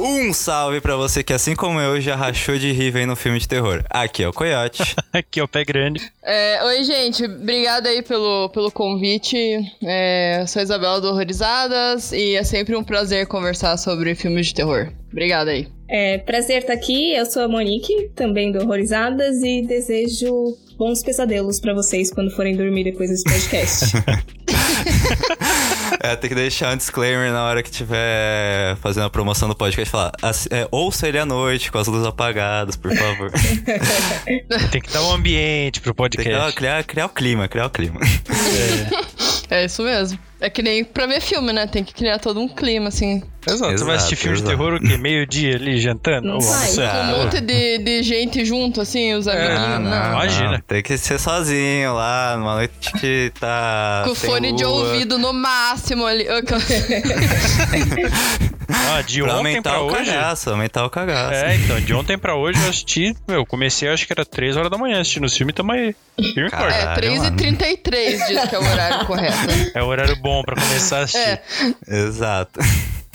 Um salve pra você que, assim como eu, já rachou de rir vendo um filme de terror. Aqui é o Coyote. Aqui é o Pé Grande. É, oi, gente. Obrigada aí pelo, pelo convite. É, sou a Isabela do Horrorizadas e é sempre um prazer conversar sobre filmes de terror. Obrigada aí. É, prazer estar aqui. Eu sou a Monique, também do Horrorizadas, e desejo bons pesadelos pra vocês quando forem dormir depois desse podcast. É, tem que deixar um disclaimer na hora que tiver fazendo a promoção do podcast. Falar, "Assi- é, ouça ele à noite, com as luzes apagadas, por favor. Tem que dar um ambiente pro Tem que dar- podcast. criar, criar o clima, criar o clima. É isso mesmo. É que nem pra ver filme, né? Tem que criar todo um clima, assim. Exato. Você vai assistir Exato, filme de terror o quê? Meio-dia ali jantando? Não? Com um Ah, monte de, de gente junto, assim, os amiguinhos. Ah, não. Imagina. Tem que ser sozinho lá, numa noite que tá. Com sem fone de lua. ouvido no máximo ali. Ah, de Pra ontem aumentar pra o hoje. cagaço, aumentar o cagaço. É, então, de ontem pra hoje eu assisti. Meu, comecei acho que era 3 horas da manhã assistindo os filmes, tamo aí. Firme e forte. É, Caralho, 3h33 diz que é o horário correto. É o horário bom pra começar a assistir. É. Exato.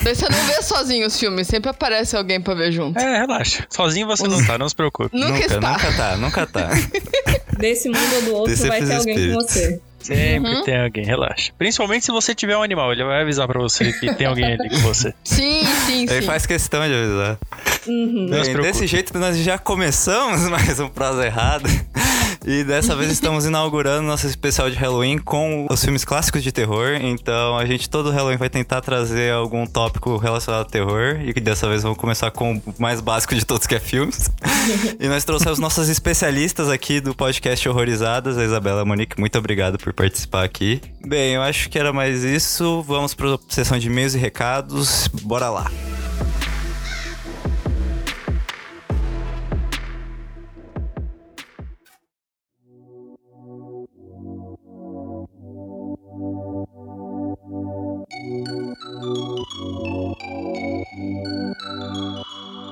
Daí você não vê sozinho os filmes, sempre aparece alguém pra ver junto. É, relaxa. Sozinho você não tá, não se preocupe. Nunca, nunca, está. nunca tá, nunca tá. Desse mundo ou do outro Desses vai ter alguém com você. Sempre tem alguém, relaxa. Principalmente se você tiver um animal, ele vai avisar pra você que tem alguém ali com você. Sim, sim, Ele sim. faz questão de avisar. Uhum. Bem, desse jeito nós já começamos mais um Prosa Errada. E dessa vez estamos inaugurando nosso especial de Halloween com os filmes clássicos de terror. Então a gente todo Halloween vai tentar trazer algum tópico relacionado ao terror. E que dessa vez vamos começar com o mais básico de todos, que é filmes. e nós trouxemos nossas especialistas aqui do podcast Horrorizadas, a Isabela e a Monique. Muito obrigado por participar aqui. Bem, eu acho que era mais isso. Vamos para a sessão de e-mails e recados. Bora lá.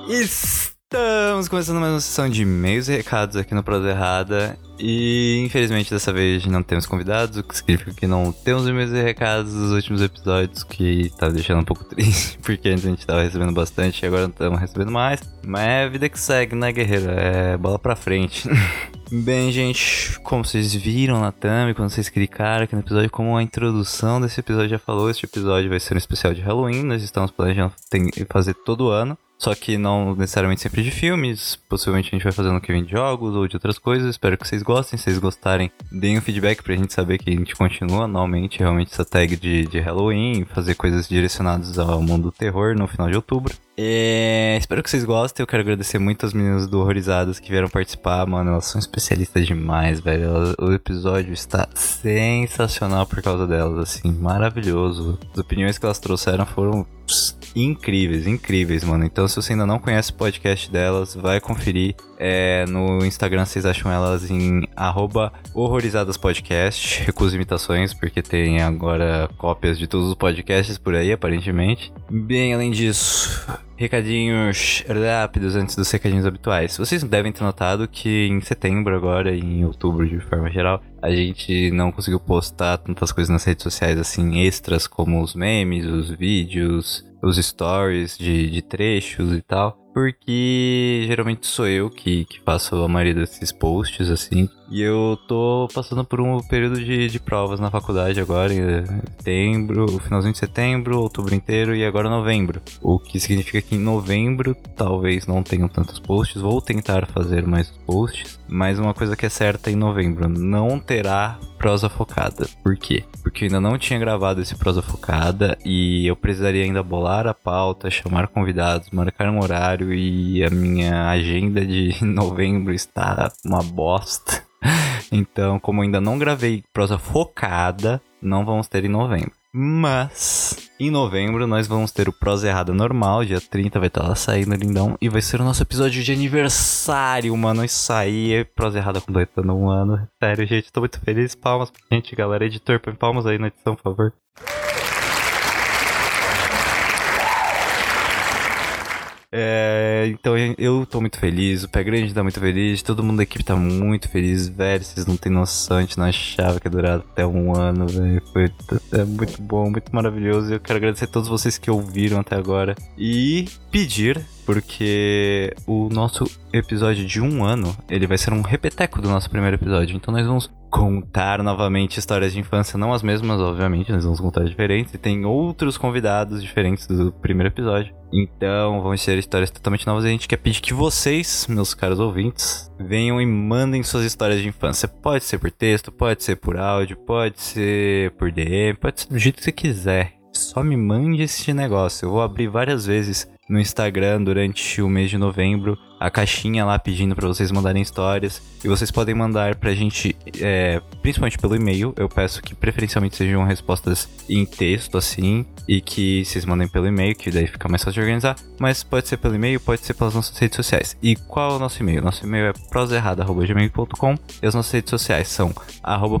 Estamos começando mais uma sessão de e-mails e recados aqui no Prosa Errada. E infelizmente dessa vez não temos convidados, o que significa que não temos e-mails e recados dos últimos episódios, que tá deixando um pouco triste, porque antes a gente tava recebendo bastante e agora não estamos recebendo mais. Mas é a vida que segue, né, guerreiro? É bola pra frente. Bem, gente, como vocês viram na thumb, quando vocês clicaram aqui no episódio, como a introdução desse episódio já falou, este episódio vai ser um especial de Halloween. Nós estamos planejando fazer todo ano. Só que não necessariamente sempre de filmes. Possivelmente a gente vai fazer ano que vem de jogos ou de outras coisas. Espero que vocês gostem. Se vocês gostarem, deem um feedback pra gente saber que a gente continua anualmente realmente essa tag de, de Halloween. Fazer coisas direcionadas ao mundo do terror no final de outubro. É, espero que vocês gostem. Eu quero agradecer muito as meninas do Horrorizadas que vieram participar, mano. Elas são especialistas demais, velho. Elas- o episódio está sensacional por causa delas, assim, maravilhoso. As opiniões que elas trouxeram foram incríveis, incríveis, mano. Então, se você ainda não conhece o podcast delas, vai conferir. É, no Instagram vocês acham elas em arroba horrorizaдаspodcast. Recuso imitações, porque tem agora cópias de todos os podcasts por aí, aparentemente. Bem, além disso, recadinhos rápidos antes dos recadinhos habituais. Vocês devem ter notado que em setembro agora em outubro de forma geral, a gente não conseguiu postar tantas coisas nas redes sociais assim extras como os memes, os vídeos, os stories de, de trechos e tal. Porque geralmente sou eu que, que faço a maioria desses posts, assim. E eu tô passando por um período de, de provas na faculdade agora, em setembro, finalzinho de setembro, outubro inteiro e agora novembro. O que significa que em novembro talvez não tenham tantos posts. Vou tentar fazer mais posts. Mas uma coisa que é certa em novembro, não terá prosa focada. Por quê? Porque eu ainda não tinha gravado esse prosa focada e eu precisaria ainda bolar a pauta, chamar convidados, marcar um horário e a minha agenda de novembro está uma bosta. Então, como ainda não gravei prosa focada, não vamos ter em novembro. Mas em novembro nós vamos ter o Prosa Errada normal, dia 30 vai estar lá saindo lindão e vai ser o nosso episódio de aniversário, mano. Isso aí Prosa Errada completando um ano. Sério, gente, tô muito feliz. Palmas pra gente, galera. Editor, põe palmas aí na edição, por favor. É, então eu tô muito feliz, o Pé Grande tá muito feliz, todo mundo da equipe tá muito feliz, velho. Vocês não tem noção, a gente não achava que ia durar até um ano, velho. Foi é muito bom, muito maravilhoso. Eu quero agradecer a todos vocês que ouviram até agora e pedir porque o nosso episódio de um ano, ele vai ser um repeteco do nosso primeiro episódio. Então nós vamos contar novamente histórias de infância, não as mesmas, obviamente, nós vamos contar diferentes. E tem outros convidados diferentes do primeiro episódio. Então vão ser histórias totalmente novas e a gente quer pedir que vocês, meus caros ouvintes, venham e mandem suas histórias de infância. Pode ser por texto, pode ser por áudio, pode ser por DM, pode ser do jeito que você quiser. Só me mande esse negócio. Eu vou abrir várias vezes no Instagram durante o mês de novembro a caixinha lá pedindo para vocês mandarem histórias. E vocês podem mandar pra gente, é, principalmente pelo e-mail. Eu peço que preferencialmente sejam respostas em texto, assim, e que vocês mandem pelo e-mail, que daí fica mais fácil de organizar. Mas pode ser pelo e-mail, pode ser pelas nossas redes sociais. E qual é o nosso e-mail? Nosso e-mail é proserrada.gmail.com e as nossas redes sociais são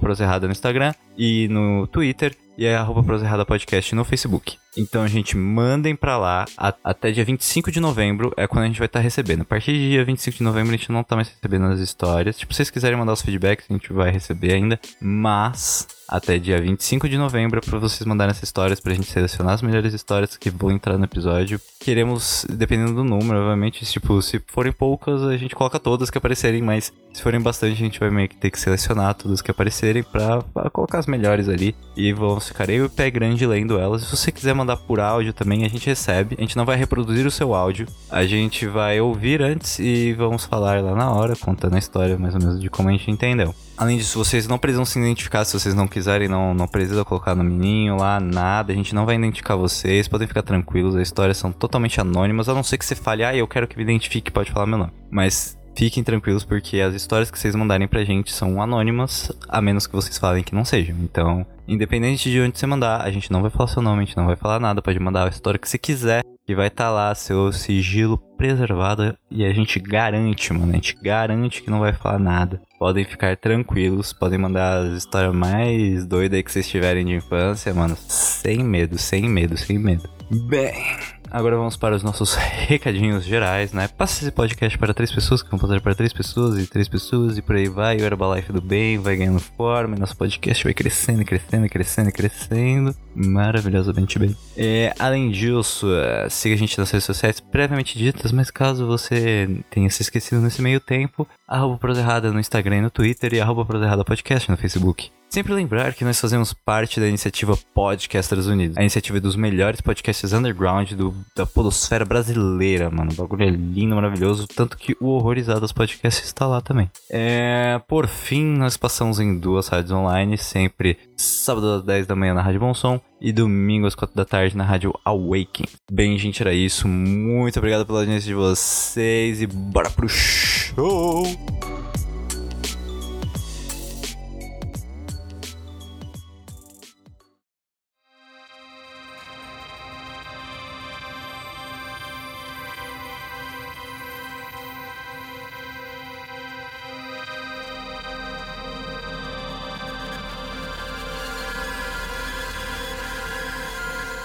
proserrada no Instagram e no Twitter e é arroba proserrada podcast no Facebook. Então, gente, mandem pra lá. A, até dia 25 de novembro é quando a gente vai estar tá recebendo. A partir de dia 25 de novembro a gente não tá mais recebendo as histórias. Tipo, se vocês quiserem mandar os feedbacks, a gente vai receber ainda. Mas até dia 25 de novembro para vocês mandarem essas histórias pra gente selecionar as melhores histórias que vão entrar no episódio. Queremos, dependendo do número, obviamente, tipo, se forem poucas, a gente coloca todas que aparecerem, mas se forem bastante, a gente vai meio que ter que selecionar todas que aparecerem pra colocar as melhores ali. E vamos ficar e o pé grande lendo elas. Se você quiser mandar por áudio também, a gente recebe. A gente não vai reproduzir o seu áudio, a gente vai ouvir antes e vamos falar lá na hora, contando a história mais ou menos de como a gente entendeu. Além disso, vocês não precisam se identificar se vocês não quiserem, não, não precisa colocar no menino lá, nada. A gente não vai identificar vocês, podem ficar tranquilos, as histórias são totalmente anônimas, a não ser que você fale, ah, eu quero que me identifique, pode falar meu nome. Mas fiquem tranquilos porque as histórias que vocês mandarem pra gente são anônimas, a menos que vocês falem que não sejam. Então, independente de onde você mandar, a gente não vai falar seu nome, a gente não vai falar nada, pode mandar a história que você quiser que vai estar tá lá seu sigilo preservado e a gente garante, mano, a gente garante que não vai falar nada. Podem ficar tranquilos, podem mandar as histórias mais doidas que vocês tiverem de infância, mano, sem medo, sem medo, sem medo. Bem, Agora vamos para os nossos recadinhos gerais, né? Passa esse podcast para três pessoas, que vão fazer para três pessoas e três pessoas, e por aí vai. O Herbalife do bem vai ganhando forma, e nosso podcast vai crescendo, crescendo, crescendo, crescendo. Maravilhosamente bem. É, além disso, uh, siga a gente nas redes sociais previamente ditas, mas caso você tenha se esquecido nesse meio tempo, arroba Proserrada no Instagram e no Twitter e arroba Proserrada Podcast no Facebook. Sempre lembrar que nós fazemos parte da iniciativa Podcasters Unidos, a iniciativa dos melhores podcasts underground do, da podosfera brasileira, mano. O bagulho é lindo, maravilhoso, tanto que o Horrorizados Podcast está lá também. É, por fim, nós passamos em duas rádios online, sempre sábado às 10 da manhã na Rádio Bom Som e domingo às 4 da tarde na Rádio Awaken. Bem, gente, era isso. Muito obrigado pela audiência de vocês e bora pro show!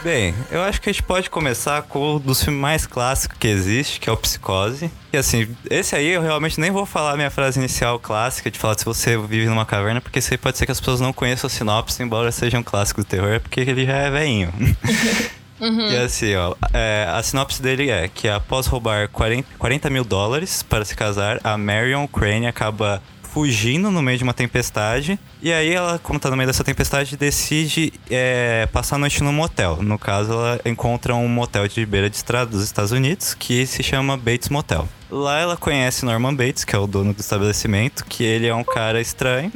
Bem, eu acho que a gente pode começar com um dos filmes mais clássicos que existe, que é o Psicose. E assim, esse aí eu realmente nem vou falar a minha frase inicial clássica de falar se você vive numa caverna, porque isso aí pode ser que as pessoas não conheçam a sinopse, embora seja um clássico do terror, porque ele já é veinho. Uhum. E assim, ó, é, a sinopse dele é que após roubar 40, 40 mil dólares para se casar, a Marion Crane acaba fugindo no meio de uma tempestade. E aí ela, como tá no meio dessa tempestade, decide é, passar a noite num motel. No caso, ela encontra um motel de beira de estrada dos Estados Unidos que se chama Bates Motel. Lá ela conhece Norman Bates, que é o dono do estabelecimento, que ele é um cara estranho,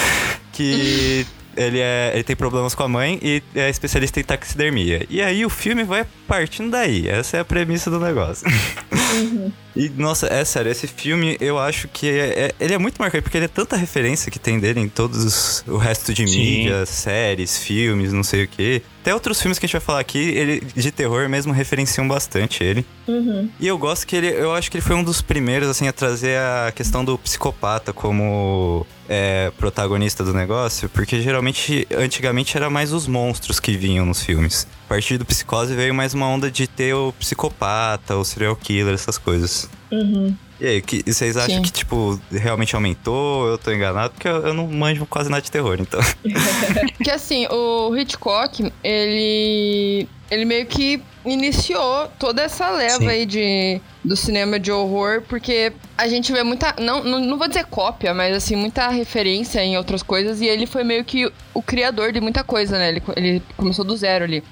que ele, é, ele tem problemas com a mãe e é especialista em taxidermia. E aí o filme vai partindo daí. Essa é a premissa do negócio. Uhum. E, nossa, é sério, esse filme eu acho que é, é- ele é muito marcante, porque ele é tanta referência que tem dele em todos os- o resto de Sim. mídia, séries, filmes, não sei o quê. Até outros filmes que a gente vai falar aqui, ele de terror mesmo referenciam bastante ele. Uhum. E eu gosto que ele, eu acho que ele foi um dos primeiros, assim, a trazer a questão do psicopata como é, protagonista do negócio, porque geralmente, antigamente, era mais os monstros que vinham nos filmes. A partir do Psicose veio mais uma onda de ter o psicopata, o serial killer, essas coisas. Uhum. E aí, que, e vocês acham Sim. que, tipo, realmente aumentou? Eu tô enganado? Porque eu, eu não manjo quase nada de terror, então. Que assim, o Hitchcock, ele. Ele meio que iniciou toda essa leva Sim. aí de, do cinema de horror, porque a gente vê muita. Não, não, não vou dizer cópia, mas assim, muita referência em outras coisas, e ele foi meio que o criador de muita coisa, né? Ele, ele começou do zero ali.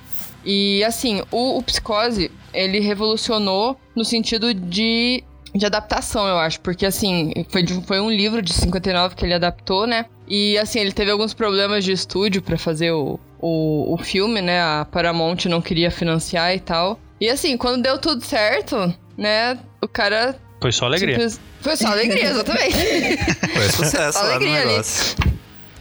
E assim, o, o Psicose, ele revolucionou no sentido de, de adaptação, eu acho. Porque assim, foi, de- foi um livro de 59 que ele adaptou, né? E assim, ele teve alguns problemas de estúdio pra fazer o, o, o filme, né? A Paramount não queria financiar e tal. E assim, quando deu tudo certo, né? O cara. Foi só alegria. simples- Foi só alegria, exatamente. Foi sucesso lá no Alegria ali.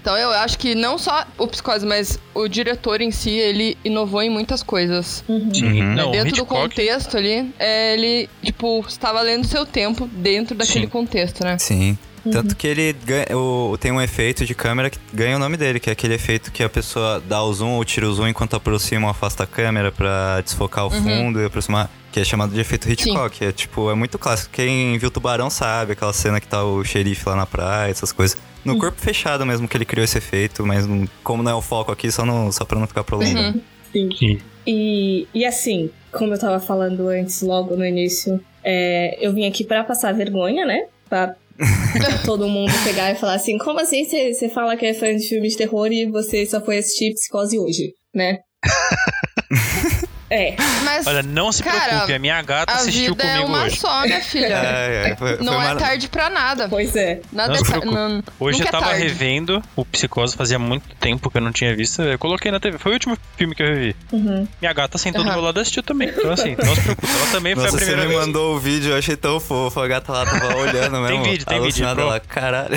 Então eu acho que não só o Psicose, mas o diretor em si, ele inovou em muitas coisas. Uhum. Uhum. Não, dentro do Hitchcock, contexto ali, é, ele, tipo, estava lendo seu tempo dentro daquele Sim. contexto, né? Sim. Tanto que ele ganha, o, tem um efeito de câmera que ganha o nome dele, que é aquele efeito que a pessoa dá o zoom ou tira o zoom enquanto aproxima ou afasta a câmera pra desfocar o fundo e aproximar. Que é chamado de efeito Hitchcock. É tipo, é muito clássico. Quem viu Tubarão sabe, aquela cena que tá o xerife lá na praia, essas coisas. No corpo fechado mesmo que ele criou esse efeito, mas como não é o foco aqui, só, não, só pra não ficar prolongando. Sim. Sim. E, e assim, como eu tava falando antes, logo no início, é, eu vim aqui pra passar vergonha, né? Pra, todo mundo pegar e falar assim: como assim você você fala que é fã de filme de terror e você só foi assistir Psicose hoje, né? é. Mas Olha, não se Cara, preocupe, a minha gata a assistiu vida é comigo uma hoje. só, minha filha. É, é, foi, não foi é uma- tarde pra nada. Pois é. Nada Não é. Não, Hoje eu tava é tarde. revendo o Psicose, fazia muito tempo que eu não tinha visto. Eu coloquei na TV. Foi o último filme que eu revi. Uhum. Minha gata sentou do Aham. meu lado e assistiu também. Então, assim, não se preocupe. Ela também foi Nossa, a você primeira me vez. mandou o vídeo, eu achei tão fofo. A gata lá tava olhando mesmo. vídeo, tem vídeo, alucinada pronto. lá, caralho.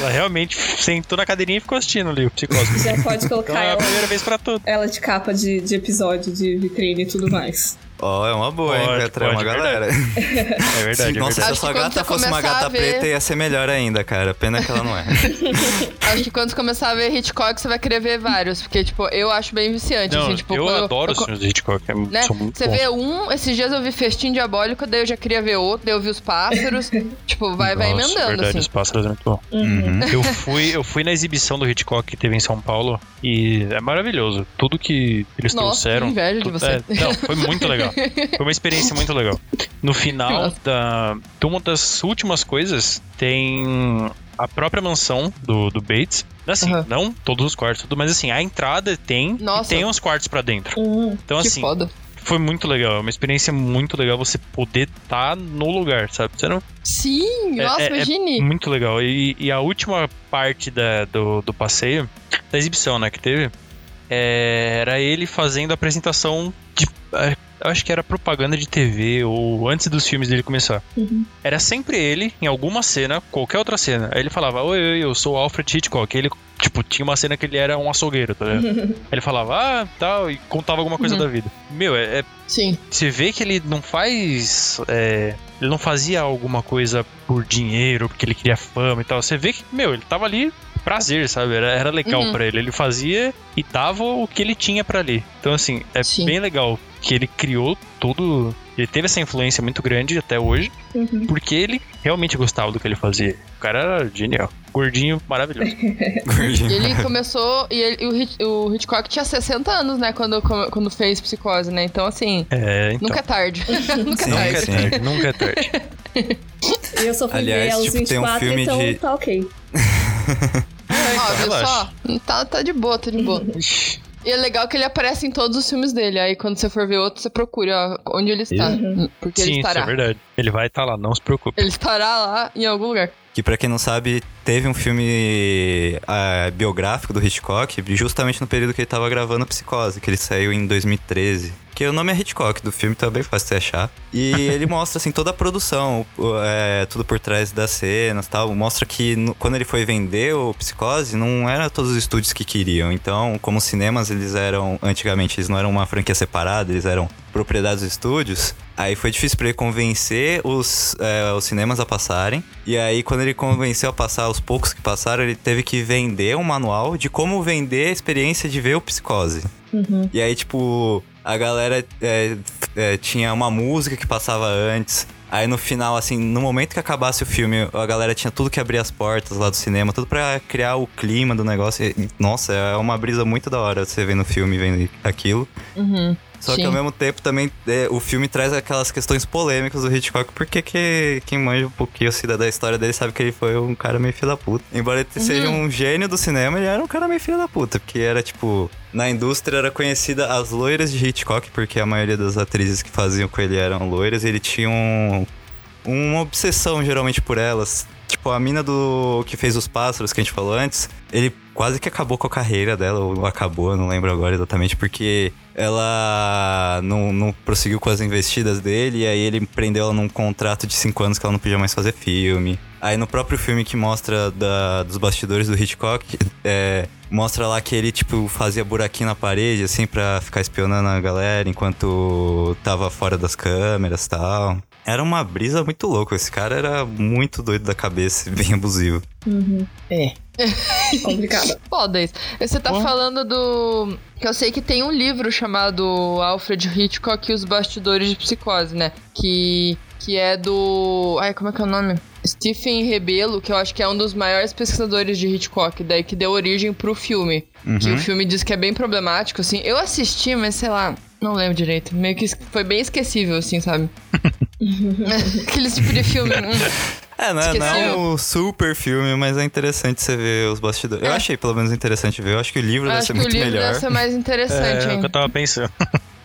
Ela realmente sentou na cadeirinha e ficou assistindo ali o Psicose. Já pode Então colocar é a ela, primeira vez pra tudo. ela de capa de, de episódio, de vitrine e tudo mais. Ó, é uma boa, hein? Pode, Vai atrair uma pode, galera. É verdade, Sim, é nossa, se verdade. a sua gata fosse uma gata ver- preta, ia ser melhor ainda, cara. Pena que ela não é. Acho que quando você começar a ver Hitchcock, você vai querer ver vários. Porque, tipo, eu acho bem viciante. Não, assim, tipo, eu adoro eu- os filmes do Hitchcock. É, né? Você bons. vê um, esses dias eu vi Festim Diabólico, daí eu já queria ver outro, daí eu vi os pássaros. tipo, vai, vai Nossa, emendando, verdade, assim. os pássaros é muito bom. Uhum. Eu fui, eu fui na exibição do Hitchcock que teve em São Paulo e é maravilhoso. Tudo que eles Nossa, trouxeram. que inveja de você. é, não, foi muito legal. Foi uma experiência muito legal. No final da, uma das últimas coisas, tem a própria mansão do, do Bates. Assim, Aham. não todos os quartos, tudo, mas assim, a entrada tem Nossa. e tem uns quartos pra dentro. Uhum. Então, que assim, foda. foi muito legal. É uma experiência muito legal você poder estar no lugar, sabe? Você não Sim, É- nossa, é- é imagine. muito legal. E, e a última parte da- do, do passeio, da exibição, né, que teve, é, era ele fazendo a apresentação de. Eu acho que era propaganda de TV ou antes dos filmes dele começar. Uhum. Era sempre ele, em alguma cena, qualquer outra cena. Aí ele falava: Oi, oi, eu sou o Alfred Hitchcock. Ele, tipo, tinha uma cena que ele era um açougueiro, tá ligado? Aí ele falava, ah, tal, e contava alguma coisa Uhum. da vida. Meu, é, é Sim. você vê que ele não faz. é, ele não fazia alguma coisa por dinheiro, porque ele queria fama e tal. Você vê que, meu, ele tava ali prazer, sabe? Era, era legal Uhum. pra ele. Ele fazia e dava o que ele tinha pra ali. Então, assim, é Sim. bem legal que ele criou tudo. Ele teve essa influência muito grande até hoje, Uhum. porque ele realmente gostava do que ele fazia. O cara era genial. Gordinho, maravilhoso. Gordinho. E ele começou. E, ele- e o, o Hitchcock tinha 60 anos, né? Quando, quando fez psicose, né? Então, assim, É, então. nunca é tarde. nunca Sim, é Nunca é tarde. sim. tarde, nunca é tarde. E eu só fui Aliás, ver aos tipo, tem um 24, filme então de- tá ok. Ó, viu só? Tá, tá de boa, tá de boa. E é legal que ele aparece em todos os filmes dele. Aí quando você for ver outro, você procura ó, onde ele está. Porque ele Sim, isso estará. é verdade. Ele vai estar lá, não se preocupe. ele estará lá em algum lugar. Que pra quem não sabe, teve um filme ah, biográfico do Hitchcock justamente no período que ele tava gravando Psicose, que ele saiu em 2013. Que o nome é Hitchcock do filme, então é bem fácil de achar. E ele mostra, assim, toda a produção, é, tudo por trás das cenas e tal. Mostra que no- quando ele foi vender o Psicose, não era todos os estúdios que queriam. Então, como cinemas, eles eram, antigamente, eles não eram uma franquia separada, eles eram propriedades dos estúdios. Aí foi difícil pra ele convencer os, é, os cinemas a passarem. E aí, quando ele convenceu a passar, os poucos que passaram, ele teve que vender um manual de como vender a experiência de ver o Psicose. E aí, tipo, a galera é, é, tinha uma música que passava antes. Aí no final, assim, no momento que acabasse o filme, a galera tinha tudo que abrir as portas lá do cinema, tudo pra criar o clima do negócio. E, nossa, é uma brisa muito da hora você vendo o filme, vendo aquilo. Uhum. Só que Sim. ao mesmo tempo também é, o filme traz aquelas questões polêmicas do Hitchcock, porque que, quem manja um pouquinho assim, da, da história dele sabe que ele foi um cara meio filho da puta. Embora ele seja um gênio do cinema, ele era um cara meio filho da puta, porque era tipo. Na indústria era conhecida as loiras de Hitchcock, porque a maioria das atrizes que faziam com ele eram loiras, e ele tinha um, uma obsessão geralmente por elas. Tipo, a mina do que fez os pássaros que a gente falou antes, ele quase que acabou com a carreira dela, ou acabou, não lembro agora exatamente, porque ela não, não prosseguiu com as investidas dele, e aí ele prendeu ela num contrato de cinco anos que ela não podia mais fazer filme. Aí no próprio filme que mostra da- dos bastidores do Hitchcock, é, mostra lá que ele, tipo, fazia buraquinho na parede, assim, pra ficar espionando a galera enquanto tava fora das câmeras e tal. Era uma brisa muito louca. Esse cara era muito doido da cabeça e bem abusivo. É. Complicado. Foda isso. Você tá Ó. falando do. Que eu sei que tem um livro chamado Alfred Hitchcock e os Bastidores de Psicose, né? Que. Que é do. Ai, como é que é o nome? Stephen Rebelo, que eu acho que é um dos maiores pesquisadores de Hitchcock, daí que deu origem pro filme. Que o filme diz que é bem problemático, assim. Eu assisti, mas sei lá, não lembro direito. Meio que foi bem esquecível, assim, sabe? Aquele tipo de filme. hum. É, não é, não é um super filme, mas é interessante você ver os bastidores. Eu É. achei pelo menos interessante ver. Eu acho que o livro deve acho ser que o muito livro melhor. deve ser mais interessante, É, o hein? que eu tava pensando.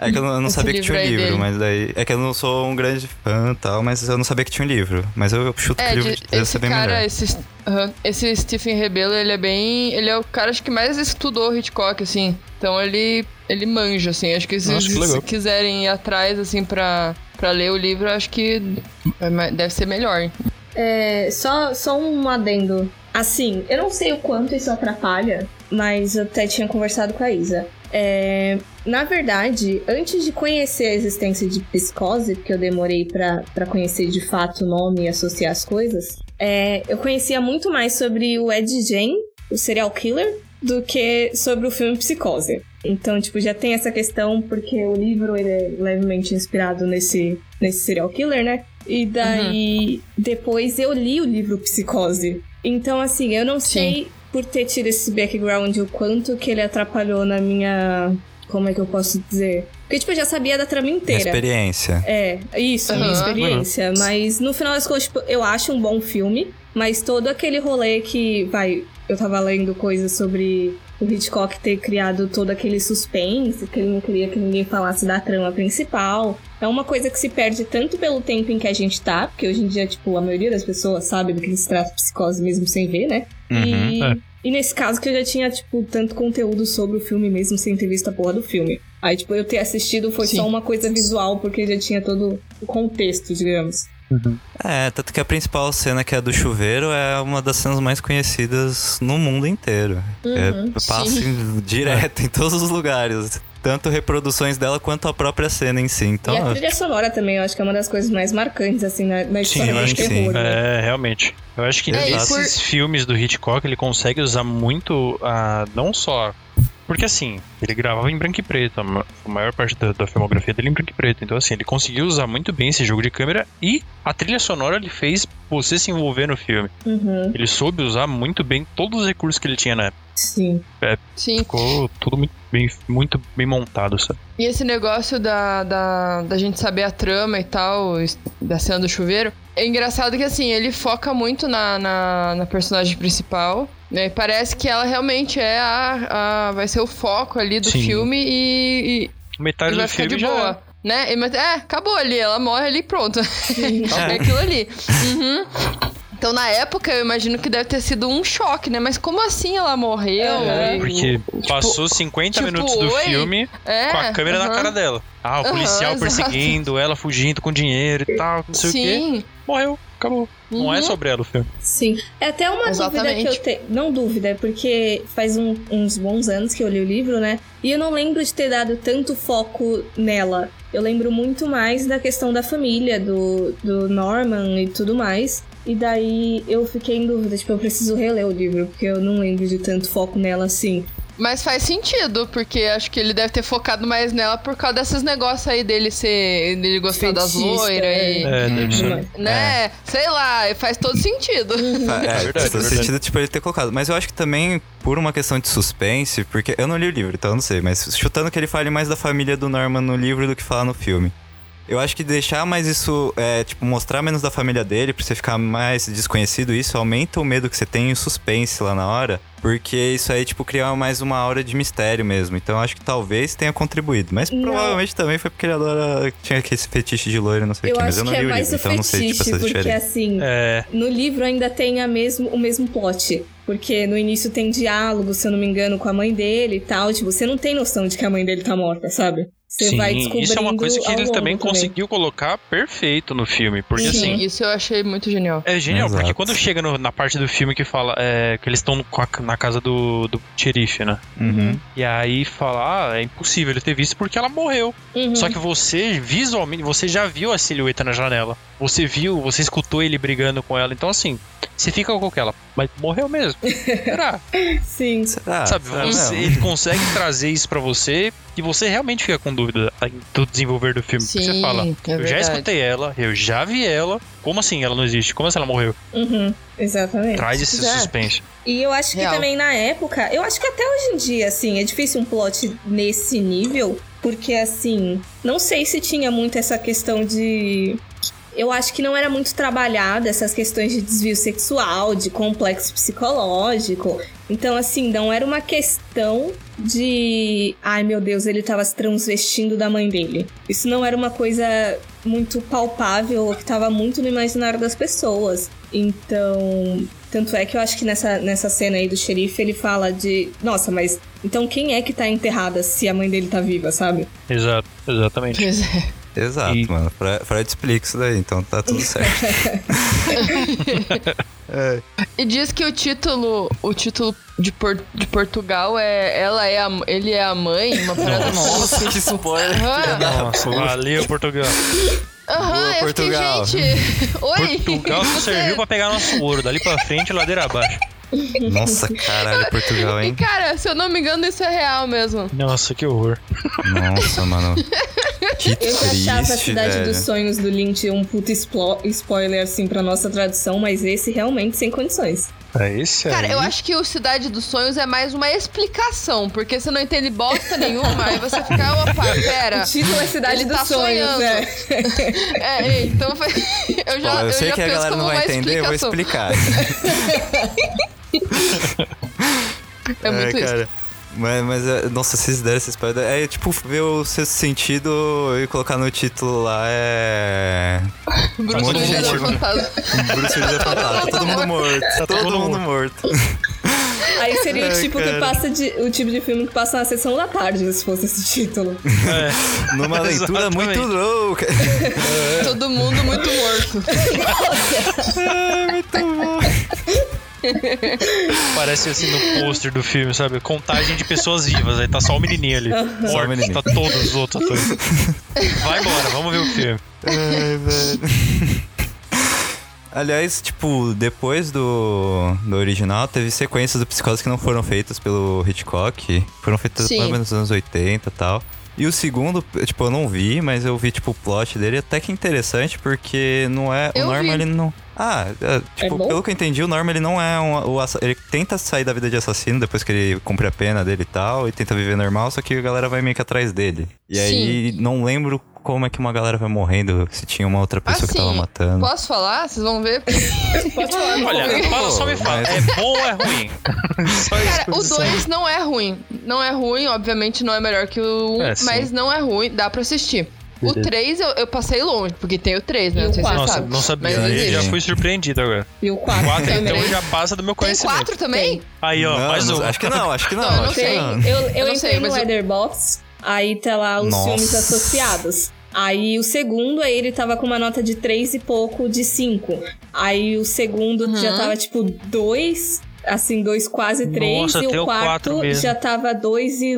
É que eu não, eu não sabia que tinha um livro dele. mas daí. É que eu não sou um grande fã e tal, mas eu não sabia que tinha um livro. Mas eu chuto que É, o livro de- deve esse ser bem cara, melhor. esse, aham, esse Stephen Rebelo, ele é bem. Ele é o cara acho que mais estudou Hitchcock, assim. Então ele, ele manja, assim. Acho que se Nossa, que se quiserem ir atrás, assim, pra, pra ler o livro, acho que é deve ser melhor. É, só, só um adendo. Assim, eu não sei o quanto isso atrapalha, mas eu até tinha conversado com a Isa. É, na verdade, antes de conhecer a existência de psicose, porque eu demorei pra pra conhecer de fato o nome e associar as coisas, é, eu conhecia muito mais sobre o Ed Gein, o serial killer, do que sobre o filme Psicose. Então, tipo, já tem essa questão, porque o livro ele é levemente inspirado nesse, nesse serial killer, né? E daí, depois eu li o livro Psicose. Então, assim, eu não sei, por ter tido esse background, o quanto que ele atrapalhou na minha. Como é que eu posso dizer? Porque, tipo, eu já sabia da trama inteira. Experiência. É, isso, a minha experiência. Mas no final das contas, tipo, eu acho um bom filme, mas todo aquele rolê que, vai, eu tava lendo coisas sobre o Hitchcock ter criado todo aquele suspense, que ele não queria que ninguém falasse da trama principal. É uma coisa que se perde tanto pelo tempo em que a gente tá, porque hoje em dia, tipo, a maioria das pessoas sabe do que se trata psicose mesmo sem ver, né? E, é. e nesse caso que eu já tinha, tipo, tanto conteúdo sobre o filme mesmo sem ter visto a porra do filme. Aí, tipo, eu ter assistido foi Sim. só uma coisa visual, porque já tinha todo o contexto, digamos. É, tanto que a principal cena, que é a do chuveiro, é uma das cenas mais conhecidas no mundo inteiro. é, passa sim. em- direto em todos os lugares. Tanto reproduções dela quanto a própria cena em si. Então, e a trilha sonora também, eu acho que é uma das coisas mais marcantes, assim, na, na Sim, história eu do acho que terror. né? É, realmente. Eu acho que É, e nesses por- filmes do Hitchcock ele consegue usar muito a. Não só. Porque assim, ele gravava em branco e preto, a ma- a maior parte da, da filmografia dele é em branco e preto. Então, assim, ele conseguiu usar muito bem esse jogo de câmera e a trilha sonora ele fez você se envolver no filme. Uhum, Ele soube usar muito bem todos os recursos que ele tinha na época. sim. Sim. Ficou tudo muito bem, muito bem montado, sabe? E esse negócio da, da, da gente saber a trama e tal, da cena do chuveiro, é engraçado que assim, ele foca muito na, na, na personagem principal. Né? E Parece que ela realmente é a, a. vai ser o foco ali do Sim. filme e, e, Metade e vai do ficar filme de já. boa. Né? E, mas, é, acabou ali, ela morre ali e pronto. é aquilo ali. Uhum. Então, na época, eu imagino que deve ter sido um choque, né? Mas como assim ela morreu? Aham. E- Porque tipo, passou 50 tipo, minutos do oi? filme é, com a câmera na aham. cara dela. Ah, o Aham, policial exato. perseguindo, ela fugindo com dinheiro e tal, não sei o quê. Sim. Morreu, acabou. Não é Uhum. sobre ela o filme. Sim. É até uma Exatamente. dúvida que eu tenho. Não dúvida, é porque faz um- uns bons anos que eu li o livro, né? E eu não lembro de ter dado tanto foco nela. Eu lembro muito mais da questão da família, do, do Norman e tudo mais. E daí eu fiquei em dúvida, tipo, eu preciso reler o livro, porque eu não lembro de tanto foco nela assim. Mas faz sentido, porque acho que ele deve ter focado mais nela por causa desses negócios aí dele ser. dele gostar das Fetista, loiras e. É, deve. Né? Sei lá, faz todo sentido. Fa- É, verdade, faz todo verdade. sentido, tipo, ele ter colocado. Mas eu acho que também, por uma questão de suspense, porque eu não li o livro, então eu não sei, mas chutando que ele fale mais da família do Norman no livro do que falar no filme. Eu acho que deixar mais isso, é, tipo, mostrar menos da família dele, pra você ficar mais desconhecido, isso aumenta o medo que você tem e o suspense lá na hora. Porque isso aí, tipo, cria mais uma aura de mistério mesmo. Então eu acho que talvez tenha contribuído. Mas Não. provavelmente também foi porque ele adora. Tinha aquele fetiche de loiro, não sei o Eu que. Mas acho eu não que li é o mais livro, o então eu não sei, tipo, fetiche, essa porque diferença. assim. É, No livro ainda tem a mesmo, o mesmo plot. Porque no início tem diálogo, se eu não me engano, com a mãe dele e tal. Tipo, você não tem noção de que a mãe dele tá morta, sabe? Você sim, vai descobrindo isso é uma coisa que ele longo também conseguiu colocar perfeito no filme. Porque Sim. assim, Isso eu achei muito genial. É genial, Exato. porque quando chega no- na parte do filme que fala é, que eles estão na casa do, do xerife, né? Uhum. E aí fala, ah, é impossível ele ter visto porque ela morreu. Uhum. Só que você, visualmente, você já viu a silhueta na janela. Você viu, você escutou ele brigando com ela. Então, assim, você fica com aquela, mas morreu mesmo. Será? Sim. Será? Sabe, Será você- mesmo? ele consegue trazer isso pra você e você realmente fica com dúvida em- do desenvolver do filme. Porque Sim, você fala, é eu já escutei ela, eu já vi ela. Como assim ela não existe? Como assim ela morreu? Uhum. Exatamente. Traz esse É. suspense. E eu acho que Real. também na época, eu acho que até hoje em dia, assim, é difícil um plot nesse nível, porque assim, não sei se tinha muito essa questão de. Eu acho que não era muito trabalhada essas questões de desvio sexual, de complexo psicológico. Então, assim, não era uma questão de. Ai meu Deus, ele tava se transvestindo da mãe dele. Isso não era uma coisa muito palpável ou que tava muito no imaginário das pessoas. Então, tanto é que eu acho que nessa, nessa cena aí do xerife ele fala de. Nossa, mas então quem é que tá enterrada se a mãe dele tá viva, sabe? Exato, exatamente. Pois é. Exato, E- mano. Fre- Freud explica isso daí, então tá tudo certo. É. E diz que o título, o título de, Por- de Portugal é ela é a, ele é a mãe, uma parada Nossa, que spoiler. Nossa, valeu, Portugal. Aham, eu Portugal. fiquei, gente. Oi. Portugal só serviu pra pegar nosso ouro, dali pra frente, ladeira abaixo. Nossa, caralho, Portugal, E hein? cara, se eu não me engano, isso é real mesmo. Nossa, que horror. Nossa, mano. Que Eu já achava a triste, Cidade velho. dos Sonhos do Lynch um explo- spoiler, assim, pra nossa tradução, mas esse realmente sem condições. É esse Cara, aí. eu acho que o Cidade dos Sonhos é mais uma explicação, porque você não entende bosta nenhuma, aí você fica, opa, pera. O título é Cidade Ele dos tá sonhos, sonhando. é. É, então foi- eu já, eu eu sei já que a penso galera como não vai uma entender, eu vou explicação. explicar. É muito isso. cara. Mas, mas, é, nossa, se vocês deram essa spoiler. É tipo ver o sexto sentido e colocar no título lá é. Bruce monte de Willis é gente- fantasma. Bruce Willis é fantasma. Todo mundo morto. Tá todo, todo mundo morto. Aí seria o Ai, tipo cara. que passa de, o tipo de filme que passa na sessão da tarde, se fosse esse título. É, Numa leitura muito louca. Todo mundo muito morto. parece assim no pôster do filme, sabe? Contagem de pessoas vivas. Aí tá só o menininho ali. Só o Morto. menininho. Tá todos os outros atores. Vai embora, vamos ver o filme. Ai, velho. Aliás, tipo, depois do, do original, teve sequências do Psicose que não foram feitas pelo Hitchcock. Foram feitas Sim. mais ou menos nos anos 80 e tal. E o segundo, tipo, eu não vi, mas eu vi, tipo, o plot dele até que interessante, porque não é. Eu o Norman, vi. ele não. Ah, é, tipo, bom? pelo que eu entendi, o Norman, ele não é um. O, ele tenta sair da vida de assassino depois que ele cumpre a pena dele e tal, e tenta viver normal, só que a galera vai meio que atrás dele. E aí, não lembro como é que uma galera vai morrendo, se tinha uma outra pessoa que tava Assim, matando. Posso falar? Vocês vão ver. Pode falar, Olha, fala, só me fala. Mas- É bom ou é ruim? Cara, o preciso saber. 2 não é ruim. Não é ruim, obviamente não é melhor que o 1, um, É, sim. mas não é ruim, dá pra assistir. O 3 eu, eu passei longe, porque tem o 3, né? E Não o sei se? Nossa, sabe. não sabia. Mas já fui surpreendido agora. E o 4 4 também. então já passa do meu Tem conhecimento. 4 também? Aí, ó, Não, mais não- um. Acho que não, acho que não. Não, eu não sei. não. Eu, eu, Eu não entrei sei, no mas eu- aí tá lá os Nossa. filmes associados. Aí o segundo, aí ele tava com uma nota de 3 e pouco de 5. Aí o segundo Uhum. já tava tipo 2, assim, 2 quase 3. Nossa, e o quarto já tava 2 e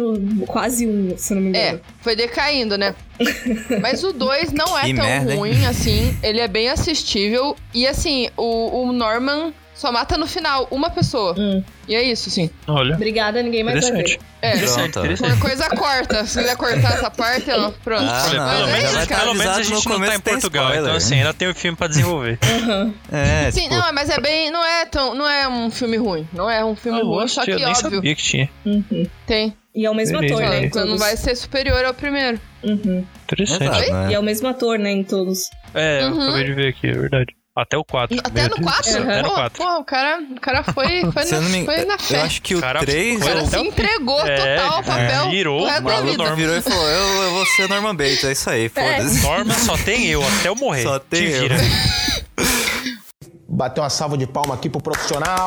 quase 1, se não me engano. É, foi decaindo, né? Mas o 2 não é Que tão merda, hein? ruim assim. Ele é bem assistível. E assim, o, o Norman só mata no final uma pessoa. Hum. E é isso, sim. Olha, Obrigada, ninguém mais vai ver. É. Interessante, Pronto. interessante. Qualquer coisa corta. Se quiser cortar essa parte, ó, pronto. Ah, não, pelo, mas é menos, isso, cara. pelo menos a gente não tá em Portugal, spoiler. então assim, ainda tem o filme pra desenvolver. Aham. É, Sim, tipo, não, mas é bem. Não é tão. Não é um filme ruim. Não é um filme Ah, ruim, só que eu nem óbvio. sabia que tinha. Uhum. Tem. E é o mesmo Beleza, ator, né? Então não vai ser superior ao primeiro. Uhum. Interessante. exato, E né? é o mesmo ator, né, em todos. É, eu Uhum. acabei de ver aqui, é verdade. Até o 4. Até no 4? Uhum. Até no Pô, 4. pô, o cara, o cara foi, foi, na, eu me foi na eu fé. acho que o Cara, 3 O cara se o- entregou É, total ao papel. virou o da maluco vida. Norman. virou e falou: eu, eu vou ser Norman Bates, é isso aí, foda-se. Norma só tem eu, até eu morrer. Só tem Te eu. vira. Bater uma salva de palma aqui pro profissional.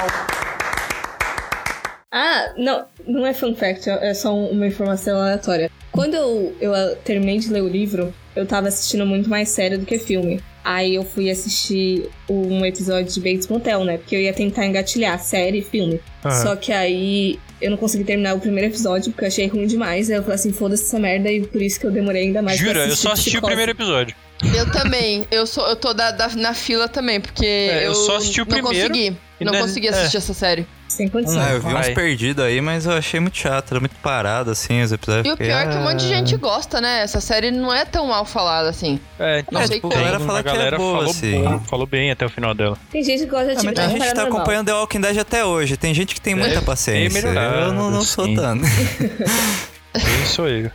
Ah, não, não é fun fact, é só uma informação aleatória. Quando eu, eu terminei de ler o livro, eu tava assistindo muito mais série do que filme. Aí eu fui assistir um episódio de Bates Motel, né? Porque eu ia tentar engatilhar série e filme. Ah. Só que aí eu não consegui terminar o primeiro episódio porque eu achei ruim demais. Aí eu falei assim, foda-se essa merda, e por isso que eu demorei ainda mais pra Jura, eu assistir só assisti o primeiro episódio. Eu também. Eu, sou, eu tô da, da- na fila também, porque É, eu eu, só assisti o não primeiro consegui. Não consegui é. assistir essa série. Sem condição. Ah, eu vi uns perdidos aí, mas eu achei muito chato, era muito parado, assim, os episódios. E o pior é que um monte de ah. gente gosta, né? Essa série não é tão mal falada assim. É, então, Não sei tipo, a galera fala a que é boa, falou, assim. bom, falou bem até o final dela. Tem gente que gosta de Ah, mas tipo, tem gente tá acompanhando The Walking Dead até hoje. Tem gente que tem muita paciência. melhorado, eu não, não sou sim. tanto. Quem sou eu?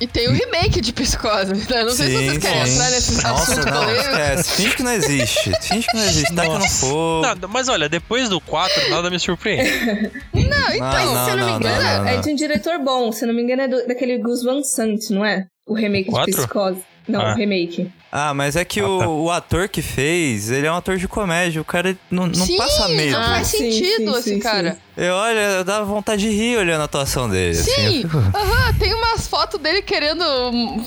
E tem o remake de Psicose. né? Não sei se vocês querem sim. entrar nesse Nossa, assunto não, polêmico. esquece. Finge que não existe. Finge que não existe. Taca no Nossa. fogo. Nada, mas olha, depois do 4, nada me surpreende. Não, então. Não, Mas, se eu não, me engano, não, não, é não. de um diretor bom. Se eu não me engano, é do- daquele Gus Van Sant, não é? O remake Quatro? de Psicose. Não, Ah. o remake. Ah, mas é que Ah, o, tá. o ator que fez, ele é um ator de comédia. O cara não, não Sim, passa medo. não faz Ah, sim, sentido sim, esse sim, cara. sim. Eu, olha, eu dava vontade de rir olhando a atuação dele. assim. Sim, Eu fico- aham, tem umas fotos dele querendo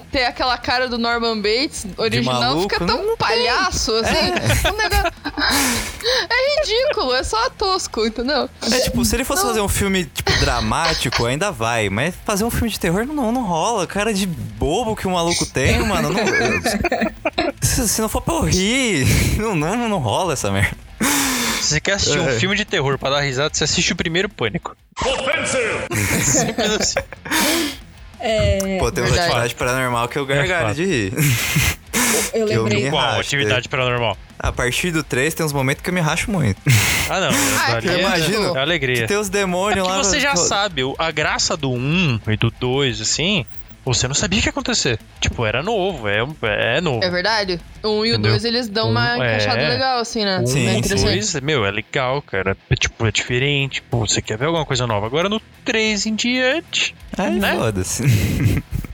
ter aquela cara do Norman Bates original, maluco, fica tão não- não palhaço, assim. Um negócio... É ridículo, é só tosco, entendeu? É tipo, se ele fosse fazer um filme, tipo, dramático, ainda vai. Mas fazer um filme de terror não, não rola. Cara de bobo que o maluco tem, mano. Não, se, se não for pra eu rir, não, não, não rola essa merda. Se você quer assistir um É. filme de terror pra dar risada, você assiste o primeiro Pânico. Simples assim. É, Pô, tem uma atividade paranormal que eu gargalho de rir. eu eu lembrei. me- Qual? racho, Atividade paranormal. A partir do 3 tem uns momentos que eu me racho muito. Ah, não. Ah, eu é- imagino. É alegria. Que tem os É demônios porque lá. você já sabe, o- a graça do 1 e do 2, assim, você não sabia o que ia acontecer. Tipo, era novo, é, é novo. É verdade? Um e o Entendeu? dois, eles dão uma Um, é. encaixada legal, assim, né? Um, Sim, é sim. dois, meu, é legal, cara. É, tipo, é diferente. Pô, você quer ver alguma coisa nova. Agora no 3 em diante. Aí né? foda-se.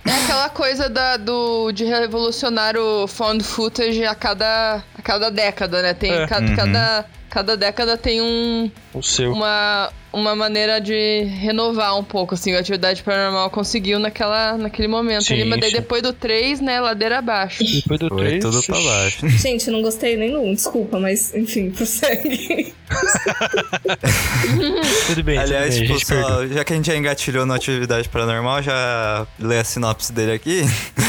É aquela coisa da, do, de revolucionar o found footage a cada, a cada década, né? Tem, É. ca- Uhum. cada, cada década tem um, O seu. uma, uma maneira de renovar um pouco, assim, a atividade paranormal conseguiu naquela, naquele momento Sim, ali, mas daí depois do 3, né, ladeira abaixo. Depois do Foi 3. tudo pra baixo. Gente, não gostei nem do 1, desculpa, mas enfim, prossegue. Tudo bem, Aliás, tudo bem, tipo, só, já que a gente já engatilhou na atividade paranormal, já lê a sinopse dele aqui.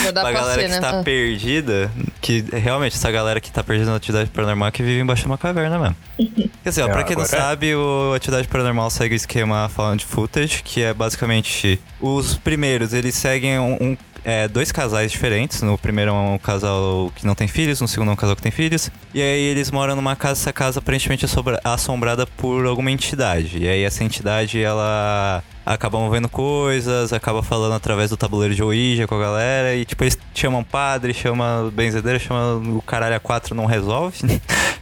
Já dá pra pra galera ser, que né? está Ah. perdida, que realmente essa galera que tá perdida na atividade paranormal é que vive embaixo de uma caverna mesmo. Quer dizer, ó, É, pra quem não agora é. sabe, o Atividade Paranormal segue o esquema Found Footage, que é basicamente os primeiros, eles seguem um, um- é, dois casais diferentes. No primeiro é um casal que não tem filhos, no segundo é um casal que tem filhos. E aí eles moram numa casa, essa casa aparentemente é assombrada por alguma entidade. E aí essa entidade, ela acabam vendo coisas, acaba falando através do tabuleiro de Ouija com a galera, e tipo, eles chamam padre, chamam benzedeira, chamam o caralho a quatro, não resolve.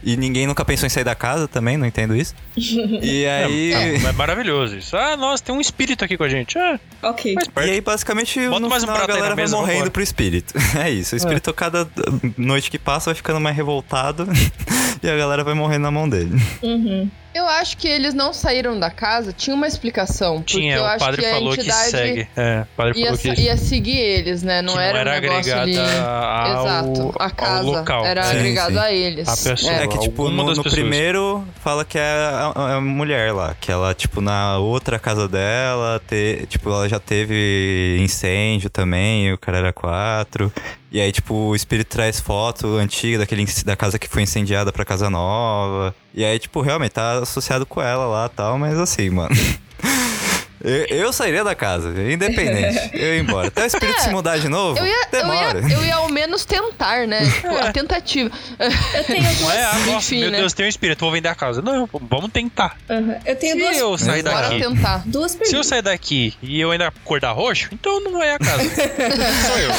e ninguém nunca pensou em sair da casa também, não entendo isso. E aí. É, é maravilhoso isso. Ah, nossa, tem um espírito aqui com a gente. Ah, Ok. faz E aí, basicamente, Bota no mais um final, a aí na galera vai mesa, morrendo vambora. pro espírito. É isso. O espírito, cada noite que passa, vai ficando mais revoltado. e a galera vai morrendo na mão dele. Uhum. Eu acho que eles não saíram da casa, tinha uma explicação. Porque Tinha, eu o acho padre que a falou que entidade segue. É, o padre ia, falou que, ia seguir eles, né? Não que era, não era um negócio ali. ao, Exato, a ao casa local. era Sim, agregado sim. a eles. A pessoa. É. É que, tipo, no, das no primeiro fala que é a, a- a mulher lá. Que ela, tipo, na outra casa dela, te, tipo, ela já teve incêndio também, e o cara era quatro. E aí, tipo, o espírito traz foto antiga daquele, da casa que foi incendiada pra casa nova. E aí, tipo, realmente tá associado com ela lá e tal, mas assim, mano. Eu, eu sairia da casa, independente. Eu ia embora. Até o espírito se mudar de novo, Eu ia, eu, demora. ia, eu ia ao menos tentar, né? Tipo, a tentativa. Eu tenho Não duas. é, ah, nossa, Enfim, meu né? Deus, tem um espírito, vou vender a casa. Não, vamos tentar. Uhum. Eu tenho Se duas, eu sair daqui, tentar. duas se eu sair daqui e eu ainda acordar roxo, então não é a casa. Sou eu.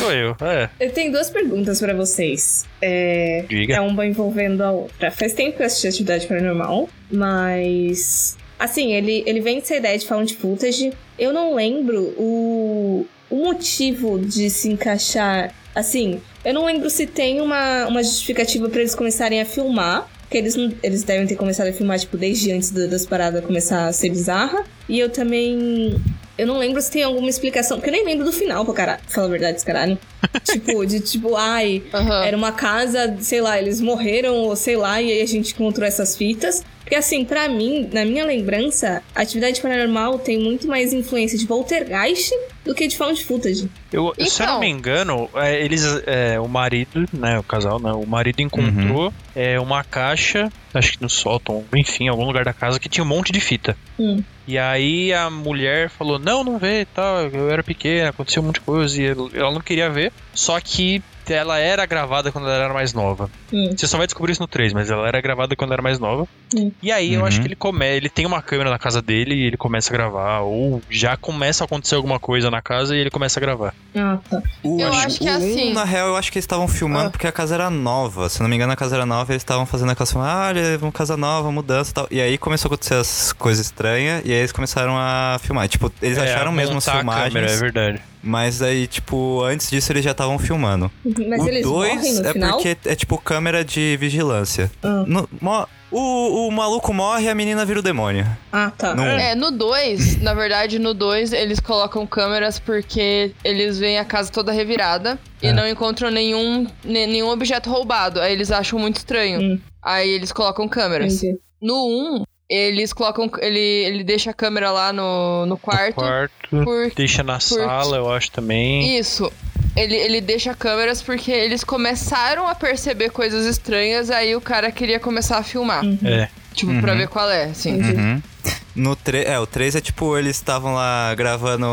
Sou eu, é. Eu tenho duas perguntas pra vocês. É, Diga. é uma envolvendo a outra. Faz tempo que eu assisti Atividade Paranormal, mas... Assim, ele, ele vem dessa ideia de found footage. Eu não lembro o, o motivo de se encaixar... Assim, eu não lembro se tem uma, uma justificativa pra eles começarem a filmar. Porque eles, não- eles devem ter começado a filmar, tipo, desde antes da- das paradas começar a ser bizarra. E eu também... Eu não lembro se tem alguma explicação, porque eu nem lembro do final, pra caralho. Fala a verdade, caralho. tipo, de tipo, ai, Aham. era uma casa, sei lá, eles morreram, ou sei lá, e aí a gente encontrou essas fitas. Porque assim, pra mim, na minha lembrança, a atividade paranormal tem muito mais influência de poltergeist do que de found footage. Eu, Se eu não Então. me engano, é, eles, é, o marido, né, o casal, né, o marido encontrou é, uma caixa, acho que no sótão, enfim, em algum lugar da casa que tinha um monte de fita. Hum. E aí a mulher falou, não, não vê, tal, eu era pequena, aconteceu um monte de coisa, e ela não queria ver, só que ela era gravada quando ela era mais nova. Hum. Você só vai descobrir isso no 3, mas ela era gravada quando era mais nova. Hum. E aí eu Uhum. acho que ele come, ele tem uma câmera na casa dele e ele começa a gravar, ou já começa a acontecer alguma coisa na casa e ele começa a gravar. Ah, tá. O, Eu o- acho que é um, assim. na real, eu acho que eles estavam filmando Ah. porque a casa era nova. Se eu não me engano, a casa era nova e eles estavam fazendo aquela filmagem, ah, olha, uma casa nova, mudança e tal. E aí começou a acontecer as coisas estranhas e aí eles começaram a filmar. Tipo, eles É, acharam mesmo as filmagens, câmera, é verdade. Mas aí, tipo, antes disso eles já estavam filmando. Mas o eles morrem 2 no é final? porque é tipo câmera de vigilância. Ah. No- mo- o, o maluco morre e a menina vira o demônio. Ah, tá. Não- É, no 2, na verdade, no 2 eles colocam câmeras porque eles veem a casa toda revirada e É. não encontram nenhum, ne- nenhum objeto roubado. Aí eles acham muito estranho. Hum. Aí eles colocam câmeras. Entendi. No 1, eles colocam. Ele, ele deixa a câmera lá no, no quarto. Quarto, Por, deixa na sala, eu acho também. Isso. Ele, ele deixa câmeras porque eles começaram a perceber coisas estranhas, aí o cara queria começar a filmar. Uhum. É. Tipo, Uhum. pra ver qual é, assim. Uhum. No 3, é, o 3 é tipo, eles estavam lá gravando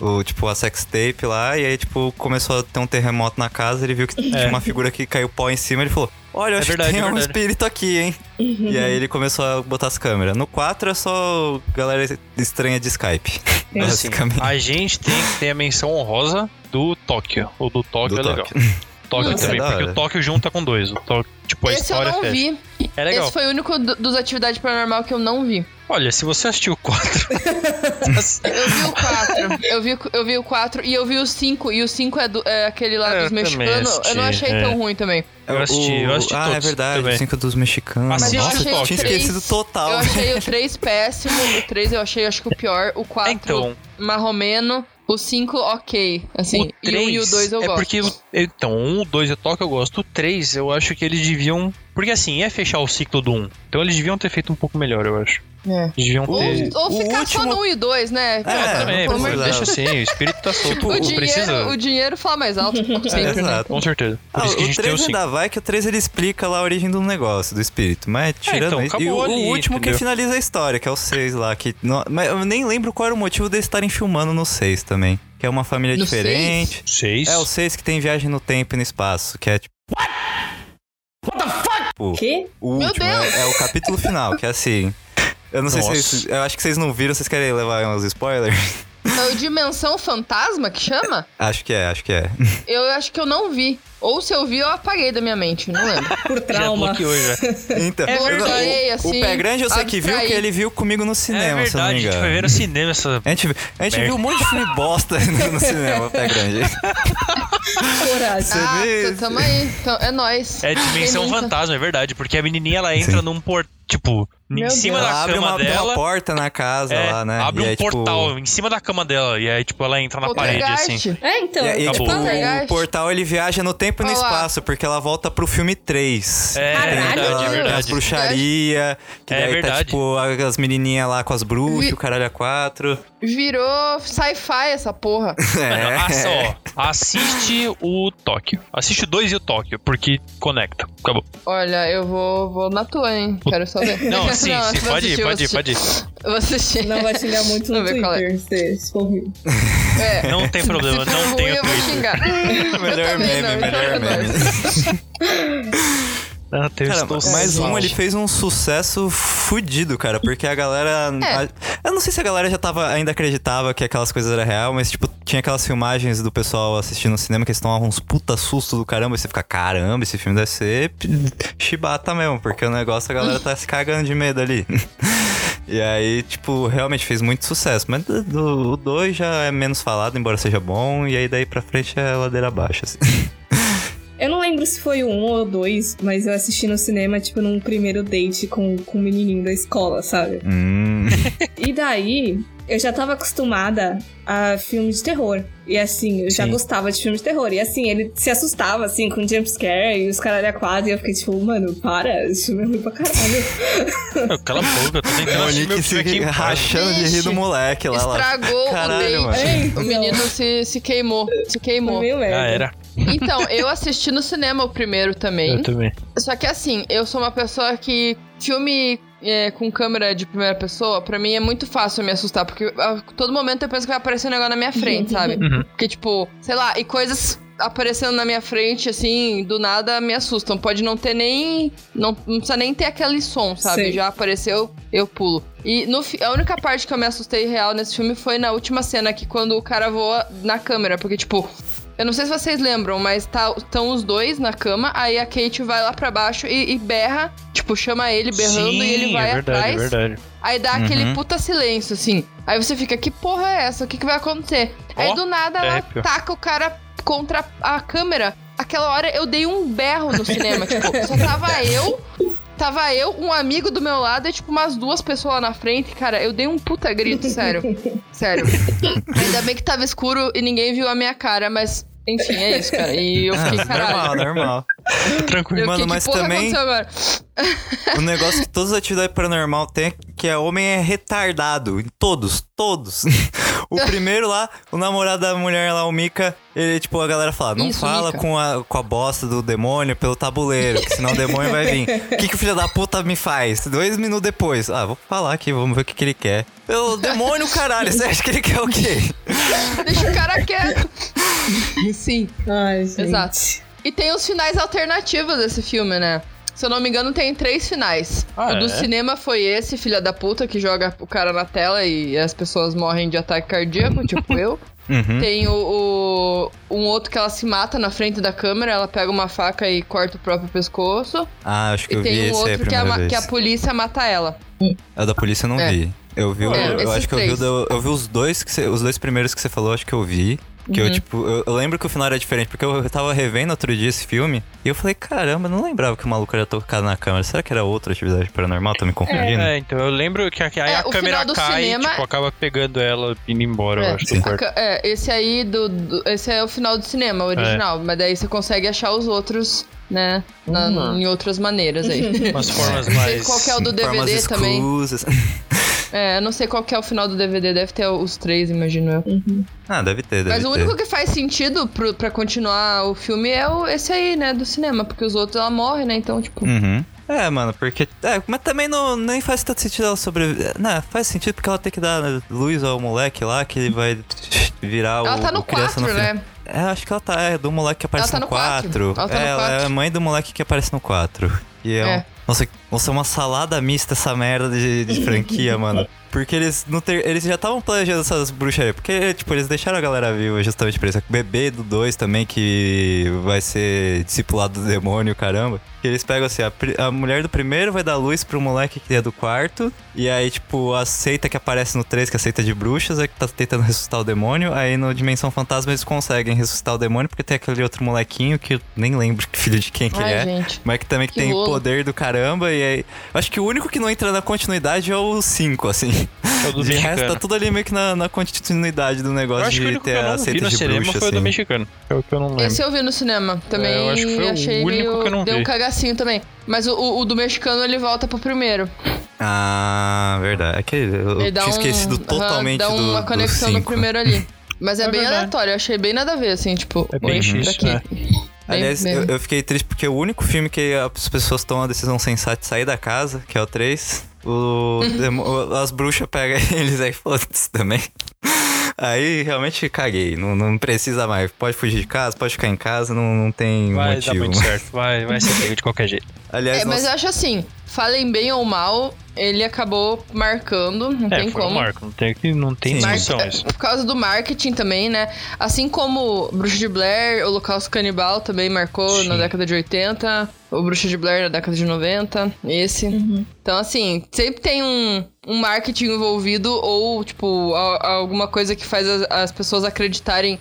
o, tipo, a sextape lá, e aí, tipo, começou a ter um terremoto na casa, ele viu que tinha uma figura que caiu pó em cima, ele falou, olha, eu É acho verdade, que tem é um espírito aqui, hein? E aí ele começou a botar as câmeras. No 4 é só galera estranha de Skype, assim, a gente tem que ter a menção honrosa do Tóquio. O do Tóquio Do é legal. Tóquio. Tóquio Nossa, também, é porque o Tóquio junta com dois. O Tóquio, tipo, a Esse eu história não fecha. vi. É legal. Esse foi o único do- dos atividades paranormal que eu não vi. Olha, se você assistiu o 4, Eu vi o 4. eu, vi, eu vi o 4 e eu vi o 5. E o 5 é, do- é aquele lá É, dos eu mexicanos. Eu não achei é. tão ruim também. Eu assisti, eu assisti Ah, é verdade, também. o 5 dos mexicanos. Mas eu Nossa, achei eu o tinha três- esquecido total. Eu achei o 3 péssimo. O 3 eu achei, acho que o pior. O 4, Então, marromeno. O 5, ok. Assim, o 3 e o- e o 2 eu é gosto. porque... o- Então, um, o 2 é Tóquio eu gosto. O 3 eu acho que eles deviam... Porque assim, é fechar o ciclo do 1. Então eles deviam ter feito um pouco melhor, eu acho. É. Deviam Ou, ter... ou o ficar último- só no 1 e 2, né? É, Cara, Também, precisava. deixa assim, o espírito tá solto. Tipo, O dinheiro, precisa... o dinheiro fala mais alto sempre, É, né? exato. Com certeza. Por Ah, isso que a o gente tem o 3 5. ainda vai que o 3 ele explica lá a origem do negócio, do espírito. Mas tirando então, isso. E o, ali, o último entendeu? que finaliza a história, que é o 6 lá. Que, não- mas eu nem lembro qual era o motivo deles estarem filmando no 6 também. Que é uma família No diferente. 6? É o 6 que tem viagem no tempo e no espaço. Que é tipo. What? the fuck? O Meu último Deus! é, é o capítulo final, que é assim. Eu não sei se Nossa. vocês, Eu acho que vocês não viram, vocês querem levar uns spoilers? É o Dimensão Fantasma que chama? acho que é, acho que é. Eu acho que eu não vi. Ou se eu vi, eu apaguei da minha mente, não lembro. Por Já trauma. bloqueou já. Então, É verdade. o, assim, o Pé Grande eu sei que viu, que ele viu comigo no É cinema, se eu não verdade, me a gente engano. foi ver no cinema essa. A gente, a gente viu um monte de filme bosta no cinema, Pé Grande. Coragem. Ah, tamo aí. Então, é nóis. É Dimensão? Fantasma, é verdade. Porque a menininha ela entra num porto. Tipo, Meu em cima Deus. da Ela abre cama uma, dela. uma porta na casa é, lá, né? Abre e um aí, tipo, portal em cima da cama dela. E aí, tipo, ela entra na parede assim. É, então. E, e, tipo, o portal ele viaja no tempo e no espaço, porque ela volta pro filme 3. É, Caralho, verdade, é As verdade. bruxaria, que É daí tá verdade. tipo as menininhas lá com as bruxas, Vi- o caralho a quatro. Virou sci-fi essa porra. Mano, É. ah, só, assiste o Tóquio. Assiste o 2 e o Tóquio, porque conecta. Acabou. Olha, eu vou, vou na tua, hein? Quero saber. Não, sim, eu sim, pode ir, pode ir, pode ir. Vou assistir. Não vai xingar muito no qual é. Twitter, se, se for ruim. É. Não tem problema, Se não ruim, tem o eu vou Twitter. xingar. melhor meme, não, melhor é meme. Tem Cara, mais um ele fez um sucesso fudido, cara, porque a galera. É. a- eu não sei se a galera já tava, ainda acreditava que aquelas coisas eram real, mas tipo, tinha aquelas filmagens do pessoal assistindo no cinema que eles tomavam uns puta susto do caramba, e você fica, caramba, esse filme deve ser chibata mesmo, porque o negócio a galera tá se cagando de medo ali. E aí, tipo, realmente fez muito sucesso. Mas do- do- o 2 já é menos falado, embora seja bom. E aí daí pra frente é ladeira abaixo, assim. Eu não lembro se foi o um ou dois, mas eu assisti no cinema, tipo, num primeiro date com, com um menininho da escola, sabe? Hum. E daí, eu já tava acostumada a filmes de terror. E assim, eu já Sim. gostava de filmes de terror. E assim, ele se assustava, assim, com jumpscare e os caralho a quadra. E eu fiquei tipo, mano, para, esse filme é ruim pra caralho. Cala a boca, eu tô tentando O assistir meu filme aqui rachando de rir do moleque lá. lá. Estragou Caralho, o date. Ei, O menino se, se queimou. Se queimou. Ah, era. Então, eu assisti no cinema o primeiro também. Eu também. Só que assim, eu sou uma pessoa que filme é, com câmera de primeira pessoa, pra mim é muito fácil me assustar, porque a todo momento eu penso que vai aparecer um negócio na minha frente, sabe? Uhum. Porque, tipo, sei lá, e coisas aparecendo na minha frente, assim, do nada me assustam. Pode não ter nem. Não, não precisa nem ter aquele som, sabe? Sei. Já apareceu, eu pulo. E no, a única parte que eu me assustei real nesse filme foi na última cena, que quando o cara voa na câmera, porque, tipo. Eu não sei se vocês lembram, mas estão os dois na cama, aí a Kate vai lá pra baixo e, e berra, tipo, chama ele berrando Sim, e ele vai é verdade, atrás. é verdade. Aí dá Uhum. aquele puta silêncio, assim. Aí você fica, que porra é essa? O que, que vai acontecer? Aí Ó, do nada ela arrepio. taca o cara contra a câmera. Aquela hora eu dei um berro no cinema, tipo, só tava eu. Tava eu, um amigo do meu lado e, tipo, umas duas pessoas lá na frente. Cara, eu dei um puta grito, sério. sério. Ainda bem que tava escuro e ninguém viu a minha cara, mas, enfim, é isso, cara. E eu fiquei, caralho. normal, normal. Tranquilo. Eu Mano, fiquei, mas que porra também-? O negócio que todas as atividades paranormal tem é que é homem é retardado. Em todos, todos. O primeiro lá, o namorado da mulher lá, o Mika, ele, tipo, a galera fala, não Isso, fala Mika. com a, com a bosta do demônio pelo tabuleiro, que senão o demônio vai vir. O que, que o filho da puta me faz? Dois minutos depois. Ah, vou falar aqui, vamos ver o que, que ele quer. O demônio, caralho, você acha que ele quer o quê? Deixa o cara quieto. Sim. Ai, gente. Exato. E tem os finais alternativos desse filme, né? Se eu não me engano, tem três finais. Ah, o do é? cinema foi esse, filha da puta, que joga o cara na tela e as pessoas morrem de ataque cardíaco, tipo eu. Uhum. Tem o, o- um outro que ela se mata na frente da câmera, ela pega uma faca e corta o próprio pescoço. Ah, acho que e eu vi tem um esse aí a outro que a, vez. que a polícia mata ela. A da polícia eu não É. vi. Eu vi, É, eu esses acho que eu vi, eu vi os dois, que você- os dois primeiros que você falou, acho que eu vi. Que eu, Uhum. tipo, eu, eu lembro que o final era diferente, porque eu tava revendo outro dia esse filme, e eu falei, caramba, eu não lembrava que o maluco era tocado na câmera. Será que era outra atividade paranormal? Tá me confundindo? É, então eu lembro que, aí É, a câmera cai e cinema- tipo, acaba pegando ela e indo embora, eu É, acho, do a quarto. ca- é, esse aí do, do- Esse é o final do cinema, o original. Mas daí você consegue achar os outros, né? na- Uhum. Em outras maneiras aí. Umas formas mais... qual que é o do Formas DVD também. É, eu não sei qual que é o final do DVD, deve ter os três, imagino eu. ah, deve ter, deve Mas o ter. único que faz sentido pro, pra continuar o filme é o, esse aí, né, do cinema, porque os outros ela morre, né? Então, tipo. Uhum. É, mano, porque. É, mas também não, nem faz tanto sentido ela sobreviver. Não, faz sentido porque ela tem que dar luz ao moleque lá, que ele vai virar o. Ela tá no o criança 4, no final. né? É, acho que ela tá. É do moleque que aparece tá no no quatro. 4. Ela tá no é, ela é a mãe do moleque que aparece no 4. E é, um- É. Nossa, nossa, é uma salada mista essa merda de, de franquia, mano. Porque eles não ter, eles já estavam planejando essas bruxarias. Porque, tipo, eles deixaram a galera viva justamente por isso. O bebê do 2 também, que vai ser discipulado do demônio, caramba. Que eles pegam assim, a, a mulher do primeiro vai dar luz pro moleque que é do quarto. E aí, tipo, a seita que aparece no 3, que é a seita de bruxas, é que tá tentando ressuscitar o demônio. Aí no Dimensão Fantasma eles conseguem ressuscitar o demônio, porque tem aquele outro molequinho que eu nem lembro que filho de quem que Ai, é. gente. Mas que também que tem rolo. poder do caramba. E aí. Acho que o único que não entra na continuidade é o 5, assim. É o De resto, tá tudo ali meio que na, na continuidade do Eu negócio acho o de que ter eu a vi seita no de cinema bruxa, foi o do assim. mexicano. É o que eu não lembro. Esse eu vi no cinema. Também É, eu acho que foi o achei único meio... que eu não Deu um vi. cagacinho também. Mas o, o- o do mexicano, ele volta pro primeiro. Ah, verdade. É que eu Ele dá tinha um... esquecido totalmente Dá do uma do conexão no primeiro ali. Mas é, É bem verdade. aleatório. Eu achei bem nada a ver, assim, tipo... É bem X, pra né? Bem- Aliás, bem- eu, eu fiquei triste porque o único filme que as pessoas tomam a decisão sensata de sair da casa, que é o 3, o, as bruxas pegam eles aí, foda-se também. Aí realmente caguei, não, não precisa mais. Pode fugir de casa, pode ficar em casa, não, não tem Vai dar motivo. muito certo. Vai, vai ser pego de qualquer jeito. Aliás, É, mas nossa- eu acho assim, falem bem ou mal, ele acabou marcando, não É, tem foi como. marco. Não tem, que- não tem discussão isso. Por causa do marketing também, né? Assim como Bruxa de Blair, Holocausto Canibal também marcou Sim. na década de 80, o Bruxa de Blair na década de 90, esse. Então, assim, sempre tem um, um marketing envolvido ou, tipo, a- alguma coisa que faz as, as pessoas acreditarem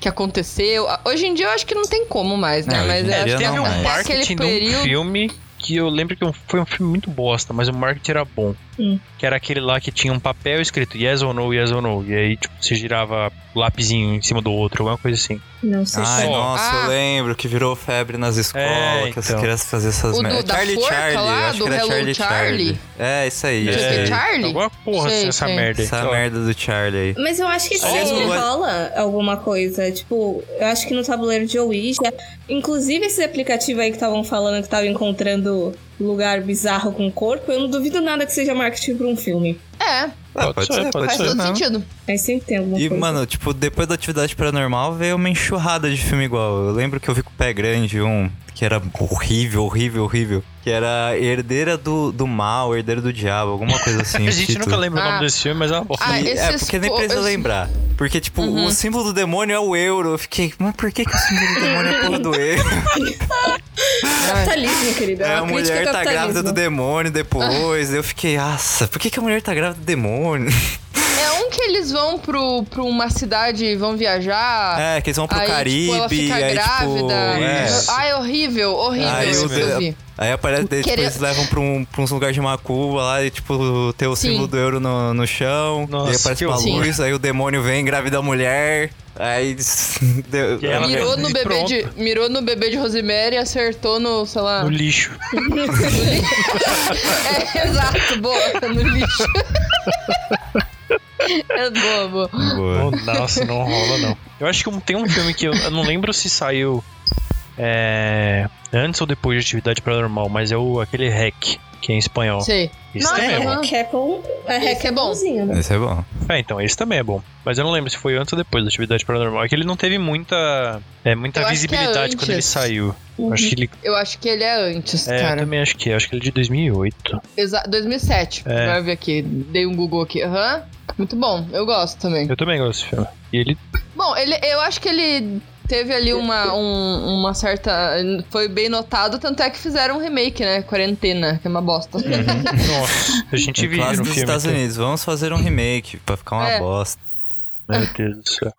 que aconteceu. A- Hoje em dia eu acho que não tem como mais, né? É, Mas eu acho que Teve um marketing aquele de um filme que eu lembro que foi um filme muito bosta, mas o marketing era bom. Hum. Que era aquele lá que tinha um papel escrito yes or no, yes or no. E aí, tipo, você girava lapisinho em cima do outro, alguma coisa assim. Não sei Ai, se nossa, Ah. eu lembro que virou febre nas escolas, É, que as então. crianças faziam essas merdas. da Charlie forca Charlie, lá, acho do que era Hello Charlie Charlie? Charlie. É, isso aí, que aí. Charlie? Alguma porra Sei, essa sei. merda aí. Essa Ó, merda do Charlie aí. Mas eu acho que sim, rola alguma coisa. Tipo, eu acho que no tabuleiro de Ouija. Inclusive, esses aplicativos aí que estavam falando que estavam encontrando lugar bizarro com corpo, eu não duvido nada que seja marketing pra um filme. É, Ah, Pode ser, pode faz ser todo sentido. Aí sempre tem alguma E, coisa. mano, tipo, depois da atividade paranormal veio uma enxurrada de filme igual. Eu lembro que eu vi com o Pé Grande um que era horrível, horrível, horrível. Que era Herdeira do, do Mal, Herdeira do Diabo, alguma coisa assim. A o gente título. nunca lembra o Ah. nome desse filme, mas é uma bosta. Ah, é, porque nem precisa esse- lembrar. Porque, tipo, Uhum. o símbolo do demônio é o euro. Eu fiquei, mas por que, que o símbolo do demônio é a porra do euro? Capitalismo, querido. É, É, a mulher tá grávida do demônio depois. eu fiquei, nossa, por que, que a mulher tá grávida do demônio? É um que eles vão pro, pra uma cidade e vão viajar. É, que eles vão pro aí, Caribe, tipo, ela fica aí, grávida. tipo. É. Isso. Ai, horrível, horrível Aí, esse o que eu de- vi. aí aparece, daí, tipo, Queria- eles levam pra, um, pra uns lugares de Macuba lá e, tipo, tem o Sim. símbolo do euro no, no chão. Nossa, e aparece uma horror. luz, aí o demônio vem, engravida a mulher. Aí. deu- ela- Mirou no, bebê pronto. de, mirou no bebê de Rosemary e acertou no, sei lá. No lixo. É, exato, boa, no lixo. É boa, boa. Boa. Nossa, não rola não. Eu acho que tem um filme que eu, eu não lembro se saiu é, antes ou depois de Atividade Paranormal, mas é o, aquele Hack, que é em espanhol. Sei. Isso Nossa, também é bom. é com. É, é bom. bonzinho, né? Esse é bom. É, então, esse também é bom. Mas eu não lembro se foi antes ou depois da Atividade Paranormal. É que ele não teve muita, é, muita Eu é visibilidade quando ele saiu. Uhum. Acho que ele. Eu acho que ele é antes, É, eu cara. também acho que é. Acho que ele é de 2008. Exa 2007. É. Vai ver aqui. Dei um Google aqui. Aham. Muito bom. Eu gosto também. Eu também gosto desse filme. E ele. Bom, ele, eu acho que ele teve ali uma, um- uma certa. Foi bem notado, tanto é que fizeram um remake, né? Quarentena, que é uma bosta. Nossa, a gente no dos filme. Estados então. Unidos. Vamos fazer um remake pra ficar uma É. bosta. Meu Deus do céu.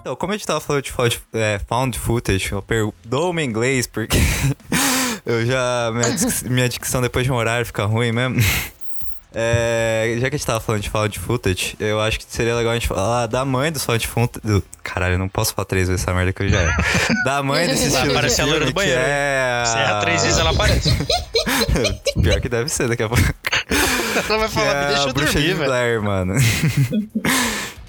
Então, como a gente tava falando de found, é, found footage, eu perdoo meu inglês, porque eu já. Minha, minha dicção depois de um horário fica ruim mesmo. É, já que a gente tava falando de found footage, eu acho que seria legal a gente falar da mãe dos found footage. do- Caralho, eu não posso falar três vezes essa merda que eu já é. Da mãe desse estilo de aparecer a loira do banheiro, é. Se erra três vezes, ela aparece. Pior que deve ser daqui a pouco. Ela vai falar, é me deixa eu bruxa dormir, de velho. Blair, mano.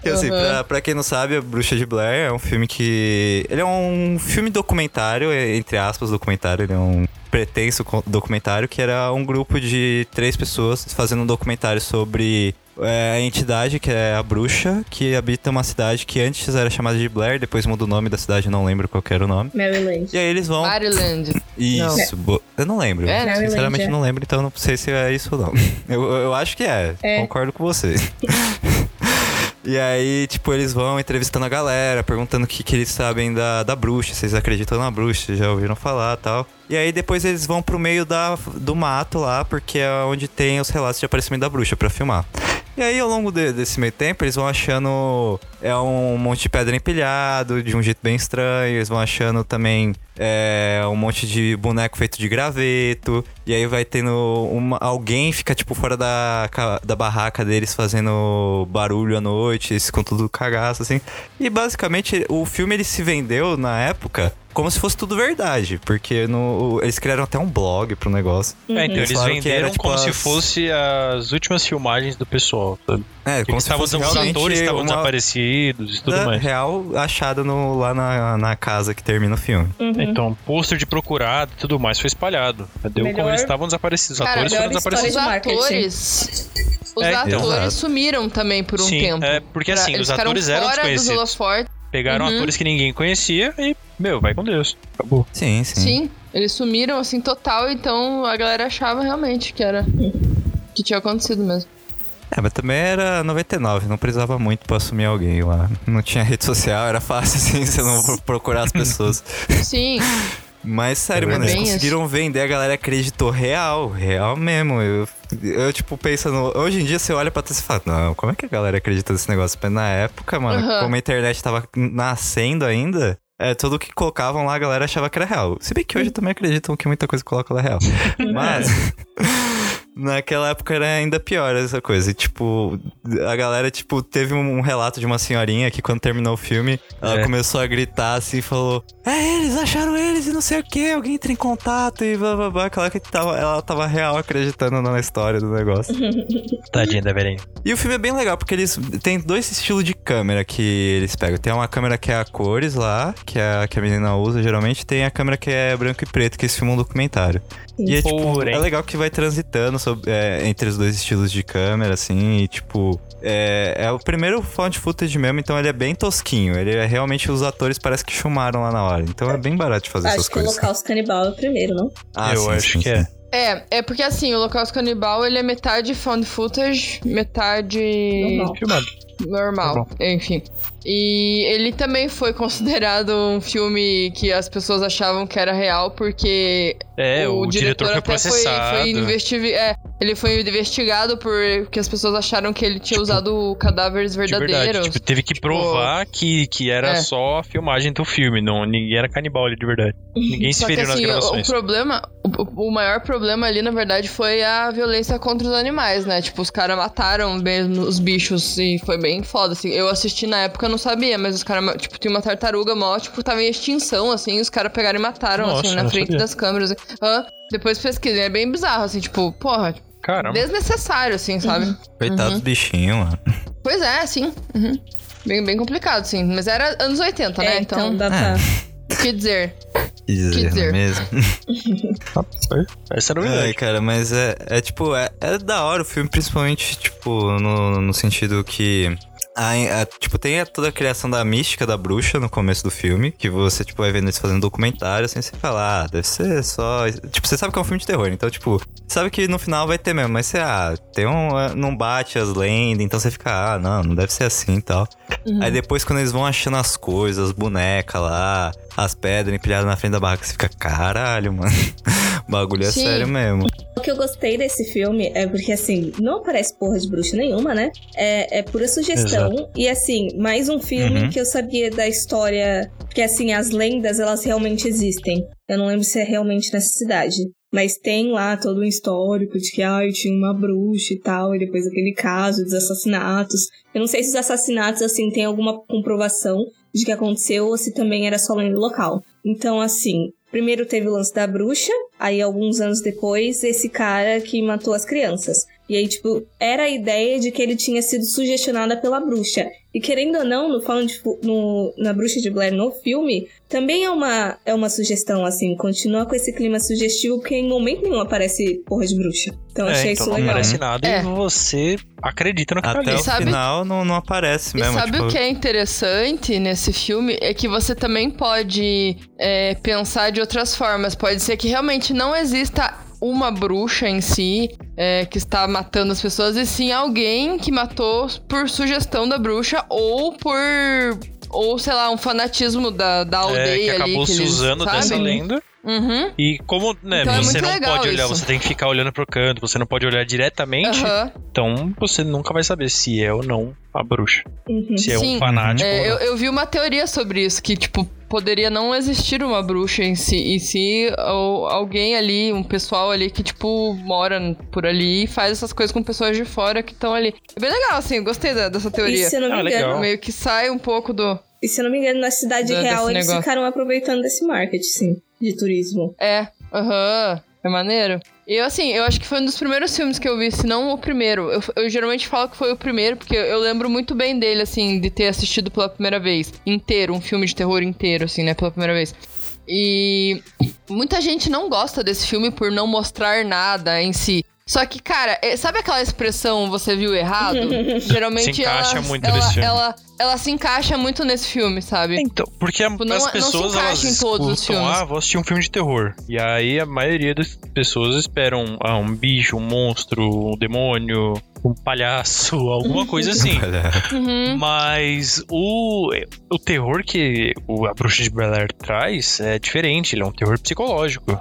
Que, assim, Uhum. pra, pra quem não sabe, A Bruxa de Blair é um filme que. Ele é um filme documentário, é, entre aspas, documentário. Ele é um pretenso documentário que era um grupo de três pessoas fazendo um documentário sobre é, a entidade que é a bruxa, que habita uma cidade que antes era chamada de Blair, depois muda o nome da cidade, não lembro qual que era o nome. Maryland. E aí eles vão. Maryland. Isso, bo- eu não lembro. É, né? Sinceramente, Maryland, é. não lembro, então não sei se é isso ou não. Eu, eu acho que é. É. Concordo com você. E aí, tipo, eles vão entrevistando a galera, perguntando o que, que eles sabem da, da bruxa, eles acreditam na bruxa, já ouviram falar tal. E aí depois eles vão pro meio da, do mato lá, porque é onde tem os relatos de aparecimento da bruxa pra filmar. E aí, ao longo de- desse meio tempo, eles vão achando é um monte de pedra empilhado, de um jeito bem estranho. Eles vão achando também é, um monte de boneco feito de graveto. E aí vai tendo uma, alguém fica, tipo, fora da, da barraca deles fazendo barulho à noite, ficam tudo cagaço, assim. E basicamente, o filme ele se vendeu na época como se fosse tudo verdade. Porque no, eles criaram até um blog pro negócio. É, então Eles eles venderam era, tipo, como se as- fosse as últimas filmagens do pessoal. Sabe? É, Eles como se estavam, fosse os atores estavam uma- desaparecidos e tudo da mais. real achada no, lá na, na casa que termina o filme. Uhum. Então, pôster de procurado e tudo mais foi espalhado. Deu Melhor- como eles estavam desaparecidos. Os Cara, atores foram Os desaparecidos. de marketing. atores. Os É, atores Exato. sumiram também por um Sim, tempo. é, porque assim, Eles os atores eram desconhecidos. Pegaram Uhum. atores que ninguém conhecia e, meu, vai com Deus. Acabou. Sim, sim. Sim, eles sumiram assim total, então a galera achava realmente que era. que tinha acontecido mesmo. É, mas também era 99, não precisava muito pra assumir alguém lá. Não tinha rede social, era fácil assim, você não pro- procurar as pessoas. Sim, Mas sério, É mano, eles bem isso. conseguiram vender, a galera acreditou real, real mesmo. Eu, eu tipo, pensando, hoje em dia você olha pra trás e fala, não, como é que a galera acredita nesse negócio? Mas na época, mano, Aham. como a internet tava nascendo ainda, é, tudo que colocavam lá a galera achava que era real. Se bem que hoje também acreditam que muita coisa que colocam lá é real. Mas. Naquela época era ainda pior essa coisa. E, tipo, a galera, tipo, teve um relato de uma senhorinha que quando terminou o filme, ela É. começou a gritar assim e falou: É, eles acharam eles e não sei o que, alguém entra em contato e blá blá blá. Aquela que tava, ela tava real acreditando na história do negócio. Tadinha da velhinha. E o filme é bem legal, porque eles tem dois estilos de câmera que eles pegam. Tem uma câmera que é a cores lá, que é a que a menina usa geralmente, tem a câmera que é branco e preto, que eles filmam um documentário. E é, tipo, é legal que vai transitando sobre- é, entre os dois estilos de câmera, assim, e tipo. É, é o primeiro found footage mesmo, então ele é bem tosquinho. Ele é realmente os atores parece que filmaram lá na hora. Então é bem barato de fazer Acho essas que o coisas. Holocausto Canibal é o primeiro, não? Ah, eu sim, acho sim, que sim. é. É, é porque assim, o Holocausto Canibal, ele é metade found footage, metade Normal. Filmado. normal, Tá enfim. E ele também foi considerado um filme que as pessoas achavam que era real, porque É, o, diretor, foi até processado. Foi, investig... é, ele foi investigado porque as pessoas acharam que ele tinha usado cadáveres de verdade. verdadeiros. Tipo, teve que provar que, que era É. só a filmagem do filme. Não, ninguém era canibal ali de verdade. Ninguém se Só que feriu assim, nas o, o gravações. problema, o, o maior problema ali, na verdade, foi a violência contra os animais, né? Tipo, os caras mataram mesmo os bichos e foi bem foda, assim. Eu assisti na época, não sabia, mas os caras, tipo, tinha uma tartaruga mó, tipo, tava em extinção, assim, os caras pegaram e mataram, Nossa, assim, na frente sabia. das câmeras. Hã? depois pesquisem, é bem bizarro, assim, tipo, porra, Caramba. desnecessário, assim, sabe? Coitado do bichinho, mano. Pois é, sim. Uhum. Bem, bem complicado, sim. Mas era anos 80, né? É, Então, dá pra... o que dizer? Que dizer, não é dizer. mesmo? Essa era verdade. cara, mas é, é tipo, é, é da hora o filme, principalmente, tipo, no, no sentido que. A- a- tipo, tem a- toda a criação da mística da bruxa no começo do filme, que você, tipo, vai vendo eles fazendo documentário, assim, você fala, ah, deve ser só. Tipo, você sabe que é um filme de terror, então, tipo, sabe que no final vai ter mesmo, mas você, ah, tem um. Não bate as lendas, então você fica, ah, não, não deve ser assim e tal. Aí depois, quando eles vão achando as coisas, as bonecas lá, as pedras empilhadas na frente da barraca, você fica, caralho, mano. O bagulho é Sim. sério mesmo. O que eu gostei desse filme é porque, assim, não aparece porra de bruxa nenhuma, né? É, é pura sugestão. E, assim, mais um filme Uhum. que eu sabia da história. Porque, assim, as lendas, elas realmente existem. Eu não lembro se é realmente nessa cidade. Mas tem lá todo um histórico de que, ai, tinha uma bruxa e tal. E depois aquele caso dos assassinatos. Eu não sei se os assassinatos, assim, tem alguma comprovação de que aconteceu ou se também era só lenda local. Então, assim, primeiro teve o lance da bruxa, aí alguns anos depois, esse cara que matou as crianças. E aí, tipo, era a ideia de que ele tinha sido sugestionado pela bruxa. E querendo ou não, no, falando de, no, na Bruxa de Blair no filme, também é uma, é uma sugestão, assim. Continua com esse clima sugestivo, porque em momento nenhum aparece porra de bruxa. Então É, achei então isso não legal. aparece nada É. e você acredita no que tá Até o sabe- final não, não aparece E mesmo. sabe tipo, o que é interessante nesse filme? É que você também pode é, pensar de outras formas. Pode ser que realmente não exista uma bruxa em si é, que está matando as pessoas, e sim alguém que matou por sugestão da bruxa ou por. Ou, sei lá, um fanatismo da, da É, aldeia que ali. acabou que se eles, usando sabe? dessa lenda. Uhum. E como né, Então é você muito não pode olhar, isso. você tem que ficar olhando pro canto, você não pode olhar diretamente, Aham. então você nunca vai saber se é ou não a bruxa. Uhum. Se é Sim. um fanático É, ou eu, eu vi uma teoria sobre isso, que, tipo, poderia não existir uma bruxa em si, e se ou alguém ali, um pessoal ali que, tipo, mora por ali e faz essas coisas com pessoas de fora que estão ali. É bem legal, assim, eu gostei da- dessa E teoria. se eu não me Ah, engano, legal. Meio que sai um pouco do. e se eu não me engano, na cidade Da- real eles negócio. ficaram aproveitando desse marketing, sim, de turismo. É, aham, é maneiro. Eu, assim, eu acho que foi um dos primeiros filmes que eu vi, se não o primeiro. Eu, eu geralmente falo que foi o primeiro, porque eu lembro muito bem dele, assim, de ter assistido pela primeira vez. Inteiro, um filme de terror inteiro, assim, né, pela primeira vez. E muita gente não gosta desse filme por não mostrar nada em si. Só que, cara, é- sabe aquela expressão você viu errado? Geralmente Se encaixa ela, muito ela, nesse filme. Ela, ela se encaixa muito nesse filme, sabe? Então, porque Tipo, não- as não se pessoas encaixa elas em todos os escutam, filmes. ah, vou assistir um filme de terror. E aí a maioria das pessoas esperam ah, um bicho, um monstro, um demônio, um palhaço, alguma coisa assim. Uhum. Mas o, o terror que o, a Bruxa de Bel Air traz é diferente, ele é um terror psicológico.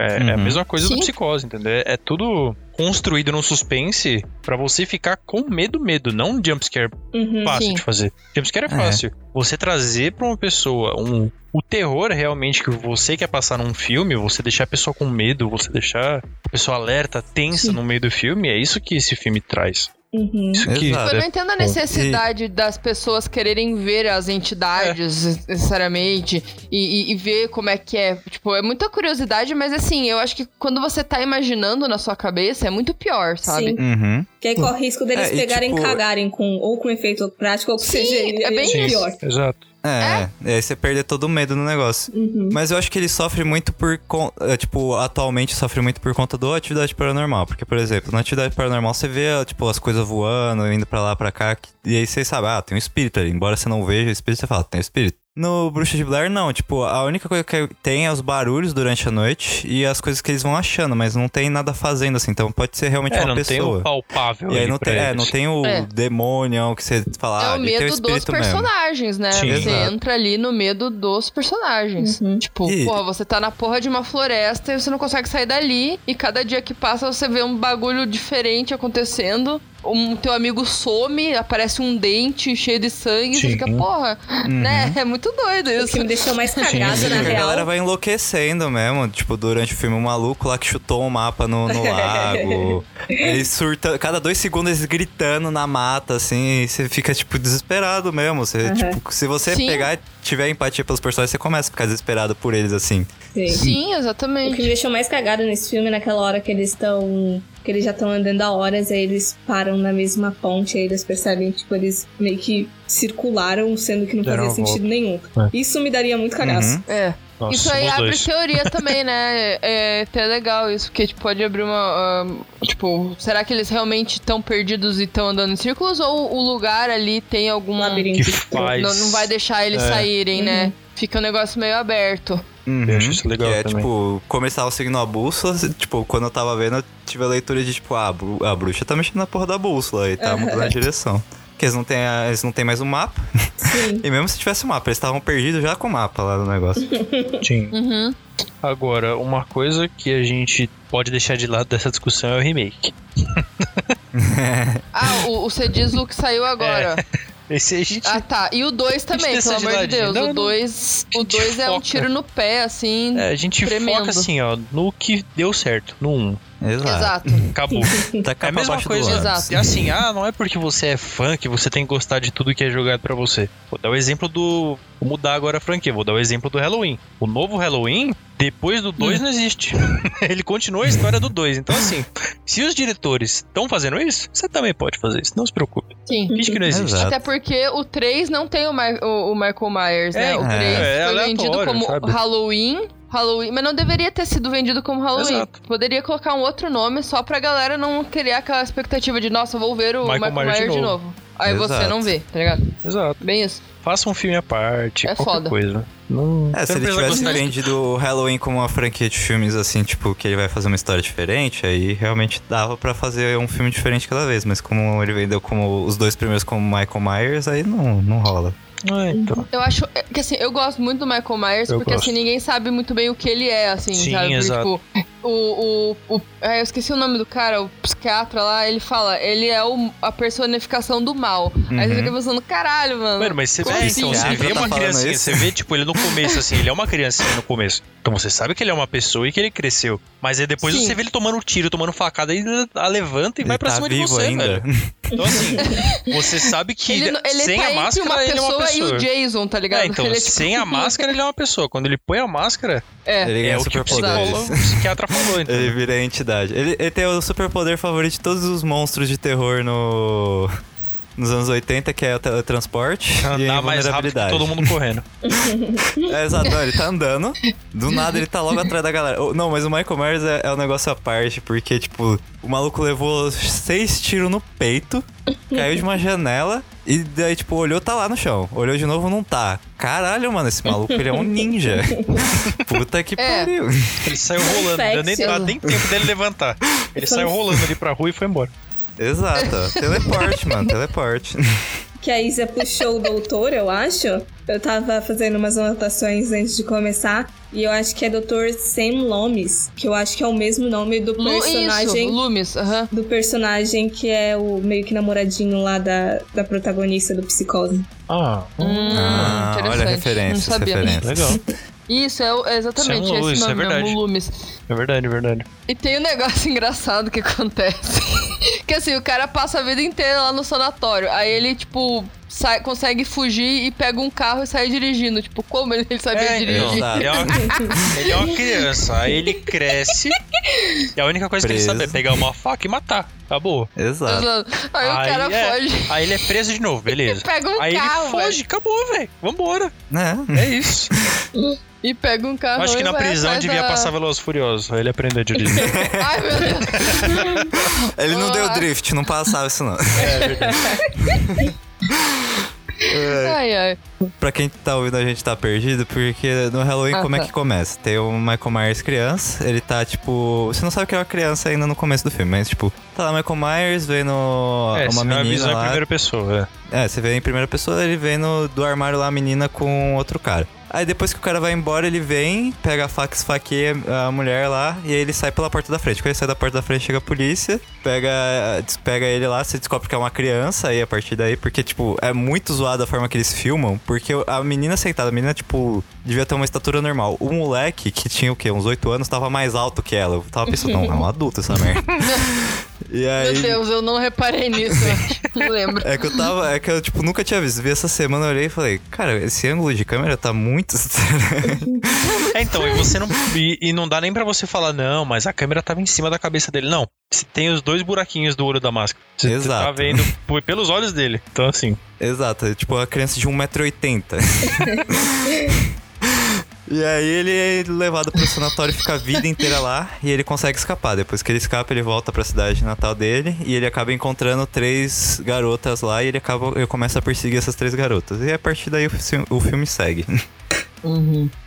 É, é a Uhum. mesma coisa Sim. do psicose, entendeu? É, é tudo construído num suspense pra você ficar com medo, medo, não um jumpscare Uhum. fácil Sim. de fazer. Jumpscare é É. fácil. Você trazer pra uma pessoa um, o terror realmente que você quer passar num filme, você deixar a pessoa com medo, você deixar a pessoa alerta, tensa Sim. no meio do filme, é isso que esse filme traz. Uhum. Isso que. Eu não entendo a necessidade das pessoas quererem ver as entidades necessariamente e, e- e ver como é que é. Tipo, é muita curiosidade, mas assim, eu acho que quando você tá imaginando na sua cabeça é muito pior, sabe? Sim. Uhum. Que aí corre o risco deles É, e, pegarem e tipo- cagarem com, ou com efeito prático ou com Sim, CGI. é bem aí isso. pior. Exato. É, e aí você perde todo o medo no negócio. Uhum. Mas eu acho que ele sofre muito por. é, Tipo, atualmente sofre muito por conta do atividade paranormal. Porque, por exemplo, na atividade paranormal você vê, tipo, as coisas voando, indo pra lá, pra cá. E aí você sabe, ah, tem um espírito ali. Embora você não veja o espírito, você fala, tem um espírito. No Bruxa de Blair, não. Tipo, a única coisa que tem é os barulhos durante a noite e as coisas que eles vão achando, mas não tem nada fazendo assim. Então pode ser realmente É, uma não tem pessoa. o palpável E aí não tem, é, não tem o É. demônio que você fala, É ah, o tem o medo dos espírito mesmo. personagens, né? Sim. você Exato. entra ali no medo dos personagens. Uhum. Tipo, E- porra, você tá na porra de uma floresta e você não consegue sair dali. E cada dia que passa você vê um bagulho diferente acontecendo. Um teu amigo some, aparece um dente cheio de sangue. E você fica, porra, né? É muito doido O isso. que me deixou mais cagada, Sim, na a galera real. vai enlouquecendo mesmo. Tipo, durante o filme, um maluco lá que chutou um mapa no, no lago. Ele surta. Cada dois segundos eles gritando na mata, assim. E você fica, tipo, desesperado mesmo. Você, Uhum. tipo, se você Sim. pegar e tiver empatia pelos personagens, você começa a ficar desesperado por eles, assim. Sim. Sim, O que exatamente. me deixou mais cagada nesse filme é naquela hora que eles estão. Que eles já estão andando há horas, aí eles param na mesma ponte, aí eles percebem, tipo, eles meio que circularam, sendo que não Deram fazia sentido nenhum. É. Isso me daria muito cagaço. Uhum. É. Nossa, isso aí abre dois. teoria também, né? É até legal isso, porque tipo, pode abrir uma. ah, tipo, será que eles realmente estão perdidos e estão andando em círculos? Ou o lugar ali tem algum. Labirinto. Que faz. Não, não vai deixar eles É. saírem, Uhum. né? Fica um negócio meio aberto. Uhum. Eu acho isso legal Que é, também. tipo, estavam seguindo a bússola, tipo, quando eu tava vendo, eu tive a leitura de, tipo, ah, a bru- a bruxa tá mexendo na porra da bússola e tá mudando a direção. Porque eles não têm, a- eles não têm mais o mapa. Sim. E mesmo se tivesse o mapa, eles estavam perdidos já com o mapa lá no negócio. Sim. Uhum. Agora, uma coisa que a gente pode deixar de lado dessa discussão é o remake. Ah, o, o Cedislo que saiu agora. Esse a gente. Ah, tá. E o 2 também, pelo de amor de. Deus. Não, o não. 2 A o dois é um tiro no pé, assim. é, a gente tremendo. foca assim, ó, no que deu certo, no 1. Exato. Exato. Acabou. Tá É a mesma coisa. Exato. E assim, ah, não é porque você é fã que você tem que gostar de tudo que é jogado pra você. Vou dar o exemplo do. Vou mudar agora a franquia, vou dar o exemplo do Halloween. O novo Halloween Depois do 2 não existe. Ele continua a história do 2. Então, assim, se os diretores estão fazendo isso, você também pode fazer isso. Não se preocupe. Sim. Finge que não existe. Exato. Até porque o 3 não tem o, Ma- o- o Michael Myers, né? É, o é, 3 é foi aleatório, vendido como sabe? Halloween. Halloween, mas não deveria ter sido vendido como Halloween. Exato. Poderia colocar um outro nome só pra galera não criar aquela expectativa de, nossa, vou ver o Michael Michael, Myers Myers, de de novo. novo. Aí você Exato. não vê, tá ligado? Exato. Bem isso. Faça um filme à parte, É qualquer foda. coisa. Não, É, se você ele tivesse vendido o Halloween como uma franquia de filmes, assim, tipo, que ele vai fazer uma história diferente, aí realmente dava pra fazer um filme diferente cada vez. Mas como ele vendeu como os dois primeiros como Michael Myers, aí não, não rola. Ah, então. Eu acho é, que assim, eu gosto muito do Michael Myers Eu porque gosto. assim, ninguém sabe muito bem o que ele é, assim, Sim, sabe? Porque, exato. tipo, o, o, o- é, eu esqueci o nome do cara, o psiquiatra lá, ele fala, ele é o, a personificação do mal. Aí você fica pensando, caralho, mano. Mano, mas você vê, assim? então, você vê tá uma falando criancinha, isso? você vê, tipo, ele no começo, assim, ele é uma criancinha no começo. Então você sabe que ele é uma pessoa e que ele cresceu. Mas aí depois Sim. você vê ele tomando tiro, tomando facada, e ele a levanta e ele vai pra tá cima de você, ainda. velho. Então assim, você sabe que Ele, ele sem tá a máscara uma ele é uma pessoa e pessoa. o Jason, tá ligado? É, então, Ele é, tipo, sem a máscara ele é uma pessoa. Quando ele põe a máscara, É, Ele ganha é o que o psiquiatra falou, então. Ele vira a entidade. Ele, ele tem o superpoder favorito de todos os monstros de terror no... nos anos 80, que é o teletransporte e a Andar mais rápido que invulnerabilidade. todo mundo correndo. É, exato, ele tá andando, do nada ele tá logo atrás da galera. Não, mas o Michael Myers é, é um negócio à parte, porque, tipo, o maluco levou seis tiros no peito, caiu de uma janela e daí, tipo, olhou, tá lá no chão. Olhou de novo, não tá. Caralho, mano, esse maluco, ele é um ninja. Puta que É. pariu. Ele saiu rolando, deu nem, dá nem tempo dele levantar. Ele saiu rolando ali pra rua e foi embora. Exato, teleporte, mano, teleporte. Que a Isa puxou o doutor, eu acho. Eu tava fazendo umas anotações antes de começar. E eu acho que é Dr. Sam Loomis, que eu acho que é o mesmo nome do Lu- isso, personagem. Loomis, aham. Do personagem que é o meio que namoradinho lá da, da protagonista do Psicose. Ah, Hum, Ah, olha a referência, Não sabia. referência. legal. Isso, é, é exatamente Sam esse é nome verdade. mesmo, Loomis. É verdade, é verdade. E tem um negócio engraçado que acontece. que assim, o cara passa a vida inteira lá no sanatório. Aí ele, tipo, sai, consegue fugir e pega um carro e sai dirigindo. Tipo, como ele sabia É, dirigir? então, Exato. ele, é uma, ele é uma criança, aí ele cresce e a única coisa que ele Preso. sabe é pegar uma faca e matar. Acabou. Exato. Aí, o cara é, foge. Aí ele é preso de novo, beleza. Pega um aí carro, ele foge, acabou, velho. Vambora. É. É isso. E pega um carro Acho que na prisão devia da... passar Velozes Furiosos. Ele aprendeu a dirigir. Ai, meu Deus. Ele não deu drift, não passava isso não. é verdade. ai, ai. Pra quem tá ouvindo a gente tá perdido, porque no Halloween Ah, como é tá. que começa? Tem o Michael Myers criança, ele tá tipo. Você não sabe que é uma criança ainda no começo do filme, mas tipo, tá lá Michael Myers vendo É, uma você menina em lá. primeira pessoa. É, você vê em primeira pessoa ele vendo do armário lá a menina com outro cara. Aí depois que o cara vai embora, ele vem, pega a faca, esfaqueia a mulher lá e aí ele sai pela porta da frente. Quando ele sai da porta da frente, chega a polícia, pega, pega ele lá, você descobre que é uma criança aí a partir daí, porque, tipo, é muito zoada a forma que eles filmam, porque a menina sentada, a menina, tipo, devia ter uma estatura normal. O moleque, que tinha o quê? Uns 8 anos, tava mais alto que ela. Eu tava pensando, não, é um adulto essa merda. E aí. Meu Deus, eu não reparei nisso. não lembro. É que eu tava. É que eu, tipo, nunca tinha visto. Vi essa semana, eu olhei e falei, cara, esse ângulo de câmera tá muito estranho. É, então, e você não. E, e não dá nem pra você falar, não, mas a câmera tava em cima da cabeça dele. Não. Tem os dois buraquinhos do olho da máscara. Você, tá Exato. vendo p- pelos olhos dele. Então, assim. Exato, é tipo uma criança de 1,80m. E aí ele é levado pro sanatório e fica a vida inteira lá e ele consegue escapar. Depois que ele escapa, ele volta pra cidade natal dele e ele acaba encontrando três garotas lá e ele acaba ele começa a perseguir essas três garotas. E a partir daí o filme segue.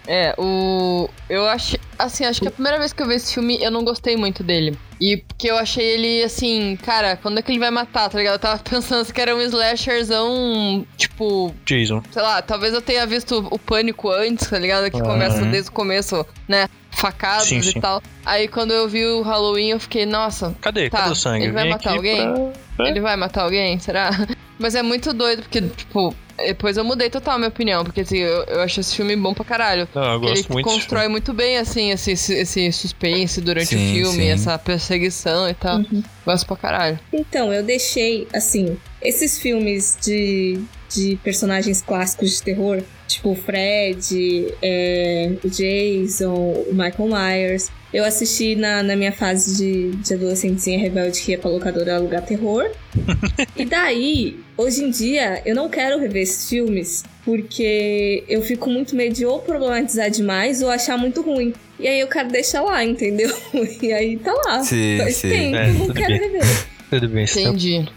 É, o. Eu achei. Assim, acho que a primeira vez que eu vi esse filme, eu não gostei muito dele. E porque eu achei ele assim, cara, quando é que ele vai matar, tá ligado? Eu tava pensando que era um slasherzão, tipo, Jason. sei lá, talvez eu tenha visto o Pânico antes, tá ligado? Que Uhum. começa desde o começo, né? Facadas Sim, e sim. tal. Aí quando eu vi o Halloween, eu fiquei, nossa, Cadê? Tá, Cadê o sangue? ele vai Vem matar alguém? pra- ele vai matar alguém? Será? Mas é muito doido, porque, tipo, depois eu mudei total a minha opinião, porque assim, eu, eu acho esse filme bom pra caralho. Não, eu gosto ele muito constrói muito bem, assim, esse, esse, suspense durante Sim, o filme, sim. essa perseguição e tal. Gosto pra caralho. Então, eu deixei, assim, esses filmes de de personagens clássicos de terror, tipo o Fred, é, o Jason, o Michael Myers. Eu assisti na, na minha fase de, de adolescentezinha rebelde que ia pra locadora alugar terror. e daí, hoje em dia, eu não quero rever esses filmes porque eu fico muito medo de ou problematizar demais ou achar muito ruim. E aí eu quero deixar lá, entendeu? E aí tá lá. Sim, Faz sim. tempo, É, não tudo quero bem. rever. Tudo bem, tá- Entendi.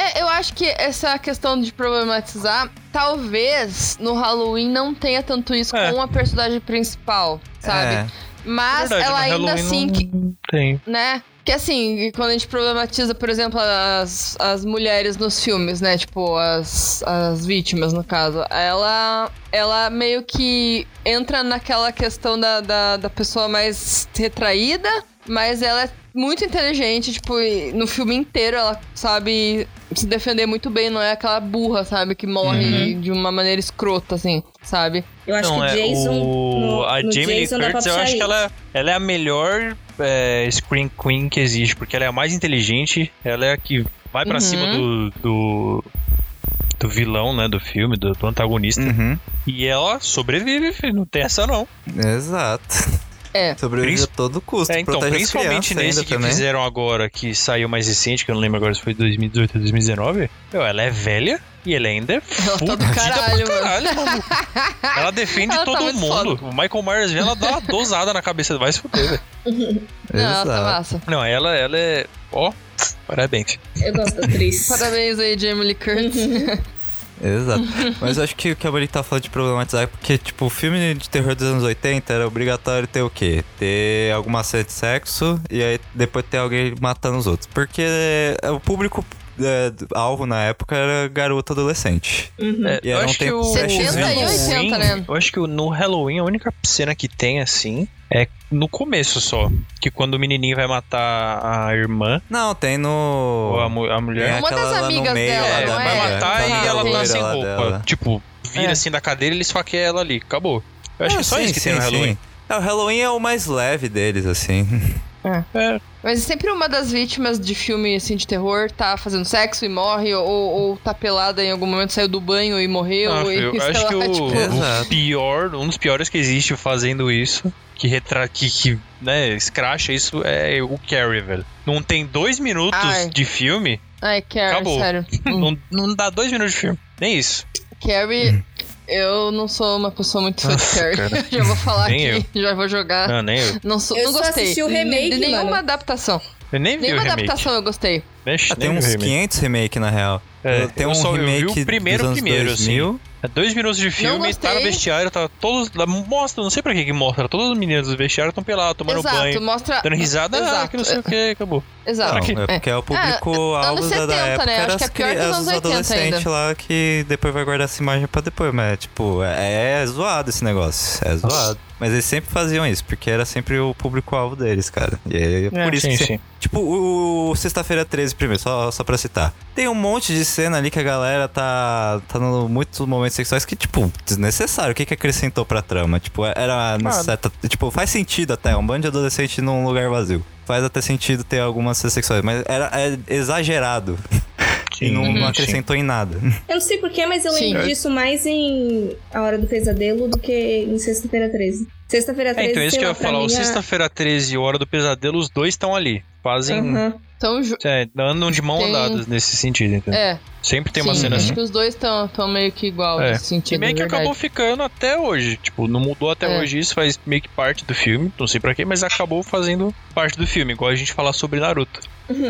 É, eu acho que essa questão de problematizar, talvez no Halloween não tenha tanto isso É. com a personagem principal, sabe? É. Mas Verdade, ela ainda Halloween assim, não que, Tem. né? Que assim, quando a gente problematiza, por exemplo, as, as mulheres nos filmes, né? Tipo, as, as vítimas, no caso. Ela, ela meio que entra naquela questão da, da, da pessoa mais retraída, mas ela é muito inteligente, tipo, no filme inteiro ela sabe se defender muito bem, não é aquela burra, sabe? Que morre de uma maneira escrota, assim, sabe? Eu acho Não, que é, Jason. o... no, a no Jamie Lee Jason pra Curtis, eu acho que ela, ela é a melhor é, Screen Queen que existe, porque ela é a mais inteligente, ela é a que vai pra Uhum. cima do, do, do vilão, né, do filme, do, do antagonista, Uhum. e ela sobrevive, filho, não tem essa não. Exato. É. Sobrevive a todo custo. É, então, principalmente nesse ainda que também. fizeram agora, que saiu mais recente, que eu não lembro agora se foi 2018 ou 2019, meu, ela é velha e ela ainda é Ela tá do caralho, pra caralho, mano. Ela defende Ela tá todo muito mundo. O Michael Myers vê ela dá uma dosada na cabeça, vai se fuder, velho. Não, ela tá massa. Não, ela, ela é. Ó, parabéns. Eu gosto da atriz. Parabéns aí, Jamie Lee Curtis. Exato. Mas eu acho que o que a Monique tá falando de problematizar é porque, tipo, o filme de terror dos anos 80 era obrigatório ter o quê? Ter alguma cena de sexo e aí depois ter alguém matando os outros. Porque o público alvo na época era garoto adolescente. É, E eu ela não acho tem que o 70 e Halloween- 80, né? Eu acho que no Halloween a única cena que tem assim é no começo só. Que quando o menininho vai matar a irmã, Não, tem no. ou a, mu- a mulher. Tem Uma das lá no amigas meio dela, É, não vai é? matar tá e ela tá sem roupa. dela. Tipo, vira É. assim da cadeira e ele esfaqueia ela ali. Acabou. Eu acho Ah, que é só sim, isso que tem no sim, Halloween. sim. É, o Halloween é o mais leve deles, assim. É, Mas sempre uma das vítimas de filme assim de terror tá fazendo sexo e morre, ou, ou tá pelada em algum momento, saiu do banho e morreu. Ah, e, eu sei acho lá, que o, tipo, o pior, um dos piores que existe fazendo isso, que retra que, que né, escracha isso, é o Carrie, velho. Não tem dois minutos Ai. de filme, Ai, Carrie, Acabou. sério. Não, não dá dois minutos de filme. Nem isso. Carrie, eu não sou uma pessoa muito fã de Carrie. já vou falar Nem aqui, já vou jogar. Não, nem eu. Não, sou, Eu não só gostei. assisti o remake, de nenhuma mano. adaptação. Eu nem vi Nenhuma o remake. adaptação eu gostei. Ah, tem uns remake. 500 remake, na real. É, tem um só- eu vi o remake primeiro, dos anos primeiro, 2000. É dois minutos de filme, tá no vestiário, tá todos. Mostra, não sei pra que que mostra. Todos os meninos do vestiário estão pelados, tomando Exato, banho, mostra. dando risada, ah, Exato. que não sei o que, acabou. Exato. Não, é porque é o público É, alvo anos da, da 70, época. né? Era Acho que é as pior 80 adolescentes lá que depois vai guardar essa imagem pra depois. Mas, tipo, é, é zoado esse negócio. É zoado. Mas eles sempre faziam isso, porque era sempre o público-alvo deles, cara. E aí, é por isso sim, que. sim. Tipo, o, o Sexta-feira 13 primeiro, só, só pra citar. Tem um monte de cena ali que a galera tá, tá no muitos momentos sexuais que, tipo, desnecessário. O que que acrescentou pra trama? Tipo, era. Ah. certa- tipo, faz sentido até. Um bando de adolescente num lugar vazio. Faz até sentido ter algumas cenas sexuais, mas era é exagerado. e não, Uhum. não acrescentou em nada. Eu não sei porquê, mas eu Sim. lembro disso mais em A Hora do Pesadelo do que em Sexta-feira 13. Sexta-feira É, 13, então, isso que eu ia falar. O mim, é- Sexta-feira 13 e o Hora do Pesadelo, os dois estão ali. Fazem. Então, ju- É, andam de mão Tem- dadas nesse sentido, entendeu? é. Sempre tem uma sim, cena acho assim. que os dois estão meio que igual É. nesse sentido. E meio que verdade. acabou ficando até hoje. Tipo, não mudou até É. hoje isso, faz meio que parte do filme. Não sei pra quê, mas acabou fazendo parte do filme. Igual a gente falar sobre Naruto.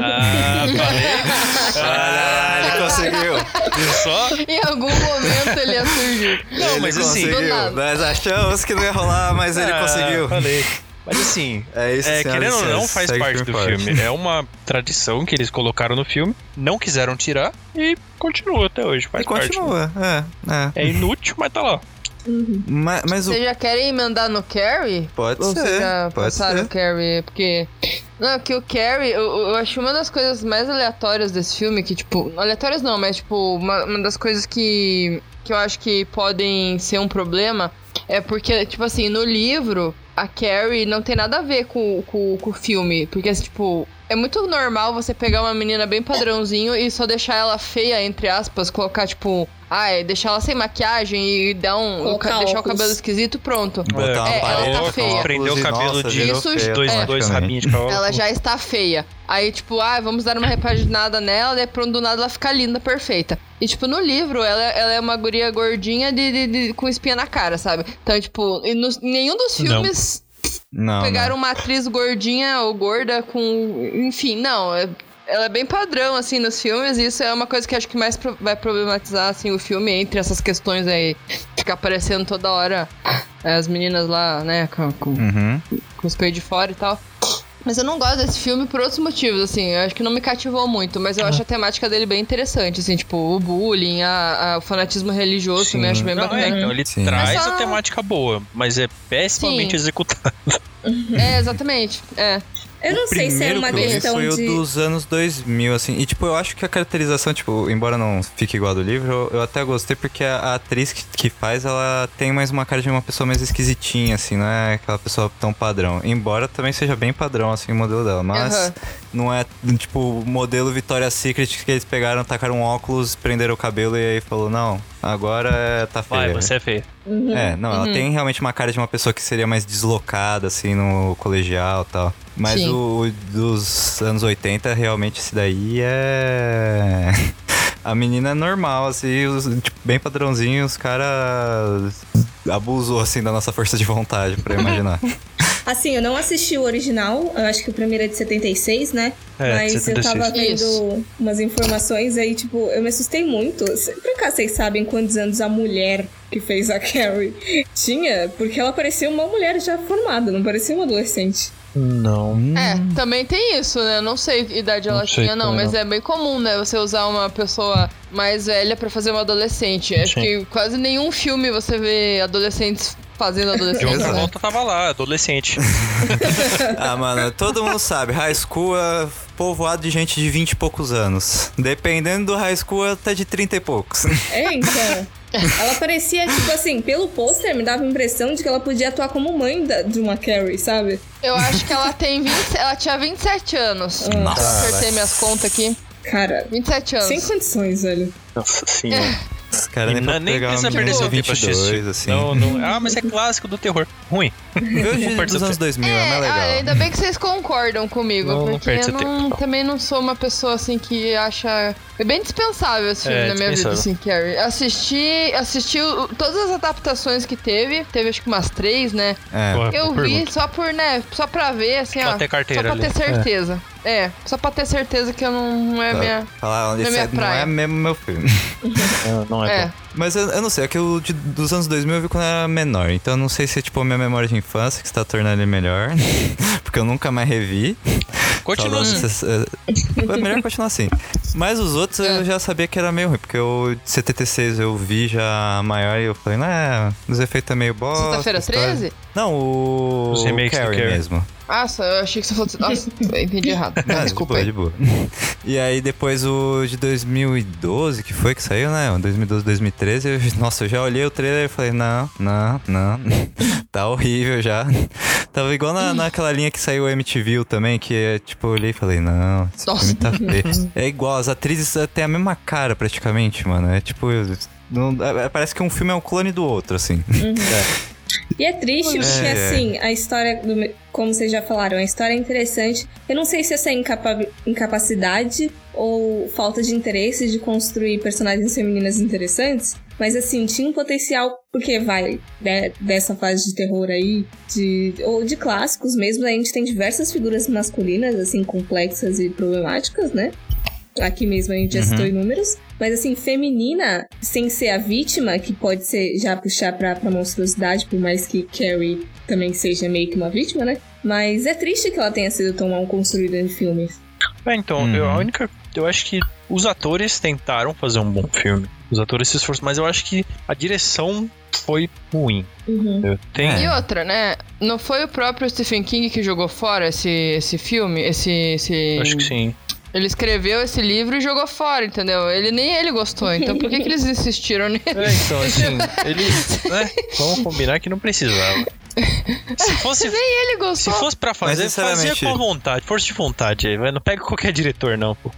Ah, falei. Ah, ele conseguiu. Viu só? Em algum momento ele ia surgir. Não, ele mas assim- conseguiu. nada. Nós achamos que não ia rolar, mas ele Ah, conseguiu. Falei. Mas assim, É isso, é, querendo ou não, faz segue parte do forte. filme. É uma tradição que eles colocaram no filme, não quiseram tirar e continua até hoje. Faz E parte. continua, é, é. É inútil, mas tá lá. Mas, mas o. Vocês já querem emendar no Carrie? Pode Ou ser. vocês já Pode passaram ser. o Carrie? Porque. Não, que o Carrie, eu, eu acho uma das coisas mais aleatórias desse filme, que, tipo, aleatórias não, mas, tipo, uma, uma das coisas que, que eu acho que podem ser um problema é porque, tipo assim, no livro, a Carrie não tem nada a ver com, com, com o filme. Porque, tipo, é muito normal você pegar uma menina bem padrãozinho e só deixar ela feia, entre aspas, colocar, tipo, ai, deixar ela sem maquiagem e dar um. Colocar deixar o cabelo esquisito, pronto. Botar uma É, ela tá feia. Prendeu o e, cabelo nossa, de virou Isso, feia dois, é. dois rabinhos de cavalo. Ela já está feia. Aí, tipo, ah, vamos dar uma repaginada nela, daí pronto, do nada ela fica linda, perfeita. E, tipo, no livro, ela, ela é uma guria gordinha de, de- de- com espinha na cara, sabe? Então, tipo, e nenhum dos filmes Não, pegaram não. uma atriz gordinha ou gorda com. Enfim, não. é- Ela é bem padrão, assim, nos filmes, e isso é uma coisa que acho que mais pro- vai problematizar, assim, o filme entre essas questões aí. Ficar aparecendo toda hora as meninas lá, né, com, com, Uhum. com os peitos de fora e tal. Mas eu não gosto desse filme por outros motivos, assim. Eu acho que não me cativou muito, mas eu acho a temática dele bem interessante, assim, tipo, o bullying, a- a- o fanatismo religioso Sim. também acho bem Não, é, bacana. então ele Sim. traz só- a temática boa, mas é pessimamente Sim. executado. É, exatamente. É. Eu não O sei se é uma questão foi de. o dos anos 2000, assim. E, tipo, eu acho que a caracterização, tipo, embora não fique igual do livro, eu, eu até gostei porque a, a atriz que, que faz, ela tem mais uma cara de uma pessoa mais esquisitinha, assim, não é aquela pessoa tão padrão. Embora também seja bem padrão, assim, o modelo dela. Mas Aham. Não é, tipo, o modelo Victoria's Secret que eles pegaram, tacaram um óculos, prenderam o cabelo e aí falou, não, agora é, tá feio. Vai, você é feio. É, não, ela tem realmente uma cara de uma pessoa que seria mais deslocada, assim, no colegial e tal. Mas Sim. o, o dos anos 80, realmente, esse daí é. A menina é normal, assim, os- tipo, bem padrãozinho, os caras abusou, assim, da nossa força de vontade, pra imaginar. Assim, eu não assisti o original, eu acho que o primeiro é de 76, né? É, Mas 76. eu tava vendo Isso. umas informações aí, tipo, eu me assustei muito. Por acaso vocês sabem quantos anos a mulher que fez a Carrie tinha? Porque ela parecia uma mulher já formada, não parecia uma adolescente. Não. É, também tem isso, né? Eu não sei que idade ela Não tinha, não, também mas não. é bem comum, né? Você usar uma pessoa mais velha pra fazer uma adolescente. Acho Sim. que quase nenhum filme você vê adolescentes fazendo De adolescência. outra né? volta tava lá, adolescente. ah, mano, todo mundo sabe, high school é povoado de gente de 20 e poucos anos. Dependendo do high school, até de 30 e poucos. É, então. ela parecia, tipo assim, pelo pôster me dava a impressão de que ela podia atuar como mãe da- de uma Carrie, sabe? Eu acho que ela tem 20, ela tinha 27 anos. Nossa. Eu acertei minhas contas aqui. Cara, 27 anos. sem condições, velho. Nossa senhora. E nem não- pra nem precisa perder seu tempo assistindo. 22, assim. Não, não. Ah, mas é clássico do terror. Ruim. Vê o Não perde dos anos 2000, é, É, mais legal. ah, ainda bem que vocês concordam comigo, Não, não porque perde eu não- tempo. também não sou uma pessoa assim que acha. É bem dispensável esse filme É, na minha vida, assim, Carrie. Assisti, assisti todas as adaptações que teve, teve acho que umas três, né? É. Eu vi pergunta. só por, né, só pra ver, assim, Pra ó. ter carteira só pra ali. ter certeza. É. só pra ter certeza que eu não, não é minha. Falar, na esse minha é- não praia. é mesmo meu filme. Não, não é, É. bom. Mas eu, eu não sei, é que o de- dos anos 2000 eu vi quando eu era menor. Então eu não sei se é tipo a minha memória de infância que está tornando ele melhor. porque eu nunca mais revi. Continua assim. é, é melhor continuar assim. Mas os outros É. eu já sabia que era meio ruim, porque o de 76 eu vi já maior e eu falei, né, os efeitos é meio bosta. Sexta-feira história- 13? Não, o. Os remakes o do Carrie Carrie. mesmo. Nossa, eu achei que você falou. Nossa, entendi errado. Ah, Mas de desculpa boa, aí. de boa. E aí depois o de 2012, que foi que saiu, né? 2012, 2013. Eu, nossa, eu já olhei o trailer e falei, não, não, não. tá horrível já. Tava igual na, naquela linha que saiu o MTV também, que é, tipo, eu olhei e falei, não, esse Nossa. filme tá feio. É igual, as atrizes têm a mesma cara praticamente, mano. É tipo. não- é- parece que um filme é um clone do outro, assim. E é triste É. porque, assim, a história, do- como vocês já falaram, a história é interessante. Eu não sei se essa é incapa- incapacidade ou falta de interesse de construir personagens femininas interessantes, mas, assim, tinha um potencial, porque vai né, dessa fase de terror aí, de, ou de clássicos mesmo, a gente tem diversas figuras masculinas, assim, complexas e problemáticas, né? Aqui mesmo a gente já Uhum. citou inúmeros. Mas assim, feminina, sem ser a vítima, que pode ser já puxar pra, pra monstruosidade, por mais que Carrie também seja meio que uma vítima, né? Mas é triste que ela tenha sido tão mal construída em filmes. É, então, Uhum. eu, a única. Eu acho que os atores tentaram fazer um bom filme. Os atores se esforçaram, mas eu acho que a direção foi ruim. Uhum. Tenho. É. E outra, né? Não foi o próprio Stephen King que jogou fora esse, esse filme? Esse, esse... Acho que sim. Ele escreveu esse livro e jogou fora, entendeu? Ele nem ele gostou, então por que, que eles insistiram nele? É, então, assim, ele. Né, vamos combinar que não precisava. Se fosse, Ele se gostou. fosse pra fazer, Mas, fazia sinceramente- com vontade, força de vontade aí, mas não pega qualquer diretor, não, pô.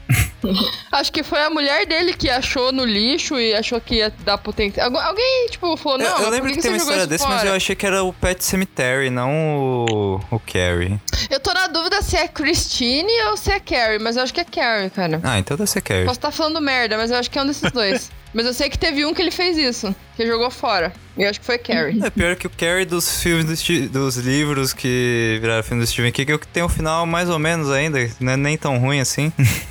Acho que foi a mulher dele que achou no lixo e achou que ia dar potencial. Algu- Alguém, tipo, falou, não, eu, eu mas lembro que você tem uma história desse, mas fora? eu achei que era o Pet Cemetery, não o, o Carrie. Eu tô na dúvida se é Christine ou se é Carrie, mas eu acho que é Carrie, cara. Ah, então deve ser Carrie. Posso estar falando merda, mas eu acho que é um desses dois. mas eu sei que teve um que ele fez isso, que jogou fora. E eu acho que foi Carrie. É pior que o Carrie dos filmes do dos livros que viraram filme do Stephen King, que tem um final mais ou menos ainda, não é nem tão ruim assim.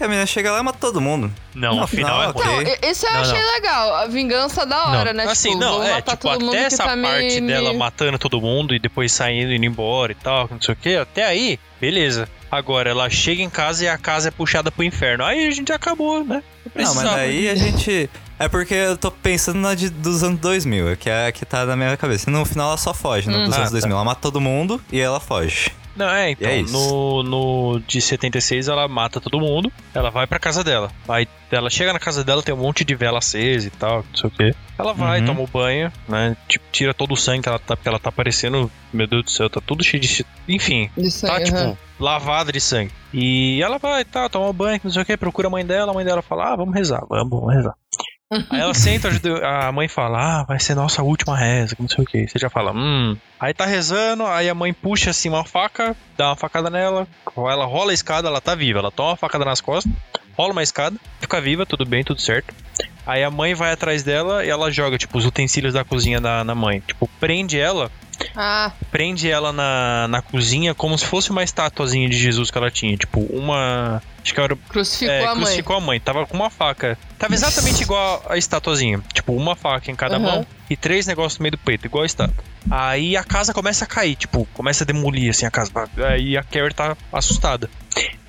E a menina chega lá e mata todo mundo. Não, No o final é final, ruim. ok. Não, e- esse eu Não, achei não. legal. A vingança da hora, né? Assim, tipo, não, é, matar tipo, até que essa tá me- parte dela me- matando todo mundo e depois saindo, indo embora e tal, não sei o que, até aí, beleza. Agora, ela chega em casa e a casa é puxada pro inferno. Aí a gente acabou, né? Não, mas daí a gente. É porque eu tô pensando na de, dos anos 2000, que é a que tá na minha cabeça. No final ela só foge, no dos Ah, anos tá. 2000. Ela mata todo mundo e ela foge. Não, é, então, é isso. no, no de 76 ela mata todo mundo, ela vai pra casa dela. Aí ela chega na casa dela, tem um monte de vela acesa e tal, não sei o quê. Ela vai, Uhum. toma o banho, né? Tipo, tira todo o sangue que ela tá, porque ela tá parecendo, meu Deus do céu, tá tudo cheio de. Enfim, Isso tá aí, tipo lavada de sangue. E ela vai, tá, toma banho, não sei o que, procura a mãe dela, a mãe dela fala: "Ah, vamos rezar, vamos, vamos rezar". Aí ela senta, a mãe fala: Ah, vai ser nossa última reza, não sei o que. Você já fala: Hum. Aí tá rezando, aí a mãe puxa assim uma faca, dá uma facada nela, ela rola a escada, ela tá viva. Ela toma uma facada nas costas, rola uma escada, fica viva, tudo bem, tudo certo. Aí a mãe vai atrás dela e ela joga, tipo, os utensílios da cozinha na, na mãe. Tipo, prende ela, Ah, prende ela na, na cozinha como se fosse uma estatuazinha de Jesus que ela tinha. Tipo, uma. Acho que era crucificou é, a mãe. crucificou a mãe. Tava com uma faca. Tava exatamente igual a estatuazinha. Tipo, uma faca em cada Uhum. mão e três negócios no meio do peito, igual a estátua. Aí a casa começa a cair, tipo, começa a demolir assim a casa. Aí a Carrie tá assustada.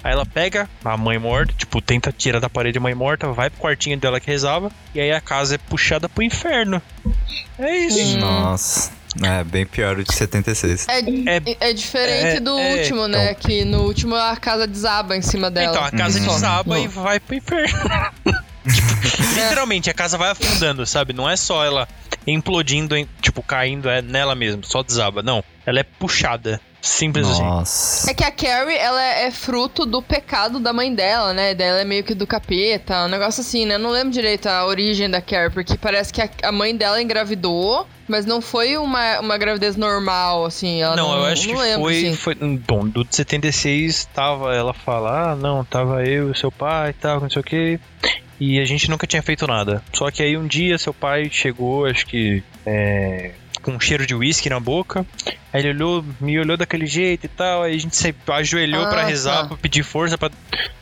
Aí ela pega a mãe morta, tipo, tenta tirar da parede a mãe morta, vai pro quartinho dela que rezava, e aí a casa é puxada pro inferno. É isso. Nossa. É, bem pior o de 76. É, É- é, diferente é- do é, último, né? então. Que no último a casa desaba em cima dela. Então a casa Uhum. desaba Não. e vai pro inferno. Tipo, literalmente, a casa vai afundando, sabe? Não é só ela implodindo, tipo, caindo é nela mesmo, só desaba. Não, ela é puxada. Simples assim. Nossa. É que a Carrie, ela é fruto do pecado da mãe dela, né? Dela é meio que do capeta, um negócio assim, né? Eu não lembro direito a origem da Carrie, porque parece que a mãe dela engravidou, mas não foi uma, uma gravidez normal, assim. Ela Não, não, eu acho não que lembro, foi, assim. foi. Bom, do de 76 tava. Ela fala, ah, não, tava eu e seu pai e tal, não sei o que. E a gente nunca tinha feito nada. Só que aí um dia seu pai chegou, acho que. É, com um cheiro de uísque na boca. Aí ele olhou, me olhou daquele jeito e tal. Aí a gente se ajoelhou Ah, pra rezar, tá. pra pedir força pra,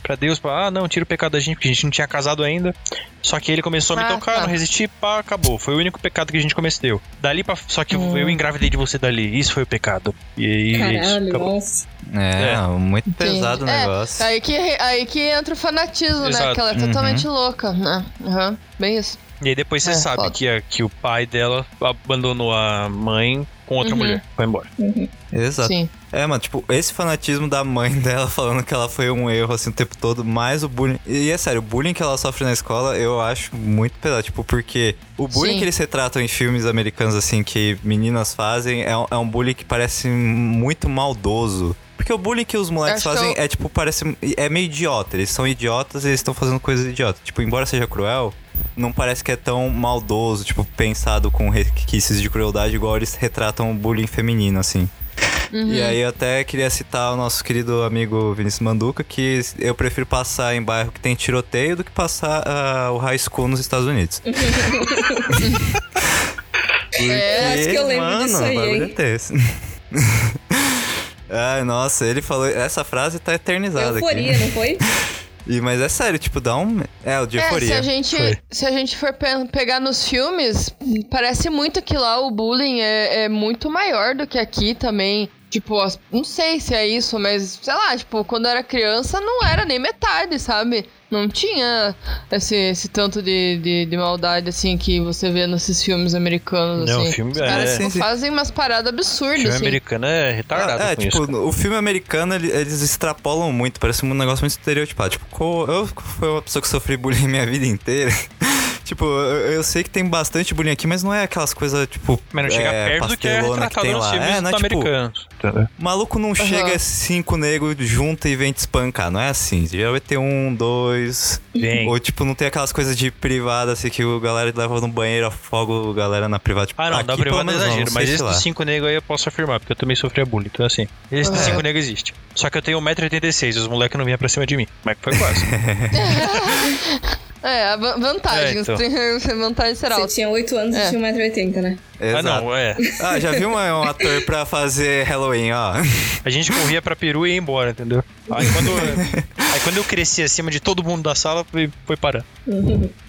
pra Deus, pra, ah, não, tira o pecado da gente, porque a gente não tinha casado ainda. Só que ele começou a me Ah, tocar, tá. não resisti, pá, acabou. Foi o único pecado que a gente cometeu. Dali pra. Só que Hum. eu engravidei de você dali. Isso foi o pecado. E aí. isso, Caralho, acabou. nossa. É, É. muito Entendi. pesado o É, negócio. Aí que, aí que entra o fanatismo, né? Exato. Que ela é Uhum. totalmente louca, né? Aham, bem isso. E aí depois você É, sabe foda. que, a- que o pai dela abandonou a mãe com outra Uhum. mulher. Foi embora. Exato. Sim. É, mano, tipo, esse fanatismo da mãe dela falando que ela foi um erro, assim, o tempo todo, mais o bullying. E é sério, o bullying que ela sofre na escola, eu acho muito pesado, tipo, porque o bullying Sim. que eles retratam em filmes americanos, assim, que meninas fazem, é, um- é um bullying que parece muito maldoso. Porque o bullying que os moleques Acho fazem eu- é, tipo, parece. É meio idiota. Eles são idiotas e eles estão fazendo coisas idiotas. Tipo, embora seja cruel, não parece que é tão maldoso, tipo, pensado com requisitos de crueldade, igual eles retratam o bullying feminino, assim. Uhum. E aí eu até queria citar o nosso querido amigo Vinícius Manduca, que eu prefiro passar em bairro que tem tiroteio do que passar ah, o high school nos Estados Unidos. Porque, É, acho que eu lembro mano, disso aí, hein? é. Ai, nossa, ele falou. Essa frase tá eternizada Euforia, aqui. não foi? E, mas é sério, tipo, dá um. É, o de É, se euforia. a gente, Foi. se a gente for pe- pegar nos filmes, parece muito que lá o bullying é, é muito maior do que aqui também. Tipo, não sei se é isso, mas sei lá, tipo, quando eu era criança não era nem metade, sabe? Não tinha esse, esse tanto de, de, de maldade assim que você vê nesses filmes americanos. Não, assim. o filme Os é- caras Sim, tipo, fazem umas paradas O absurdas, filme assim. americano é retardado Ah, é, com tipo, isso. o filme americano, ele- eles extrapolam muito, parece um negócio muito estereotipado. Tipo, eu fui uma pessoa que sofri bullying minha vida inteira. Tipo, eu, sei que tem bastante bullying aqui, mas não é aquelas coisas, tipo. Mas não chega é, perto do que é retratado tem nos lá. É, não é tipo. O maluco não chega é cinco negros junta e vem te espancar, não é assim. Já vai ter um, dois. Vem. Ou tipo, não tem aquelas coisas de privada, assim, que o galera leva no banheiro, afoga a galera na privada. Tipo, Ah, não, aqui, dá pelo privado é exagero, não mas sei esse se lá. dos 5 negros aí eu posso afirmar, porque eu também sofria bullying, então assim, esse dos É. 5 negros existe. Só que eu tenho 1,86m e os moleques não vinham pra cima de mim, mas foi quase. É, vantagem. É, então. tem vantagem será Você tinha 8 anos É. e tinha 1,80m, né? Ah, Exato. não, é. Ah, já viu uma- um ator pra fazer Halloween, ó. A gente corria pra peru e ia embora, entendeu? Aí quando, aí quando eu cresci acima de todo mundo da sala, foi, foi parar.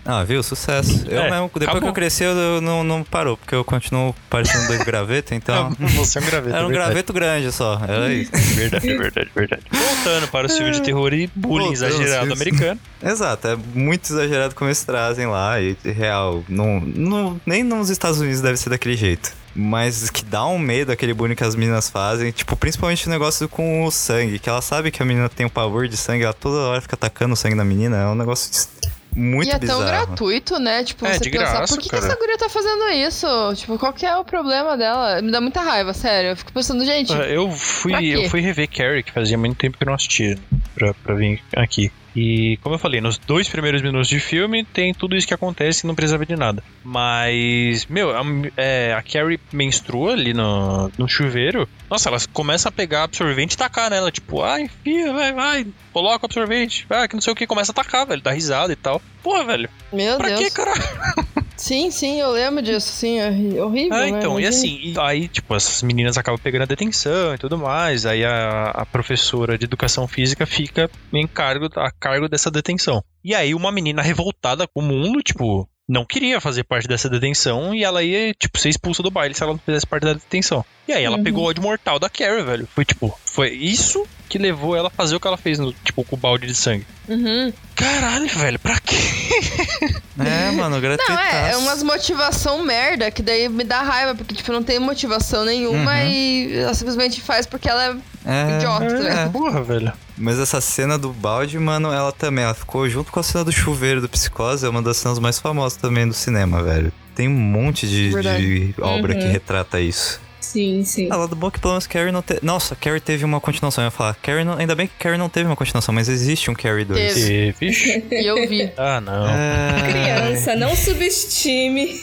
Ah, viu? Sucesso. Eu É, mesmo, depois acabou. que eu cresci, eu não, não parou, porque eu continuo parecendo dois gravetos, então. Você é um graveto. Era um é verdade. graveto grande só, era isso. Verdade, verdade, verdade. Voltando para o filme de terror e bullying Voltando, exagerado americano. Exato, é muito exagerado como eles trazem lá, e real, não, não, nem nos Estados Unidos deve ser daquele jeito. Mas que dá um medo aquele bullying que as meninas fazem, tipo, principalmente o negócio com o sangue, que ela sabe que a menina tem um pavor de sangue, ela toda hora fica atacando o sangue na menina, é um negócio muito e é bizarro. tão gratuito, né? Tipo, É, você de pensar, graça, por que, que essa guria tá fazendo isso? Tipo, qual que é o problema dela? Me dá muita raiva, sério. Eu fico pensando, gente, Ah, Eu fui, eu fui rever Carrie, que fazia muito tempo que eu não assistia, pra, pra vir aqui. E, como eu falei, nos dois primeiros minutos de filme tem tudo isso que acontece e não precisava de nada. Mas, meu, a, é, a Carrie menstrua ali no, no chuveiro. Nossa, ela começa a pegar absorvente e tacar nela. Tipo, ai, enfia, vai, vai, coloca o absorvente. Vai, que não sei o que, começa a tacar, velho, dá risada e tal. Porra, velho, meu pra Deus. que, caralho? Sim, sim, eu lembro disso, sim, é horrível, Ah, né? então, e Imagina. assim, e aí, tipo, essas meninas acabam pegando a detenção e tudo mais, aí a, a professora de educação física fica em cargo, a cargo dessa detenção. E aí uma menina revoltada com o mundo, tipo, não queria fazer parte dessa detenção e ela ia, tipo, ser expulsa do baile se ela não fizesse parte da detenção. E aí ela Uhum. pegou o ódio mortal da Carrie, velho. Foi, tipo, foi isso que levou ela a fazer o que ela fez, no, tipo, com o balde de sangue. Uhum. Caralho, velho, pra quê? É, mano, gratuitaço. Não, é, é umas motivação merda, que daí me dá raiva, porque, tipo, não tem motivação nenhuma Uhum. e ela simplesmente faz porque ela é É, idiota, né? é. Porra, velho. Mas essa cena do balde, mano, ela também, ela ficou junto com a cena do chuveiro do Psicose, é uma das cenas mais famosas também do cinema, velho. Tem um monte de, de obra que Uhum. retrata isso. Sim, sim. Ah, lá do bom que pelo menos Carrie não teve. Nossa, Carrie teve uma continuação. Eu ia falar, Carrie não... ainda bem que Carrie não teve uma continuação, mas existe um Carrie 2. Teve. E, vixe. E eu vi. Ah, não. É... Criança, não subestime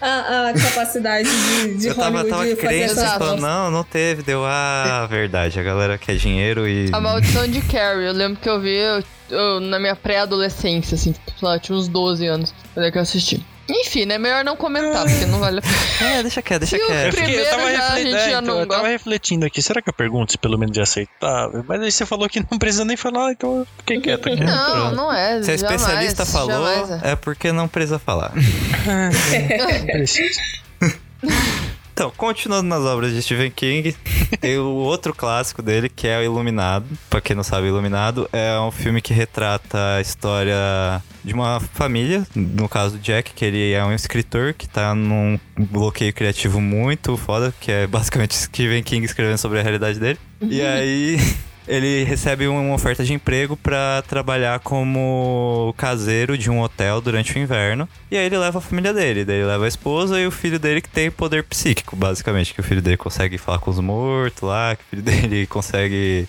a, a capacidade de, de Eu tava, Hollywood tava de fazer falando, coisas. não, não teve. Deu, ah, verdade. A galera quer dinheiro e. A Maldição de Carrie, eu lembro que eu vi eu- eu- na minha pré-adolescência, assim, sei lá, eu tinha uns 12 anos, quando é que eu assisti. Enfim, né? Melhor não comentar, porque não vale a pena. É, deixa quieto, deixa quieto. Eu, fiquei, eu, tava já é, já então, não eu tava refletindo aqui, será que eu pergunto se pelo menos é aceitável? Mas aí você falou que não precisa nem falar, então eu fiquei quieto aqui. Não, não é. Se a jamais, especialista falou, jamais é. é porque não precisa falar. Não precisa. Então, continuando nas obras de Stephen King, tem o outro clássico dele, que é o Iluminado. Pra quem não sabe, Iluminado é um filme que retrata a história de uma família, no caso do Jack, que ele é um escritor que tá num bloqueio criativo muito foda, que é basicamente Stephen King escrevendo sobre a realidade dele. E aí ele recebe uma oferta de emprego pra trabalhar como caseiro de um hotel durante o inverno. E aí ele leva a família dele, daí ele leva a esposa e o filho dele que tem poder psíquico, basicamente, que o filho dele consegue falar com os mortos lá, que o filho dele consegue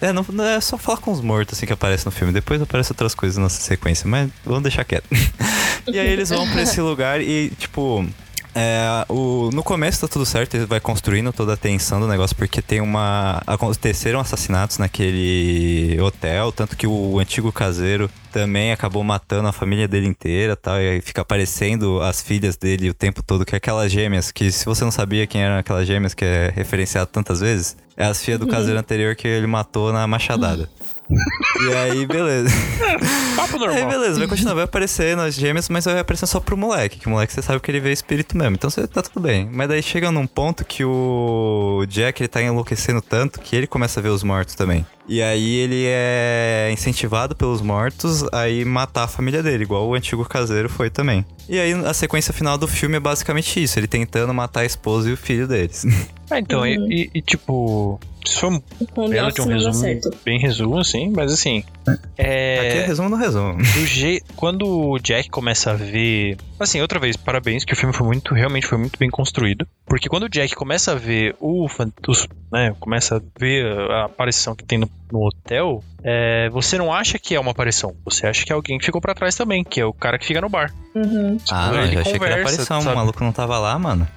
é, não, não é só falar com os mortos assim que aparece no filme. Depois aparecem outras coisas na sequência, mas vamos deixar quieto. e aí eles vão pra esse lugar e, tipo. É, o, no começo tá tudo certo, ele vai construindo toda a tensão do negócio, porque tem uma. Aconteceram assassinatos naquele hotel, tanto que o antigo caseiro também acabou matando a família dele inteira tal, e aí fica aparecendo as filhas dele o tempo todo, que é aquelas gêmeas, que se você não sabia quem eram aquelas gêmeas que é referenciado tantas vezes, é as filhas do caseiro anterior que ele matou na machadada. E aí, beleza. Papo Aí, normal. beleza, vai continuar, vai aparecer nas gêmeas, mas vai aparecer só pro moleque, que o moleque você sabe que ele vê espírito mesmo. Então você tá tudo bem. Mas daí chega num ponto que o Jack ele tá enlouquecendo tanto que ele começa a ver os mortos também. E aí ele é incentivado pelos mortos a ir matar a família dele, igual o antigo caseiro foi também. E aí a sequência final do filme é basicamente isso, ele tentando matar a esposa e o filho deles. Ah, então, e- Uhum. e, e, tipo, isso foi um Home belo de um resumo, bem resumo, assim, mas assim, Aqui é é... resumo no resumo. do je... Quando o Jack começa a ver... Assim, outra vez, parabéns, que o filme foi muito, realmente foi muito bem construído, porque quando o Jack começa a ver o... os- né, começa a ver a aparição que tem no, no hotel, é, você não acha que é uma aparição, você acha que é alguém que ficou pra trás também, que é o cara que fica no bar. Uhum. Ah, não, ele já achei que era conversa, aparição, o sabe? maluco não tava lá, mano.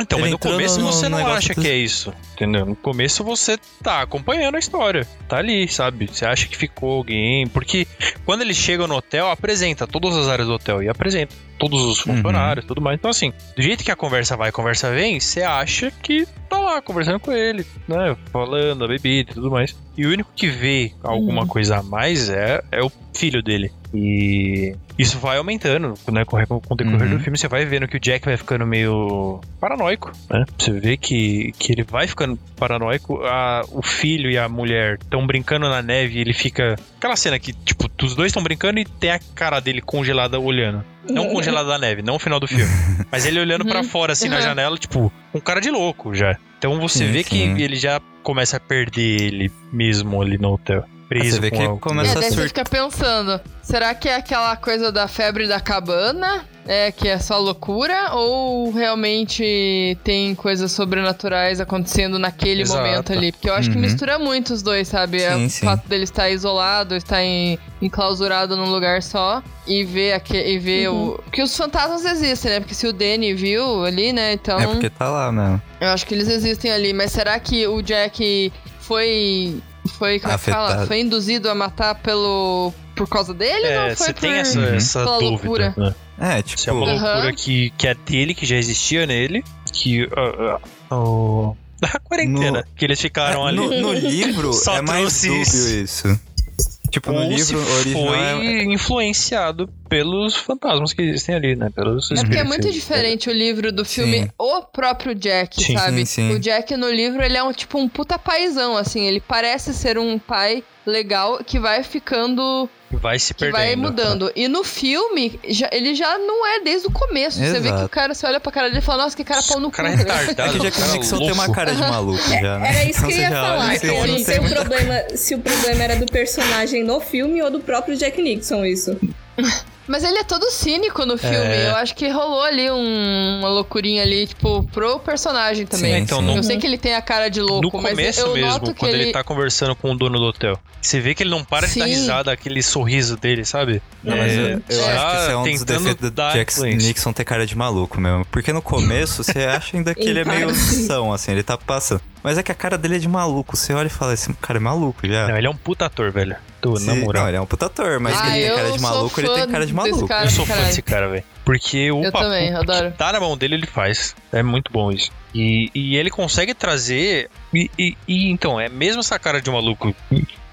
Então, Ele mas no começo no- você no não acha dos- que é isso, entendeu? No começo você tá acompanhando a história, tá ali, sabe? Você acha que ficou alguém, porque quando eles chegam no hotel, apresenta todas as áreas do hotel e apresenta todos os Uhum. funcionários, tudo mais. Então assim, do jeito que a conversa vai, a conversa vem, você acha que tá lá conversando com ele, né? Falando a bebida e tudo mais. E o único que vê alguma Uhum. coisa a mais é, é o filho dele. E isso vai aumentando, né? Com, com o decorrer Uhum. do filme, você vai vendo que o Jack vai ficando meio paranoico, né? Você vê que, que ele vai ficando paranoico. A, o filho e a mulher estão brincando na neve e ele fica. Aquela cena que, tipo, os dois estão brincando e tem a cara dele congelada olhando. Não congelada da neve, não o final do filme. Mas ele olhando pra Uhum. fora, assim, na Uhum. janela, tipo, um cara de louco já. Então você Sim, vê sim. que ele já começa a perder ele mesmo ali no hotel. Preso Você vê com que a- ele começa É, a daí você fica pensando, será que é aquela coisa da febre da cabana? É que é só loucura? Ou realmente tem coisas sobrenaturais acontecendo naquele Exato. momento ali? Porque eu acho que Uhum. mistura muito os dois, sabe? é Sim, o sim. fato dele estar isolado, estar em, enclausurado num lugar só e ver, aque, e ver Uhum. o. Que os fantasmas existem, né? Porque se o Danny viu ali, né? Então. É porque tá lá, né? Eu acho que eles existem ali, mas será que o Jack foi. Foi, como é fala? Foi induzido a matar pelo. por causa deles É, ou foi você por. tem essa, Uhum. essa pela dúvida. loucura? né? É, Se é uma tipo. Loucura que, que é dele, que já existia nele, que. ah, ah, o- da quarentena, No- que eles ficaram É, ali. no, no livro Só é mais dúbio isso. isso. Tipo, no ou livro se original foi é- influenciado pelos fantasmas que existem ali, né? Pelos É porque é muito diferente o livro do filme, Sim. o próprio Jack, Sim, sabe? sim, sim. O Jack no livro, ele é um tipo um puta paizão, assim. Ele parece ser um pai legal que vai ficando. Vai se que perdendo. vai mudando. E no filme, já- ele já não é desde o começo. Você vê que Exato. o cara, você olha pra cara dele e fala, nossa, que cara pau no O cu. cara é ligado? É retardado. que o o Jack cara Nixon tem uma cara de maluco já, né? Era isso Então que eu ia já olha falar. que já eu não sei o problema, se o problema era do personagem no filme ou do próprio Jack Nixon, isso. Mas ele é todo cínico no filme. É. Eu acho que rolou ali um- uma loucurinha ali, tipo, pro personagem também. Sim, então, sim. no- Eu sei que ele tem a cara de louco, No mas começo eu mesmo, noto que quando ele... ele... tá conversando com o dono do hotel. Você vê que ele não para de dar Sim. risada, aquele sorriso dele, sabe? Não, mas eu, eu já acho que esse é um dos defeitos do Jack. Nixon ter cara de maluco mesmo. Porque no começo você acha ainda que ele é meio são, assim, ele tá passando. Mas é que a cara dele é de maluco. Você olha e fala, esse cara é maluco já. Não, ele é um puta ator, velho. Tô, Se- na moral. Não, ele é um puta ator, mas Ah, que ele tem eu cara de maluco, ele tem cara de maluco. cara. Eu sou fã desse cara, velho. Porque o Eu papo também, que adoro. tá na mão dele, ele faz. É muito bom isso. E, e ele consegue trazer. E, e- e, então, é mesmo essa cara de maluco,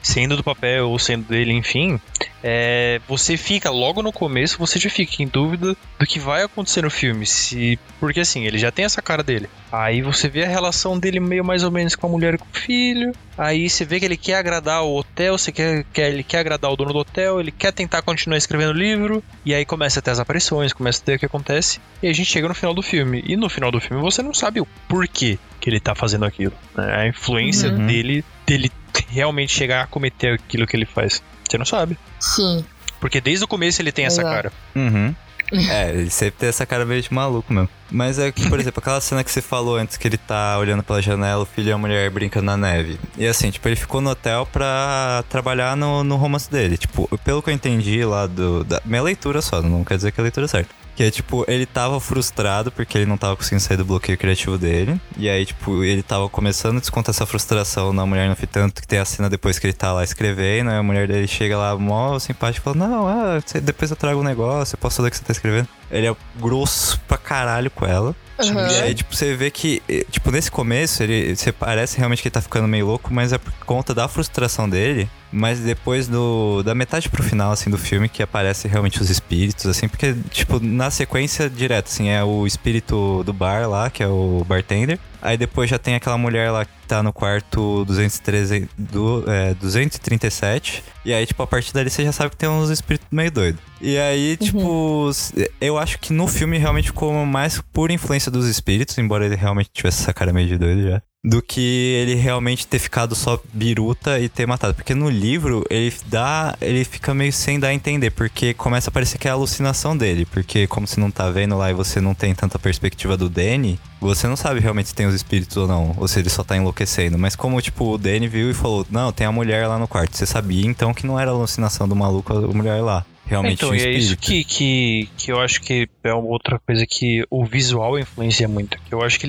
sendo do papel ou sendo dele, enfim. é, você fica, logo no começo, você já fica em dúvida do que vai acontecer no filme. Se, porque assim, ele já tem essa cara dele. Aí você vê a relação dele meio mais ou menos com a mulher e com o filho. Aí você vê que ele quer agradar o hotel, você quer, quer, ele quer agradar o dono do hotel, ele quer tentar continuar escrevendo livro. E aí começa a ter as aparições, começa a ter o que acontece. E a gente chega no final do filme. E no final do filme você não sabe o porquê que ele tá fazendo aquilo. né? A influência Uhum. dele, dele realmente chegar a cometer aquilo que ele faz. Você não sabe. Sim. Porque desde o começo ele tem essa cara. Uhum. É, ele sempre tem essa cara meio de maluco mesmo. Mas é que, por exemplo, aquela cena que você falou antes que ele tá olhando pela janela, o filho e a mulher brincando na neve. E assim, tipo, ele ficou no hotel pra trabalhar no, no romance dele. Tipo, pelo que eu entendi lá do. Da, minha leitura só, não quer dizer que é a leitura certa. Que é tipo, ele tava frustrado porque ele não tava conseguindo sair do bloqueio criativo dele. E aí, tipo, ele tava começando a descontar essa frustração na mulher no fim, tanto que tem a cena depois que ele tá lá escrevendo. Aí a mulher dele chega lá, mó simpática, e fala: Não, ah, depois eu trago um negócio, eu posso ler o que você tá escrevendo. Ele é grosso pra caralho com ela. Aham. E aí, tipo, você vê que, eh, tipo, nesse começo, ele você parece realmente que ele tá ficando meio louco, mas é por conta da frustração dele. Mas depois do. Da metade pro final, assim, do filme, que aparece realmente os espíritos, assim, porque, tipo, na sequência direto, assim, é o espírito do bar lá, que é o bartender. Aí depois já tem aquela mulher lá que tá no quarto 213, do, é, 237. E aí, tipo, a partir dali você já sabe que tem uns espíritos meio doidos. E aí, tipo, s- eu acho que no filme realmente ficou mais por influência dos espíritos, embora ele realmente tivesse essa cara meio de doido já. Do que ele realmente ter ficado só biruta e ter matado. Porque no livro ele dá. Ele fica meio sem dar a entender. Porque começa a parecer que é a alucinação dele. Porque como você não tá vendo lá e você não tem tanta perspectiva do Danny, você não sabe realmente se tem os espíritos ou não. Ou se ele só tá enlouquecendo. Mas como, tipo, o Danny viu e falou: Não, tem a mulher lá no quarto. Você sabia então que não era alucinação do maluco a mulher lá. Realmente Então, tinha e é isso que, que, que eu acho que é outra coisa que o visual influencia muito. Que eu acho que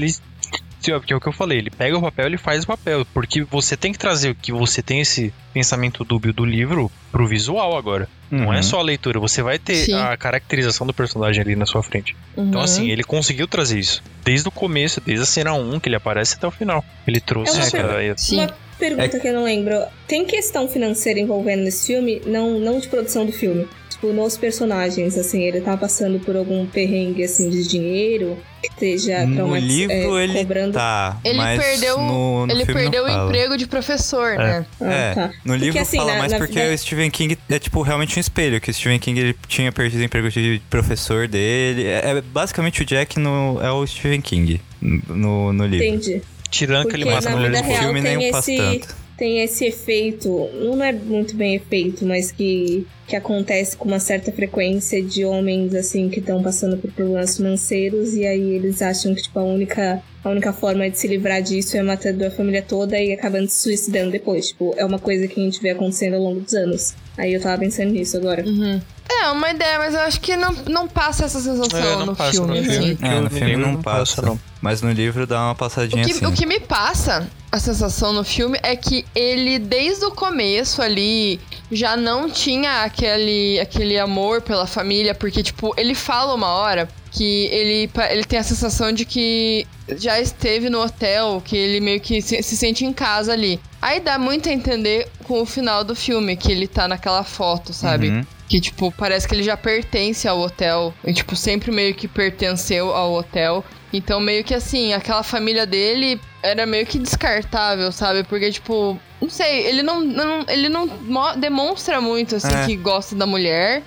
ele. Que é o que eu falei, ele pega o papel ele faz o papel. Porque você tem que trazer o que você tem esse pensamento dúbio do livro pro visual agora. Não é Uhum. só a leitura, você vai ter Sim. a caracterização do personagem ali na sua frente. Então, Uhum. assim, ele conseguiu trazer isso. Desde o começo, desde a cena 1 que ele aparece até o final. Ele trouxe É uma essa pergunta. ideia. Sim. Uma pergunta que eu não lembro. Tem questão financeira envolvendo nesse filme? Não, não de produção do filme. Tipo, nos personagens, assim, ele tá passando por algum perrengue, assim, de dinheiro, que esteja No traumatiz- livro é, ele cobrando... tá, Ele mas perdeu- no, no Ele perdeu o fala. emprego de professor, né? Ah, é, tá. no livro assim, fala na- mais na- porque na- o Stephen King é tipo realmente um espelho, que o Stephen King ele tinha perdido o emprego de professor dele. É, é basicamente o Jack no, é o Stephen King no, no livro. Entendi. Tirando que ele Porque mata No filme nem o faz tanto. Tem esse efeito, não é muito bem efeito, mas que, que acontece com uma certa frequência de homens, assim, que estão passando por problemas financeiros e aí eles acham que, tipo, a única, a única forma de se livrar disso é matando a família toda e acabando se suicidando depois. Tipo, é uma coisa que a gente vê acontecendo ao longo dos anos. Aí eu tava pensando nisso agora. Uhum. É, uma ideia, mas eu acho que não, não passa essa sensação É, não no passa filme, no assim. filme. É, no o filme livro não passa. não. Mas no livro dá uma O passadinha que, assim. o que me passa a sensação no filme é que ele, desde o começo ali, já não tinha aquele, aquele amor pela família, porque, tipo, ele fala uma hora que ele, ele tem a sensação de que já esteve no hotel, que ele meio que se, se sente em casa ali. Aí dá muito a entender com o final do filme, que ele tá naquela foto, sabe? Uhum. Que, tipo, parece que ele já pertence ao hotel. E, tipo, sempre meio que pertenceu ao hotel. Então, meio que assim, aquela família dele era meio que descartável, sabe? Porque, tipo, não sei, ele não, não- ele não mo- demonstra muito, assim, É. que gosta da mulher,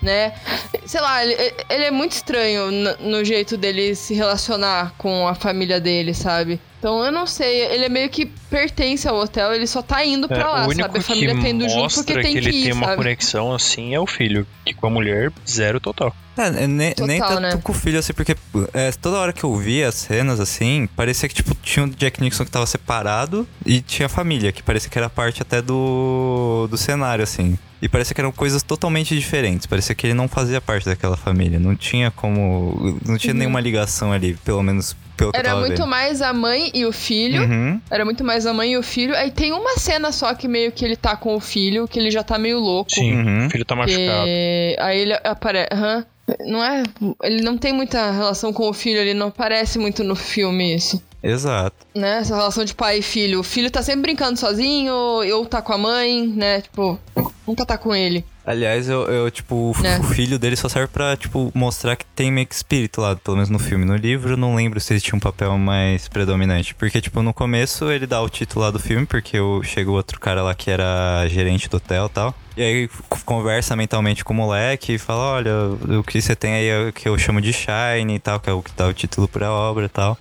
né? Sei lá, ele, ele é muito estranho no, no jeito dele se relacionar com a família dele, sabe? Então, eu não sei, ele é meio que pertence ao hotel, ele só tá indo pra É, lá, o único sabe? A que família tá indo junto mostra porque tem que que, ele ir, tem uma sabe? conexão assim é o filho. Que com a mulher, zero total. É, é, nem, Total, nem tanto né? com o filho, assim, porque é, toda hora que eu via as cenas, assim, parecia que, tipo, tinha o Jack Nixon que tava separado e tinha a família, que parecia que era parte até do, do cenário, assim. E parecia que eram coisas totalmente diferentes. Parecia que ele não fazia parte daquela família. Não tinha como. Não tinha nenhuma ligação ali, pelo menos pelo que eu Era tava muito vendo. mais a mãe e o filho. Uhum. Era muito mais a mãe e o filho. Aí tem uma cena só que meio que ele tá com o filho, que ele já tá meio louco. Sim, Uhum. o filho tá machucado. Que... Aí ele aparece. Aham. Não é. Ele não tem muita relação com o filho, ele não aparece muito no filme isso. Exato. Né? Essa relação de pai e filho. O filho tá sempre brincando sozinho, ou tá com a mãe, né? Tipo, nunca tá com ele. Aliás, eu, eu, tipo, o Né? o filho dele só serve pra, tipo, mostrar que tem meio que espírito lá, pelo menos no filme. No livro, não lembro se ele tinha um papel mais predominante. Porque, tipo, no começo ele dá o título lá do filme, porque chega o outro cara lá que era gerente do hotel e tal. E aí conversa mentalmente com o moleque e fala, olha, o que você tem aí é o que eu chamo de Shine e tal, que é o que dá o título pra obra e tal.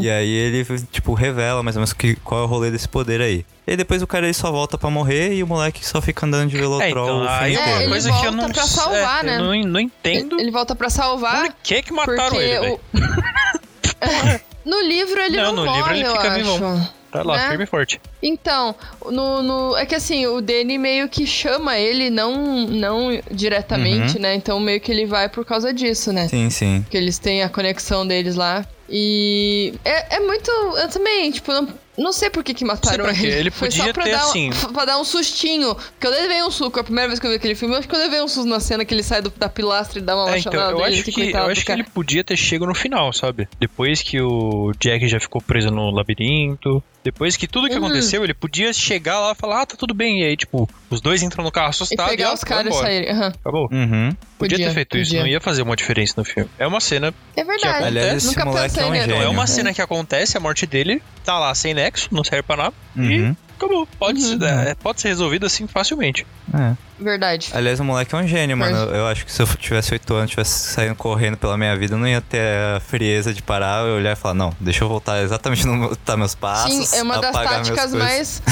E aí ele, tipo, revela mais ou menos que, qual é o rolê desse poder aí. E aí depois o cara ele só volta pra morrer e o moleque só fica andando de velotrol É, então, aí é É, ele coisa que eu volta não pra salvar, é, né? Eu não, não entendo. Ele volta pra salvar. Por que que mataram ele, o... no livro ele Não, não, no livro morre, ele eu fica acho. Tá lá, né? firme e forte. Então, no, no- é que assim, o Danny meio que chama ele, não, não diretamente, Uhum. né? Então meio que ele vai por causa disso, né? Sim, sim. Que eles têm a conexão deles lá. E é, é muito. Eu também, tipo, não, não sei por que, que mataram ele. Ele Foi podia só pra ter, dar, um- assim- pra dar um sustinho. Porque eu levei um suco. A primeira vez que eu vi aquele filme, eu acho que eu levei um susto na cena que ele sai do- da pilastra e dá uma É, então, eu acho que, eu acho que ele podia ter chego no final, sabe? Depois que o Jack já ficou preso no labirinto, Depois que tudo que Uhum. aconteceu, ele podia chegar lá e falar, ah, tá tudo bem. E aí, tipo, os dois entram no carro E assustados pegar ó, os vai caras e saírem. Aham. Acabou. Uhum. Podia, Podia, ter feito isso, podia. não ia fazer uma diferença no filme. É uma cena. É verdade. Aliás, esse Nunca moleque pensei é um. Não, é uma cena que acontece, a morte dele, tá lá sem nexo, não serve pra nada. Uhum. E acabou. Pode, Uhum. ser- é, pode ser resolvido assim facilmente. É. Verdade. Aliás, o moleque é um gênio, mano. Eu acho que se eu tivesse 8 anos, tivesse saindo correndo pela minha vida, eu não ia ter a frieza de parar, olhar e falar, não, deixa eu voltar exatamente no tá meus passos. Sim, é uma das táticas mais.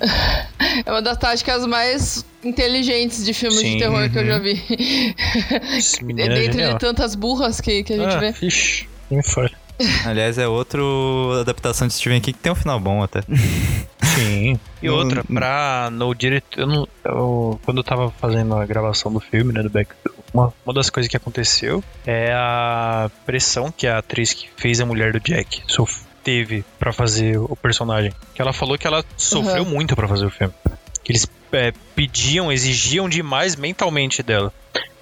é uma das táticas mais inteligentes de filmes Sim, de terror que eu uhum. já vi. Menino é Dentre genial. de tantas burras que, que a gente Ah, vê. Ixi, nem fora. Aliás, é outro adaptação de Stephen King que tem um final bom até. Sim. E Não- outra, pra. No diretor. Eu não, eu- quando eu tava fazendo a gravação do filme, né, do Back. Uma, uma das coisas que aconteceu é a pressão que a atriz que fez a mulher do Jack sof- teve pra fazer o personagem. Que ela falou que ela sofreu Uhum. muito pra fazer o filme. Que eles é, pediam, exigiam demais mentalmente dela.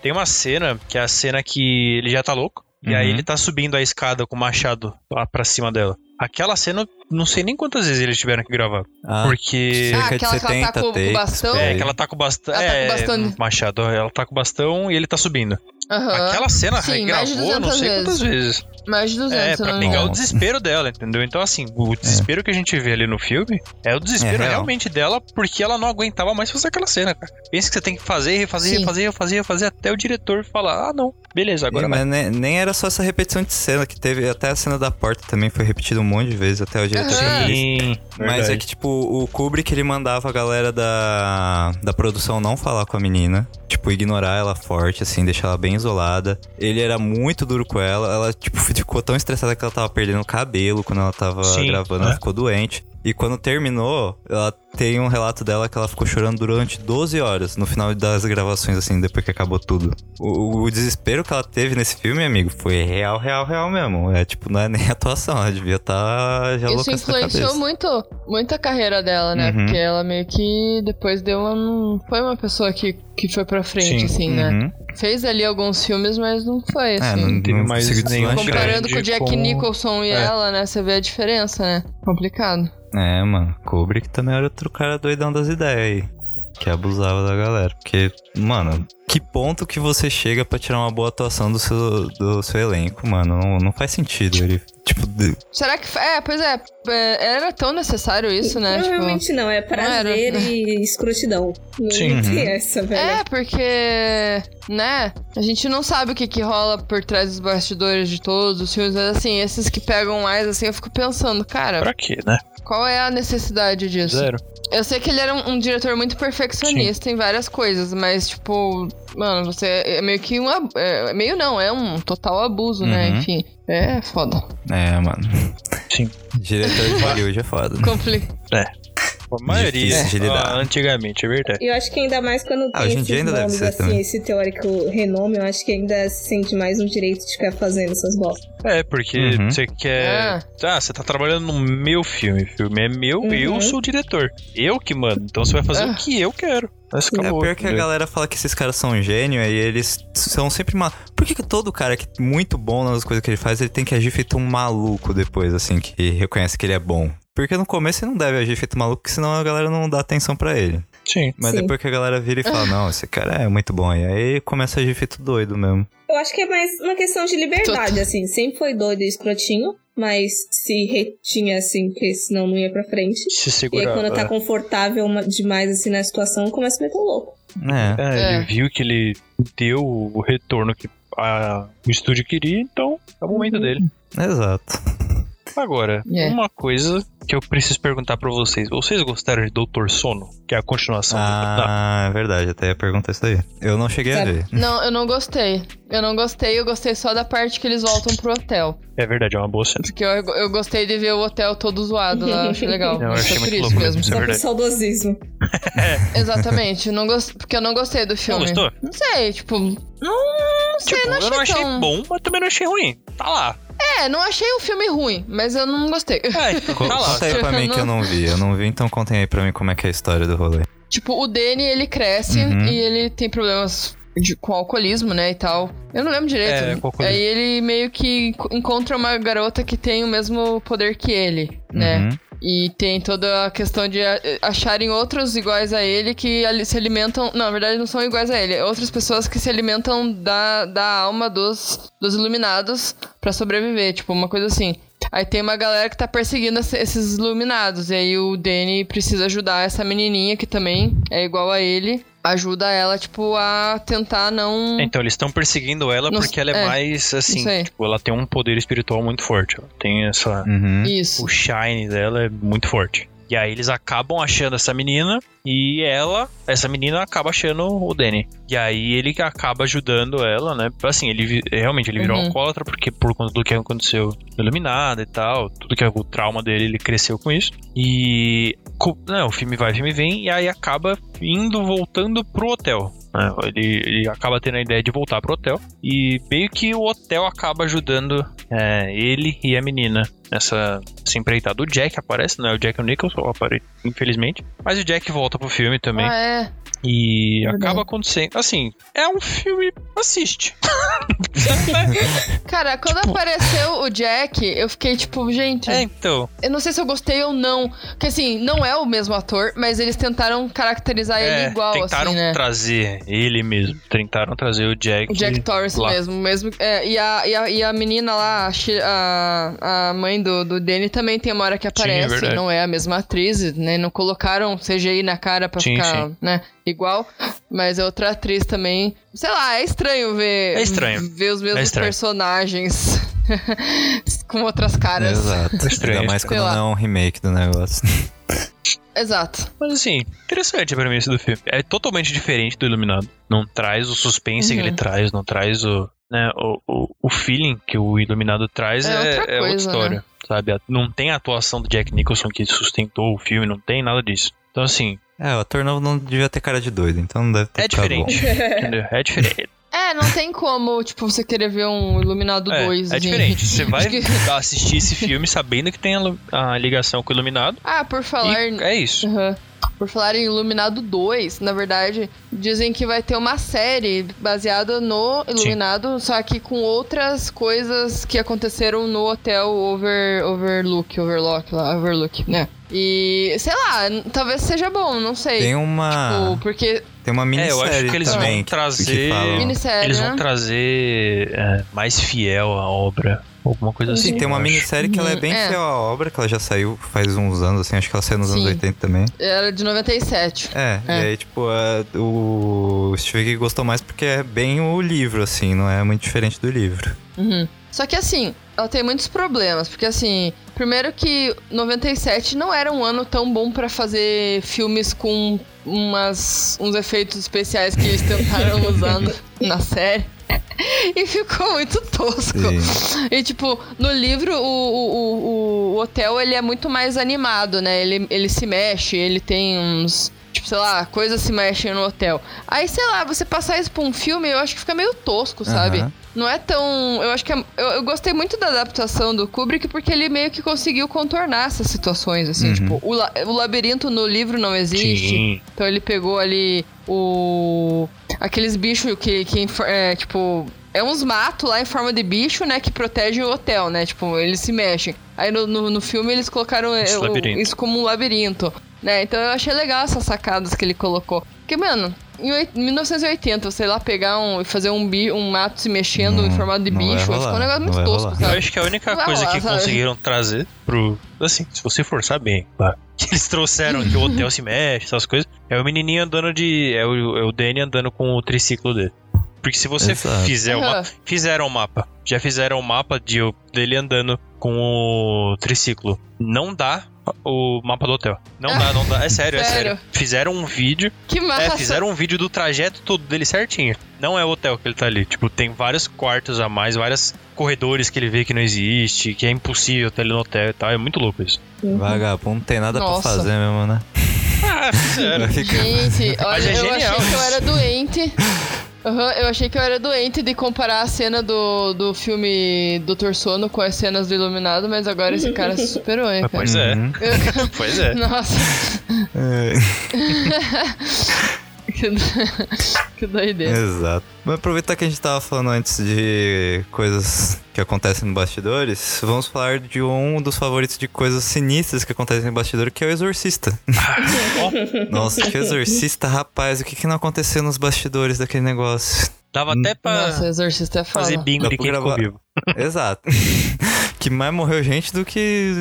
Tem uma cena, que é a cena que ele já tá louco. E aí Uhum. ele tá subindo a escada com o machado lá pra cima dela. Aquela cena, não sei nem quantas vezes eles tiveram que gravar. Ah, Porque. Ah, aquela que ela tá 70 com o bastão? É, que ela tá com o bastão. Ela tá com É, bastão. machado. Ela tá com o bastão e ele tá subindo. Aham. Aquela cena Sim, regravou não 200 sei quantas vezes. Mais de 200, É, pra não me pegar o desespero dela, entendeu? Então, assim, o desespero que a gente vê ali no filme é o desespero É real. realmente dela, porque ela não aguentava mais fazer aquela cena, cara. Pensa que você tem que fazer, refazer, Sim. refazer, refazer, refazer, até o diretor falar, ah, não, beleza, agora Sim, vai. mas nem, nem era só essa repetição de cena que teve, até a cena da porta também foi repetida um monte de vezes, até o diretor Disse. Sim, Mas é que, tipo, o Kubrick, ele mandava a galera da, da produção não falar com a menina. Tipo, ignorar ela forte, assim, deixar ela bem isolada. Ele era muito duro com ela. Ela, tipo, ficou tão estressada que ela tava perdendo o cabelo quando ela tava Sim, gravando. é. Ela ficou doente. E quando terminou, ela tem um relato dela que ela ficou chorando durante 12 horas no final das gravações, assim, depois que acabou tudo. O, o desespero que ela teve nesse filme, amigo, foi real, real, real mesmo. É tipo, não é nem atuação, ela devia estar já Isso influenciou muito, muito a carreira dela, né? Uhum. Porque ela meio que depois deu uma. Não foi uma pessoa que, que foi pra frente, Sim. assim, né? Uhum. Fez ali alguns filmes, mas não foi, É, assim. não, teve mais nenhum. Comparando com o Jack com- Nicholson e É. ela, né? Você vê a diferença, né? Complicado. É, mano. Kubrick também era outro cara doidão das ideias aí. Que abusava da galera. Porque, mano, que ponto que você chega pra tirar uma boa atuação do seu, do seu elenco, mano? Não, não faz sentido. Ele, tipo, de- Será que. É, pois é. Era tão necessário isso, né? Tipo, Provavelmente não, é prazer Não era. e escrotidão. Não Sim. tem Uhum. essa, velho. É, porque, né, a gente não sabe o que que rola por trás dos bastidores de todos os filmes, mas assim, esses que pegam mais, assim, eu fico pensando, cara, Pra quê, né? qual é a necessidade disso? Zero. Eu sei que ele era um, um diretor muito perfeccionista em várias coisas, mas, tipo, mano, você é meio que um. É, meio não, é um total abuso, né? Uhum. Enfim, é foda. É, mano. Sim. Diretor de Hollywood é foda. Compli A maioria, ah, antigamente, é verdade. Eu acho que ainda mais quando Ah, tem esses dia ainda deve nomes ser assim, também. esse teórico renome, eu acho que ainda se sente mais um direito de ficar fazendo essas bostas. É, porque Uhum. você quer. Ah. Ah, você tá trabalhando no meu filme. O filme é meu, Uhum. eu sou o diretor. Eu que mando. Então você vai fazer Ah. o que eu quero. Mas É acabou. pior que a galera fala que esses caras são gênio e eles são sempre mal. Por que, que todo cara que é muito bom nas coisas que ele faz, ele tem que agir feito um maluco depois, assim, que reconhece que ele é bom? Porque no começo ele não deve agir feito maluco, porque senão a galera não dá atenção pra ele. Sim. Mas Sim. depois que a galera vira e fala, não, esse cara é muito bom. E aí começa a agir feito doido mesmo. Eu acho que é mais uma questão de liberdade, assim. Sempre foi doido e escrotinho, mas se retinha, assim, porque senão não ia pra frente. Se E aí quando tá é. confortável demais, assim, na situação, começa a meter louco. É. É, É. ele viu que ele deu o retorno que a- o estúdio queria, então é o momento Uhum. dele. Exato. Agora, É. uma coisa que eu preciso perguntar pra vocês. Vocês gostaram de Doutor Sono? Que é a continuação do... Ah, é verdade. Até ia perguntar isso aí. Eu não cheguei a ver. Não, eu não gostei. Eu não gostei, eu gostei só da parte que eles voltam pro hotel. É verdade, é uma boa cena. Porque eu, eu gostei de ver o hotel todo zoado lá, eu achei legal. Eu Foi achei por muito isso louco mesmo. mesmo. Isso é Só por verdade. saudosismo. Exatamente, não gost... porque eu não gostei do filme. gostou? Não sei, tipo, não, não sei, Tipo, não eu achei não achei tão... bom, mas também não achei ruim. Tá lá. É, não achei o filme ruim, mas eu não gostei. É, então, tá lá. Conta aí pra mim que eu não vi. Eu não vi, então contem aí pra mim como é que é a história do rolê. tipo, o Danny, ele cresce Uhum. e ele tem problemas de- com alcoolismo, né, e tal. Eu não lembro direito. É, com alcoolismo. Aí ele meio que enco- encontra uma garota que tem o mesmo poder que ele, né? Uhum. E tem toda a questão de a- acharem outros iguais a ele que se alimentam. Não, na verdade não são iguais a ele. é Outras pessoas que se alimentam da, da alma dos, dos iluminados pra sobreviver. Tipo, uma coisa assim. Aí tem uma galera que tá perseguindo esse- esses iluminados. E aí o Danny precisa ajudar essa menininha que também é igual a ele. Ajuda ela, tipo, a tentar não. Então, eles estão perseguindo ela Não- porque ela é, é, mais, assim, tipo, ela tem um poder espiritual muito forte. Ela tem essa... Uhum. Isso. O shine dela é muito forte. E aí eles acabam achando essa menina e ela, essa menina acaba achando o Danny. E aí ele acaba ajudando ela, né? Assim, ele realmente ele virou Uhum. alcoólatra porque por conta do que aconteceu no Iluminado e tal, tudo que é o trauma dele, ele cresceu com isso. E co- né, o filme vai, o filme vem e aí acaba indo voltando pro hotel. Né? Ele, ele acaba tendo a ideia de voltar pro hotel e meio que o hotel acaba ajudando é, ele e a menina nessa, empreitada. O Jack aparece, não é o Jack Nicholson, apare- infelizmente. Mas o Jack volta pro filme também. Ah, é. E Verdade. acaba acontecendo. Assim, é um filme. Assiste. Cara, quando apareceu o Jack, eu fiquei tipo, gente. É, então. Eu não sei se eu gostei ou não. Porque assim, não é o mesmo ator, mas eles tentaram caracterizar é, ele igual, tentaram assim, né? trazer ele mesmo. Tentaram trazer o Jack. O Jack Torrance lá. mesmo, mesmo. É, e, a, e, a, e a menina lá, a, a, mãe do, do Danny também tem uma hora que aparece. verdade. não é a mesma atriz, né? Não colocaram CGI na cara pra Sim, ficar, sim. né? Igual. Mas é outra atriz também. Sei lá, é estranho ver. É estranho. Ver os mesmos estranho. personagens com outras caras. Exato. Estranho, Ainda mais quando não é um remake do negócio. Exato. Mas assim, interessante a premissa do filme. É totalmente diferente do Iluminado. Não traz o suspense que Uhum. ele traz, não traz o. Né, o, o, o feeling que o Iluminado traz É é, outra é outra coisa, história. Sabe? Não tem a atuação do Jack Nicholson que sustentou o filme, não tem nada disso. Então, assim, É, o ator novo não devia ter cara de doido, então não deve ter é diferente. É diferente. É, não tem como, tipo, você querer ver um Iluminado É, 2. é assim. diferente. Você vai assistir esse filme sabendo que tem a, a ligação com o Iluminado. Ah, por falar. E é isso. Aham. Por falar em Iluminado 2, na verdade, dizem que vai ter uma série baseada no Iluminado, só que com outras coisas que aconteceram no hotel Over, Overlook, Overlock lá, Overlook, né? E, sei lá, talvez seja bom, não sei. Tem uma. Tipo, porque Tem uma É, eu acho minissérie que eles também. vão trazer- minissérie, Eles né? vão trazer é, mais fiel a obra. Alguma coisa assim. Sim, tem uma minissérie que ela é bem é. fiel à obra, que ela já saiu faz uns anos, assim, acho que ela saiu nos anos Sim. 80 também. Era de 97. É, É. e aí, tipo, a- o Steve gostou mais porque é bem o livro, assim, não é muito diferente do livro. Uhum. Só que assim, ela tem muitos problemas, porque assim, primeiro que 97 não era um ano tão bom pra fazer filmes com umas, uns efeitos especiais que eles tentaram usar na série. E ficou muito tosco. Sim. E, tipo, no livro, o, o, o, o hotel, ele é muito mais animado, né? Ele, ele se mexe, ele tem uns... Tipo, sei lá, coisas se mexem no hotel. Aí, sei lá, você passar isso pra um filme, eu acho que fica meio tosco, sabe? Aham. Não é tão... Eu acho que... é- eu, eu gostei muito da adaptação do Kubrick, porque ele meio que conseguiu contornar essas situações, assim. Uhum. Tipo, o, la- o labirinto no livro não existe. Sim. Então ele pegou ali o. aqueles bichos que, que é, tipo. É uns matos lá em forma de bicho, né? Que protegem o hotel, né? Tipo, eles se mexem. Aí no, no, no filme eles colocaram Esse o- isso como um labirinto. Né? Então eu achei legal essas sacadas que ele colocou. Porque, mano, em oit- 1980, sei lá, pegar um e fazer um, bi, um mato se mexendo em Não- formato de não bicho, ficou um negócio não muito tosco, rolar. Eu sabe? acho que a única Vai coisa lá, que sabe? conseguiram trazer pro. Assim, se você forçar bem, claro. Que eles trouxeram que o hotel se mexe, essas coisas. É o menininho andando de. É o, é o Danny andando com o triciclo dele. Porque se você Exato. fizer uma. Aham. Fizeram o mapa. Já fizeram o mapa de, dele andando com o triciclo. Não dá o mapa do hotel. Não dá, não dá. É sério, é Sério? sério. Fizeram um vídeo. Que massa! É, fizeram um vídeo do trajeto todo dele certinho. Não é o hotel que ele tá ali. Tipo, tem vários quartos a mais, vários corredores que ele vê que não existe, que é impossível ter ele no hotel e tal. É muito louco isso. Vagabundo não tem nada Nossa. pra fazer mesmo, né? Ah, ficar- Gente, olha, é eu genial achei que eu era doente. Aham, eu achei que eu era doente de comparar a cena do, do filme Doutor Sono com as cenas do Iluminado, mas agora esse cara se superou, hein, Mas, cara. pois é. Uhum. Pois é. Nossa, É. que, que doideira. Exato. Mas aproveitar que a gente tava falando antes de coisas que acontecem no bastidores, vamos falar de um dos favoritos de coisas sinistras que acontecem no bastidor, que é o Exorcista. Nossa, que Exorcista, rapaz, o que que não aconteceu nos bastidores daquele negócio? Dava até pra Nossa, exorcista é fazer bingo Dá de quem ficou gravar. vivo. Exato. que mais morreu gente do que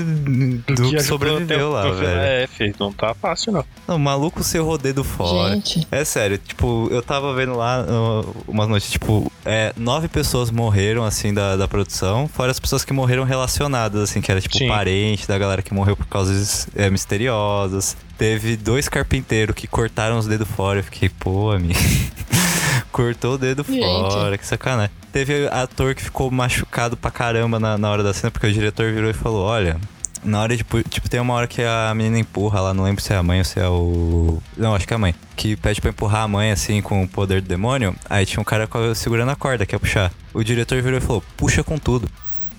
do, que ajudou sobreviveu lá, velho. É, filho, não tá fácil, não. Não, o maluco seu o dedo fora. Gente. É sério, tipo, eu tava vendo lá uh, umas notícias, tipo, é, nove pessoas morreram, assim, da, da produção, fora as pessoas que morreram relacionadas, assim, que era, tipo, Sim. parente da galera que morreu por causas é, misteriosas. Teve dois carpinteiros que cortaram os dedos fora, eu fiquei, pô, amigo. Cortou o dedo Gente. fora, que sacanagem. Teve ator que ficou machucado pra caramba na, na hora da cena, porque o diretor virou e falou, olha... Na hora de. Tipo, tem uma hora que a menina empurra lá, não lembro se é a mãe ou se é o. Não, acho que é a mãe. Que pede pra empurrar a mãe assim com o poder do demônio. Aí tinha um cara segurando a corda, que ia puxar. O diretor virou e falou: puxa com tudo.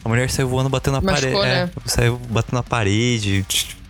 A mulher saiu voando batendo na parede. Machucou, É, né? saiu batendo na parede.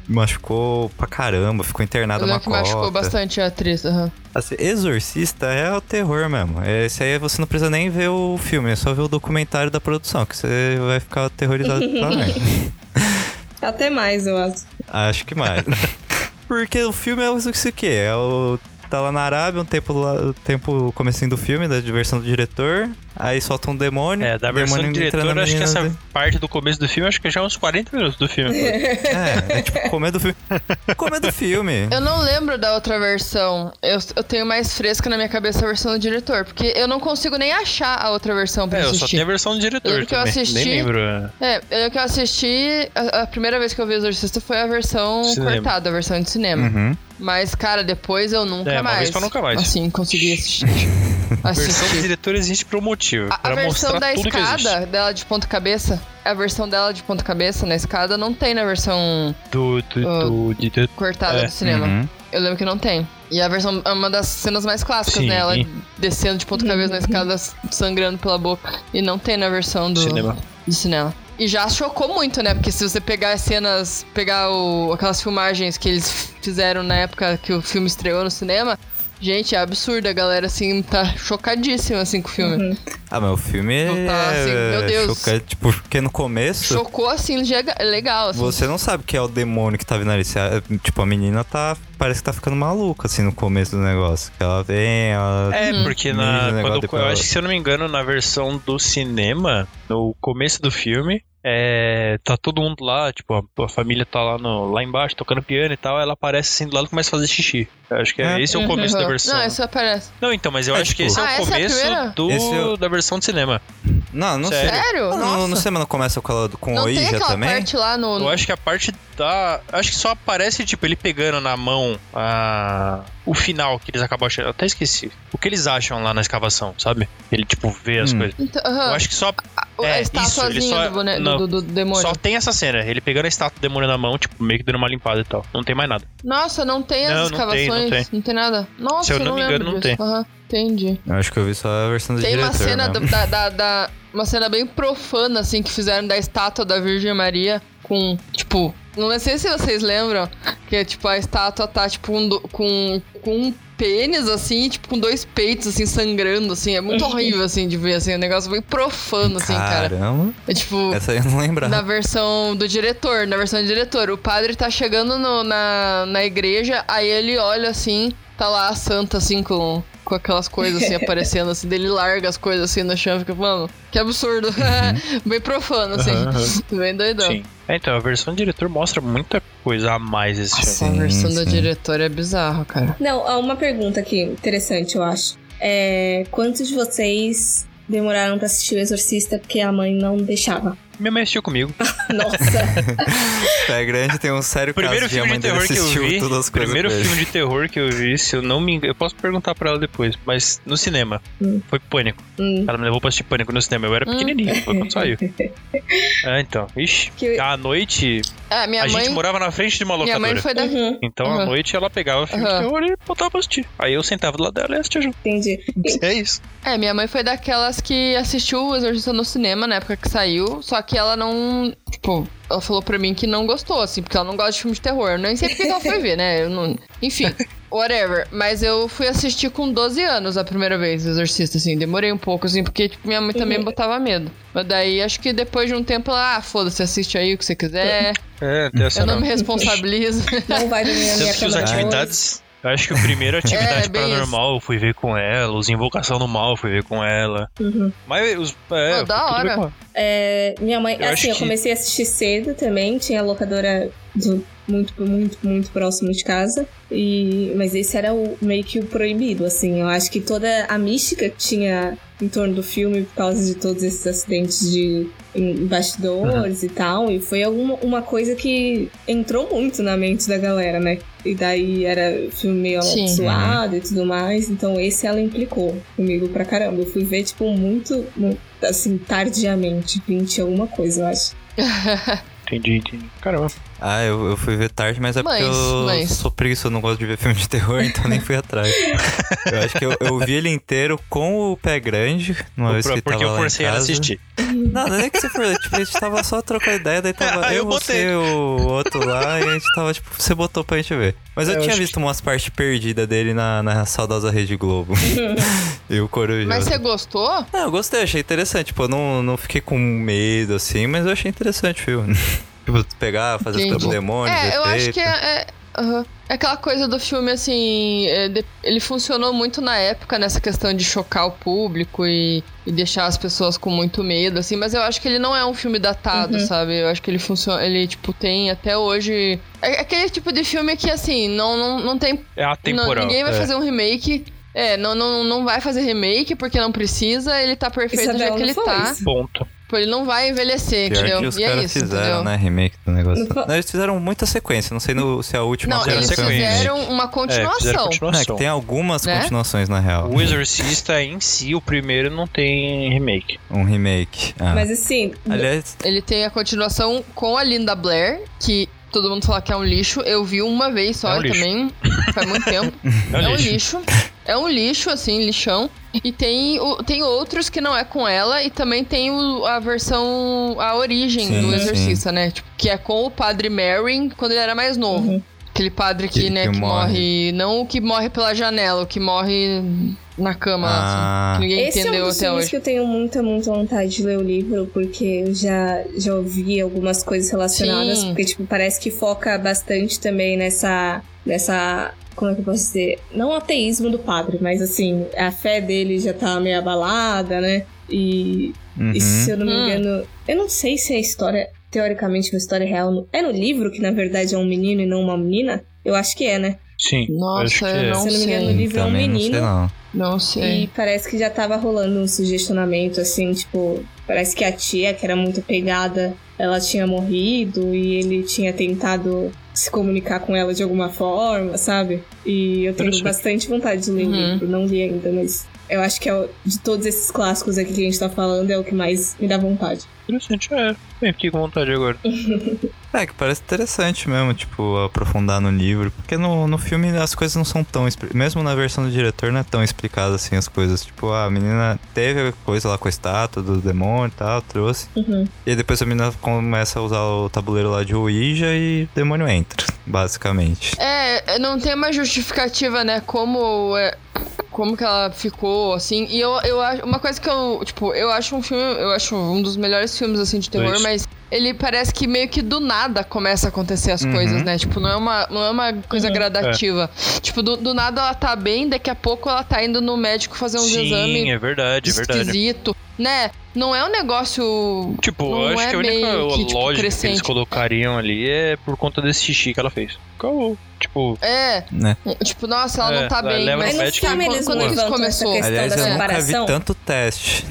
Machucou pra caramba, ficou internada lembro que machucou bastante a atriz. aham. Assim, Exorcista é o terror mesmo. Esse aí você não precisa nem ver o filme, é só ver o documentário da produção, que você vai ficar aterrorizado também. Até mais, eu acho. Acho que mais. Porque o filme é isso que é o tá lá na Arábia, um tempo lá, o tempo comecinho do filme, da diversão do diretor, aí solta um demônio. É, da o versão do diretor, acho que essa dele. parte do começo do filme, acho que já é uns 40 minutos do filme. É, é tipo comer do filme. comer do filme. Eu não lembro da outra versão. Eu, eu tenho mais fresca na minha cabeça a versão do diretor, porque eu não consigo nem achar a outra versão pra É, eu só assistir. tenho a versão do diretor lembro que eu assisti- Nem lembro. é. É, eu que eu assisti, a, a primeira vez que eu vi Exorcista foi a versão Cinema. cortada, a versão de cinema. Uhum. Mas, cara, depois eu nunca É, uma mais. vez pra nunca mais. Assim, consegui assistir. A versão do assistir. diretor existe por um motivo. A, a pra versão mostrar da escada dela de ponta cabeça, a versão dela de ponta cabeça na escada não tem na versão Do, do, Ah. do, de- de- cortada É, do cinema. uhum. Eu lembro que não tem. E a versão é uma das cenas mais clássicas, Sim. né? Ela descendo de ponta cabeça na escada, sangrando pela boca. E não tem na versão do Cinema. do cinema. E já chocou muito, né? Porque se você pegar as cenas, pegar o, aquelas filmagens que eles fizeram na época que o filme estreou no cinema, gente, é absurdo. A galera, assim, tá chocadíssima, assim, com o filme. Ah, mas o filme Não tá, assim, é meu Deus. chocante, tipo, porque no começo Chocou, assim, lega- legal, assim. você não sabe que é o demônio que tá vindo ali. Você- Tipo, a menina tá. Parece que tá ficando maluca, assim, no começo do negócio. Que ela vem, ela. É, porque Mija na, negócio quando, eu ela- acho que, se eu não me engano, na versão do cinema, no começo do filme, é, tá todo mundo lá, tipo, a, a família tá lá, no, lá embaixo tocando piano e tal, ela aparece assim do lado e começa a fazer xixi. Eu acho que é, É. esse é o começo da Uhum. versão. Não, isso aparece. Não, então, mas eu É, acho que tipo- esse é Ah, o essa é começo do, Esse é o- da versão de cinema. Não, não Sério? sei. Sério? No, Nossa. no cinema não começa com, ela, com não o aquela também? parte lá no... Eu acho que a parte da. Acho que só aparece, tipo, ele pegando na mão a. O final que eles acabam achando. Eu até esqueci. O que eles acham lá na escavação, sabe? Ele, tipo, vê as Hum. coisas. Então, Eu aham. acho que só, a é, isso, estatuazinha ele só- do, não. do, do- demônio. só tem essa cena. Ele pegando a estátua do demônio na mão, tipo, meio que dando uma limpada e tal. Não tem mais nada. Nossa, não tem as Não, não tem, escavações? não tem. nada? Nossa, Se eu não não me lembro engano, não disso. tem. Aham, entendi. Eu acho que eu vi só a versão do Tem diretor. uma cena mesmo. da, da, da- Uma cena bem profana, assim, que fizeram da estátua da Virgem Maria com, tipo. Não sei se vocês lembram, que é tipo, a estátua tá, tipo, um do- com, com um pênis, assim, tipo, com dois peitos, assim, sangrando, assim. É muito horrível, assim, de ver, assim. Um negócio bem profano, assim, cara. Caramba. É tipo. Essa aí eu não lembrava. Na versão do diretor, na versão do diretor. O padre tá chegando no- na, na igreja, aí ele olha assim, tá lá a santa assim com, com aquelas coisas assim aparecendo, assim, dele larga as coisas assim no chão e fica, mano, que absurdo. Bem profano, assim. Bem doidão. Sim. É, então, a versão do diretor mostra muita coisa a mais esse Nossa, filme. a versão do diretor é bizarro, cara. Não, há uma pergunta aqui, interessante, eu acho. É, quantos de vocês demoraram pra assistir o Exorcista porque a mãe não deixava? Minha mãe assistiu comigo. Nossa! Pé grande tem um sério primeiro caso filme mãe de terror que eu vi. todas as coisas primeiro filme de terror que eu vi, se eu não me engano. Eu posso perguntar pra ela depois, mas no cinema. Hum. Foi Pânico. Hum. Ela me levou pra assistir Pânico no cinema. Eu era Hum. pequenininho, foi quando saiu. É, então. Ixi. Que- À noite, É, minha a mãe. gente morava na frente de uma Minha locadora. mãe foi da. Uhum, Então à Uhum. noite ela pegava o filme Uhum. de terror e botava pra assistir. Aí eu sentava do lado dela e assistia junto. entendi. É isso. É, minha mãe foi daquelas que assistiu o Exorcista no cinema na época que saiu, só que ela não. Tipo, ela falou pra mim que não gostou, assim, porque ela não gosta de filme de terror. Eu nem sei porque que ela foi ver, né? Eu não... Enfim. whatever. Mas eu fui assistir com 12 anos a primeira vez, o Exorcista, assim. Demorei um pouco, assim, porque tipo, minha mãe também Uhum. botava medo. Mas daí, acho que depois de um tempo, ela, ah, foda-se, assiste aí o que você quiser. É, tem essa Eu não não. me responsabilizo. Não vai dormir na minha que cama atividades. Eu acho que o primeiro atividade É, paranormal eu fui ver com ela, os Invocação no Mal eu fui ver com ela. Uhum. Mas os. É, eu da hora. É, minha mãe, Eu assim, eu que- comecei a assistir cedo também, tinha a locadora do- muito, muito, muito próximo de casa. E, mas esse era o, meio que o proibido, assim. Eu acho que toda a mística que tinha em torno do filme por causa de todos esses acidentes de bastidores e tal. E foi alguma uma coisa que entrou muito na mente da galera, né? E daí era filme meio amaldiçoado e tudo mais. Então esse ela implicou comigo pra caramba. Eu fui ver, tipo, muito, muito assim, tardiamente. 20 alguma coisa, eu acho. Entendi, entendi. Caramba. Ah, eu, eu fui ver tarde, mas é porque Mas, eu mas- sou preguiçoso, eu não gosto de ver filme de terror, então nem fui atrás. eu acho que eu, eu vi ele inteiro com o pé grande, uma vez que Porque tava eu lá em forcei ela assistir. Não, não é que você for, tipo, a gente tava só trocando ideia, daí tava Ah, eu, eu você, o outro lá, e a gente tava, tipo, você botou pra gente ver. Mas eu, É, eu tinha visto umas partes perdidas dele na, na saudosa Rede Globo. e o Coruja. Mas você gostou? Não, eu gostei, achei interessante. Tipo, eu não, não fiquei com medo, assim, mas eu achei interessante o filme. Tipo, pegar, fazer Entendi. os demônios, É, eu acho que é. é aham. É aquela coisa do filme, assim. é, de- ele funcionou muito na época nessa questão de chocar o público e, e deixar as pessoas com muito medo, assim. Mas eu acho que ele não é um filme datado, Uhum. sabe? Eu acho que ele funciona. Ele, tipo, tem até hoje. É aquele tipo de filme que, assim, não, não, não tem É Não, atemporal. ninguém vai é. fazer um remake. É, não, não, não vai fazer remake porque não precisa, ele tá perfeito do Isabela jeito que ele não tá. fez. Ponto. Pô, ele não vai envelhecer, Pior entendeu? que os e é caras isso, fizeram, entendeu? né? Remake do negócio. Não, eles fizeram muita sequência. Não sei no- se é a última Não, Fizeram eles sequência. fizeram uma É, fizeram continuação. É continuação. que tem algumas Né? continuações, na real. O Exorcista em si, o primeiro, não tem remake. Um remake. Ah. Mas assim, Aliás, Ele tem a continuação com a Linda Blair, que todo mundo fala que é um lixo. Eu vi uma vez só É um também, faz muito tempo. É um É um lixo. lixo. É um lixo, assim, lixão. E tem, o, tem outros que não é com ela. E também tem o- a versão, a origem Sim, do sim. Exorcista, né? Tipo, que é com o padre Merrin quando ele era mais novo. Uhum. Aquele padre que, Que- né, que que morre. morre. Não o que morre pela janela, o que morre na cama, Ah. assim. Que ninguém esse é um entendeu dos até filmes hoje. que eu tenho muita, muita vontade de ler o livro, porque eu já, já ouvi algumas coisas relacionadas, Sim. porque, tipo, parece que foca bastante também nessa. Nessa. Como é que eu posso dizer? Não o ateísmo do padre, mas assim, a fé dele já tá meio abalada, né? E, uhum. e se eu não me Hum. engano. Eu não sei se a história, teoricamente, uma história real. no- É no livro que, na verdade, é um menino e não uma menina? Eu acho que é, né? Sim. Nossa, eu é. não Se eu não me engano, sei. no livro é um Também não sei, menino. Não. Sei. E parece que já tava rolando um sugestionamento, assim, tipo, parece que a tia, que era muito pegada, ela tinha morrido e ele tinha tentado se comunicar com ela de alguma forma, sabe? E eu tenho Interessante. bastante vontade de ler o Uhum. livro, não li ainda, mas eu acho que é o- de todos esses clássicos aqui que a gente tá falando, é o que mais me dá vontade. Interessante, é. Bem, fiquei com vontade agora. É, que parece interessante mesmo, tipo, aprofundar no livro. Porque no, no filme as coisas não são tão. Mesmo na versão do diretor, não é tão explicado assim as coisas. Tipo, a menina teve a coisa lá com a estátua do demônio e tal, trouxe. Uhum. E aí depois a menina começa a usar o tabuleiro lá de Ouija e o demônio entra, basicamente. É, não tem uma justificativa, né? Como é, como que ela ficou, assim. E eu, eu acho. Uma coisa que eu. Tipo, eu acho um filme. Eu acho um dos melhores filmes, assim, de terror, Dois. mas ele parece que meio que do nada começa a acontecer as Uhum. coisas, né? Tipo, não é uma, não é uma coisa Uhum. gradativa. Tipo, do, do nada ela tá bem, daqui a pouco ela tá indo no médico fazer uns Sim, exames é verdade, é verdade. esquisito. Né? Não é um negócio. Tipo, Não eu acho é que a única que, tipo, lógica que eles crescente. colocariam ali é por conta desse xixi que ela fez. Acabou. Tipo, É, Né? tipo, nossa, ela É, não tá ela bem. leva Mas no no médico quando não isso começou? Aliás, eu nunca vi tanto teste.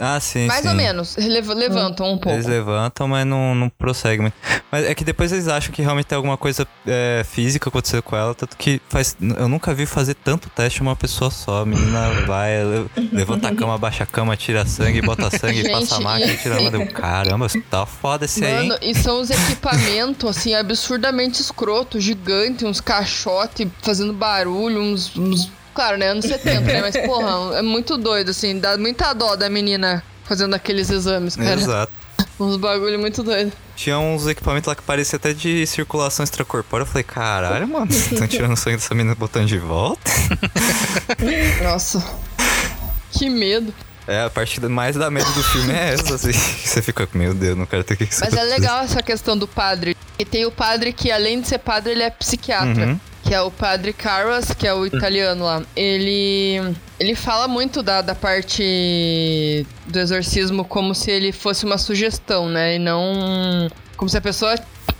Ah, sim, Mais sim. ou menos. Lev- levantam um pouco. Eles levantam, mas não, não prosseguem. Mas é que depois eles acham que realmente tem alguma coisa é, física acontecendo com ela, tanto que faz. Eu nunca vi fazer tanto teste uma pessoa só. A menina vai, le- levanta a cama, abaixa a cama, tira sangue, bota sangue, Gente, passa a máquina tira a mão. Caramba, tá foda esse aí, hein? Mano, e são os equipamentos, assim, absurdamente escrotos, gigantes, uns caixotes fazendo barulho, uns, uns- Claro, né? Anos 70, né? Mas, porra, é muito doido, assim. Dá muita dó da menina fazendo aqueles exames, cara. Exato. Uns bagulho muito doido. Tinha uns equipamentos lá que parecia até de circulação extracorpórea. Eu falei, caralho, mano, vocês estão tirando o sangue dessa menina botando de volta? Nossa. Que medo. É, a parte mais da medo do filme é essa, assim. Você fica, meu Deus, não quero ter que Mas é legal essa questão do padre. E tem o padre que, além de ser padre, ele é psiquiatra. Uhum. Que é o padre Carras, que é o italiano lá. Ele. Ele fala muito da, da parte do exorcismo como se ele fosse uma sugestão, né? E não. Como se a pessoa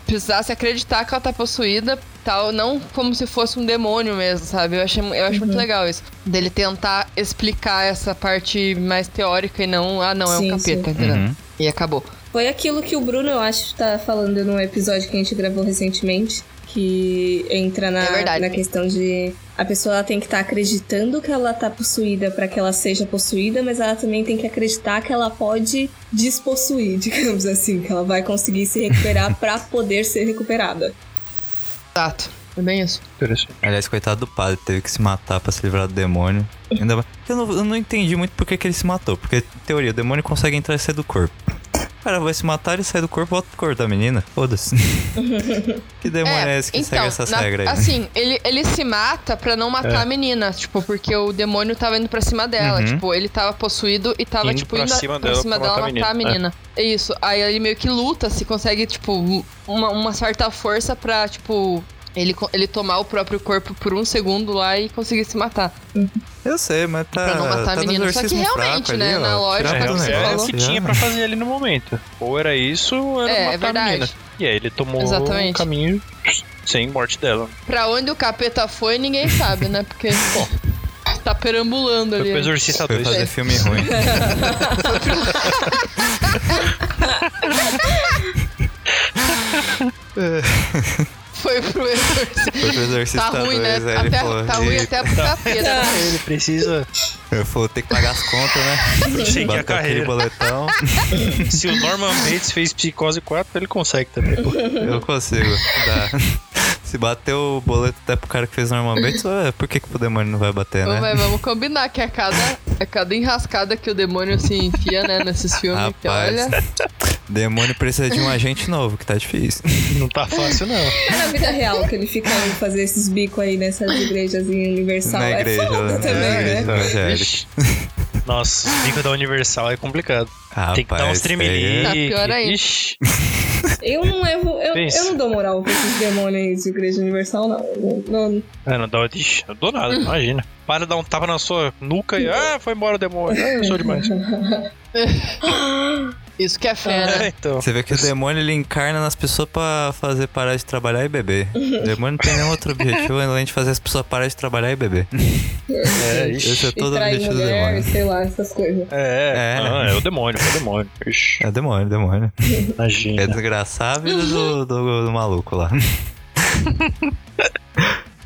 precisasse acreditar que ela tá possuída, tal, não como se fosse um demônio mesmo, sabe? Eu, achei, eu acho muito legal isso. Dele tentar explicar essa parte mais teórica e não, ah, não, é Sim, um capeta, entendeu? Uhum. E acabou. Foi aquilo que o Bruno, eu acho, tá falando num episódio que a gente gravou recentemente. Que entra na, É verdade. na questão de a pessoa ela tem que estar acreditando que ela tá possuída para que ela seja possuída, mas ela também tem que acreditar que ela pode despossuir, digamos assim, que ela vai conseguir se recuperar para poder ser recuperada. Exato. É bem isso. Aliás, coitado do padre, teve que se matar pra se livrar do demônio. Ainda mais- Eu não, eu não entendi muito por que, que ele se matou. Porque, em teoria, o demônio consegue entrar e sair do corpo. Cara vai se matar, ele sai do corpo, volta pro corpo da menina. Foda-se. que demônio é, esse que segue essas na- regras aí? né? Assim, ele, ele se mata pra não matar É. a menina, tipo, porque o demônio tava indo pra cima dela. Uhum. Tipo, ele tava possuído e tava, Indo tipo, pra indo cima pra dela cima pra dela matar a matar a menina. menina. É isso. Aí ele meio que luta, se consegue, tipo, uma, uma certa força pra, tipo. Ele, ele tomar o próprio corpo por um segundo lá e conseguir se matar. Eu sei, mas tá. Pra não matar tá a menina. Só que realmente, né, ali, na lógica É, você é falou. o negócio que tinha pra fazer ali no momento. Ou era isso, ou era É, matar é verdade. a menina. E aí ele tomou Exatamente. o caminho sem morte dela. Pra onde o capeta foi, ninguém sabe, né? Porque, pô, tá perambulando Foi ali. pro Exorcista Foi 2. fazer filme ruim. Foi pro exorcismo. Foi pro Exorcista Tá ruim, né? 2, aí ele Até, falou, tá ruim até pro capeta. Ele precisa Eu falou, tem que pagar as contas, né? seguir a carreira. boletão. Se o Norman Bates fez Psicose 4, ele consegue também. pô. Eu consigo. Dá. Se bater o boleto até pro cara que fez normalmente, ué, por que, que pro demônio não vai bater, Ô, né? mas vamos combinar que a cada, a cada enrascada que o demônio se enfia, né, nesses filmes, que Rapaz, olha. demônio precisa de um agente novo, que tá difícil. Não tá fácil, não. É na vida real que ele fica indo fazer esses bicos aí nessas igrejas em Universal. na é igreja, foda na também, igreja né? Nossa, os bicos da Universal é complicado. Rapaz, Tem que dar uns isso aí tremelique. Tá pior ainda. Ixi. Eu não levo. Eu, eu não dou moral pra esses demônios de Igreja Universal, não. Não, não. É, não dá, ixi, não dou nada, imagina. Para de dar um tapa na sua nuca e. Ah, foi embora o demônio. Ah, eu sou demais. Isso que é fé, É, né? então. Você vê que o demônio ele encarna nas pessoas pra fazer parar de trabalhar e beber. O demônio não tem nenhum outro objetivo além de fazer as pessoas parar de trabalhar e beber. É, ixi. Esse é todo o objetivo do mulher, demônio. sei lá, essas coisas. É, É. Não, é o demônio, é o demônio. Ixi, É demônio, demônio. imagina. É desgraçar a vida do, do, do maluco lá.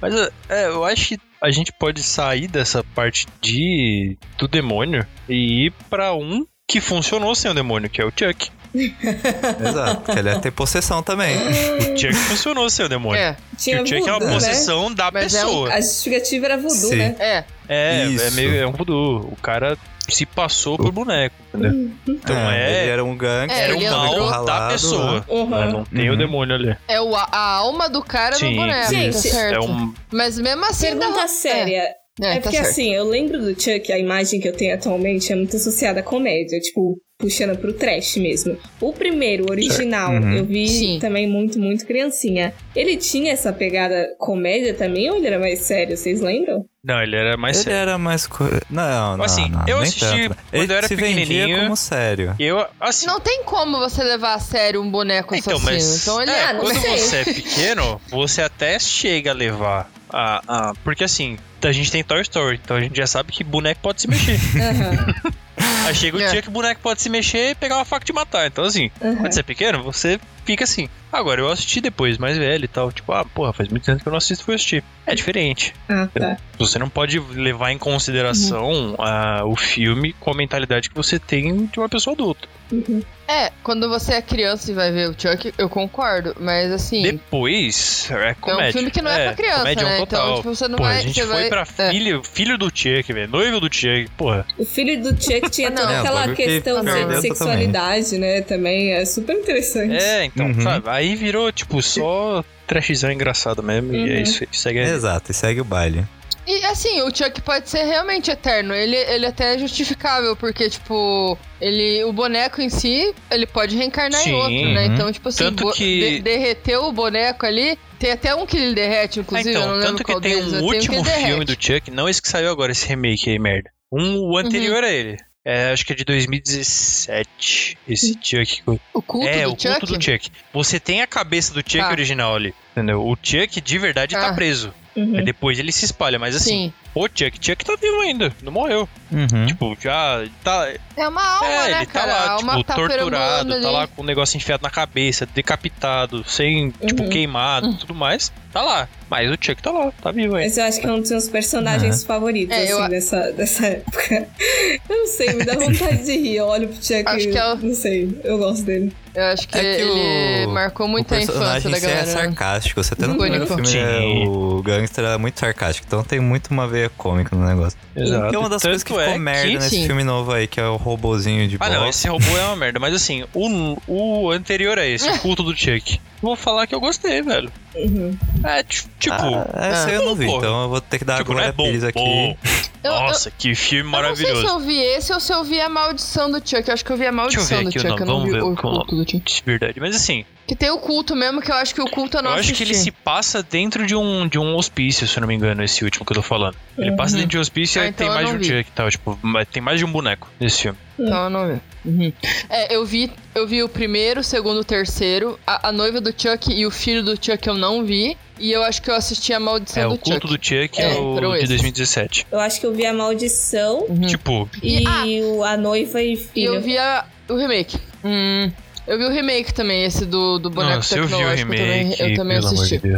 Mas é, eu acho que a gente pode sair dessa parte de do demônio e ir pra um que funcionou sem o demônio, que é o Chuck. Exato, que ele é ter possessão também. O Chuck funcionou sem o demônio. É, Tinha o Chuck é uma voodoo, né? possessão da Mas é um- pessoa. A justificativa era voodoo, Sim. né? é. É, é Isso. meio é um voodoo. O cara se passou por boneco, entendeu? Então é, Ele era um gangue, É, era o entrou- mal da pessoa. né? Uhum. Mas não tem o Uhum. demônio ali. É o, a, alma do cara Sim, no boneco, sim. tá certo. É um. Mas mesmo assim... Pergunta dá- séria. É, É, tá porque certo. assim, eu lembro do Chuck, a imagem que eu tenho atualmente é muito associada à comédia, tipo, puxando pro trash mesmo. O primeiro, o original, Uhum. eu vi Sim. também muito, muito criancinha. Ele tinha essa pegada comédia também ou ele era mais sério? Vocês lembram? Não, ele era mais Ele sério. era mais. Co... Não, não. Assim, não, eu assisti tanto. quando Ele eu era se pequenininho. como sério. Eu, assim, Não tem como você levar a sério um boneco Então, assassino. mas Então ele é, Ah, não quando sei. você é pequeno, você até chega a levar a, a. Porque assim, a gente tem Toy Story, então a gente já sabe que boneco pode se mexer. Aham. Aí chega o É. dia que o boneco pode se mexer e pegar uma faca e te matar. Então, assim, Aham. quando você é pequeno, você fica assim. Agora, eu assisti depois, mais velho e tal. Tipo, ah, porra, faz muito tempo que eu não assisto, fui assistir. É diferente. Ah, tá. Você não pode levar em consideração ah, o filme com a mentalidade que você tem de uma pessoa adulta. Uhum. É, quando você é criança e vai ver o Chuck, eu concordo, mas assim. Depois, é comédia. filme que não é pra criança, comédia né? total. Então, tipo, você não Porra, vai- a gente você foi vai- pra é. filho, filho do Chuck, velho. Noivo do Chuck, porra. O filho do Chuck tinha não. toda É, um aquela que questão de sexualidade, né? Também é super interessante. É, então, Uhum. sabe? Aí virou, tipo, só trashzão engraçado mesmo. E é Uhum. isso aí. Segue aí. Exato, e segue o baile. E assim, o Chuck pode ser realmente eterno. Ele, ele até é justificável, porque, tipo, ele. O boneco em si, ele pode reencarnar Sim, em outro, né? uhum. Então, tipo assim, Tanto que- de- derreteu o boneco ali. Tem até um que ele derrete, Ah, inclusive. eu não então, tanto que tem um último derrete. filme do Chuck, não esse que saiu agora, esse remake aí, merda. Um, o anterior Uhum. a ele. É, acho que é de 2017. Esse Chuck. O culto é, do o Chuck? culto do Chuck. Você tem a cabeça do Chuck Tá. original ali. Entendeu? O Chuck de verdade tá Ah. preso. Uhum. Depois ele se espalha, mas assim, Sim. O Chuck, Chuck tá vivo ainda, não morreu. Uhum. Tipo, já tá. É uma alma, é, né, ele tá cara? a lá, tipo, tá torturado, tá ali. lá com o negócio enfiado na cabeça, decapitado, sem, tipo, Uhum. queimado e tudo mais. Tá lá. Mas o Chuck tá lá, tá vivo aí. Esse eu acho que é um dos meus personagens favoritos, É, assim, eu- dessa, dessa época. Eu não sei, me dá vontade de rir. Eu olho pro Chuck Acho que é o- Não sei, eu gosto dele. Eu acho que, É que ele o- marcou muito a infância personagem da é galera. né? sarcástico. Você até no primeiro filme, é, o gangster era muito sarcástico. Então tem muito uma veia cômica no negócio. Exato. Que é uma das Tanto coisas que ficou é merda que- nesse sim. filme novo aí, que é o robozinho de Ah, não, boxe. esse robô é uma merda. Mas assim, o, o anterior a esse, o culto do Chuck. Vou falar que eu gostei, velho. Uhum. É, ti- tipo. Ah, esse aí eu não vi, Porra. então eu vou ter que dar tipo, a não Glória é bom. Pires aqui. bom. Eu- eu- Nossa, que filme Eu não sei se maravilhoso. eu vi esse ou se eu vi a maldição do Chuck. Eu acho que eu vi a Deixa eu maldição do Chuck. nome, Eu não vamos vi ver o o é culto do Chuck. De verdade. Mas assim, Que tem o culto mesmo, que eu acho que o culto eu não eu acho que ele se passa dentro de um, de um hospício, se eu não me engano, esse último que eu tô falando. Ele Uhum. passa dentro de um hospício Ah, e então tem mais de um vi. Chuck e tal. Tipo, tem mais de um boneco nesse filme. Então eu não vi. Uhum. É, eu vi, eu vi o primeiro, o segundo, o terceiro. A, a noiva do Chuck e o filho do Chuck eu não vi. E eu acho que eu assisti a maldição É, do o culto Chuck. do Chuck é, É, o de esses. 2017. Eu acho que eu vi a maldição Uhum. Tipo, e, E- ah! o, a noiva e E filho. eu vi a, o remake. Hum, eu vi o remake também, esse do, do boneco nossa, eu vi o tecnológico. eu remake, também, eu também assisti. de.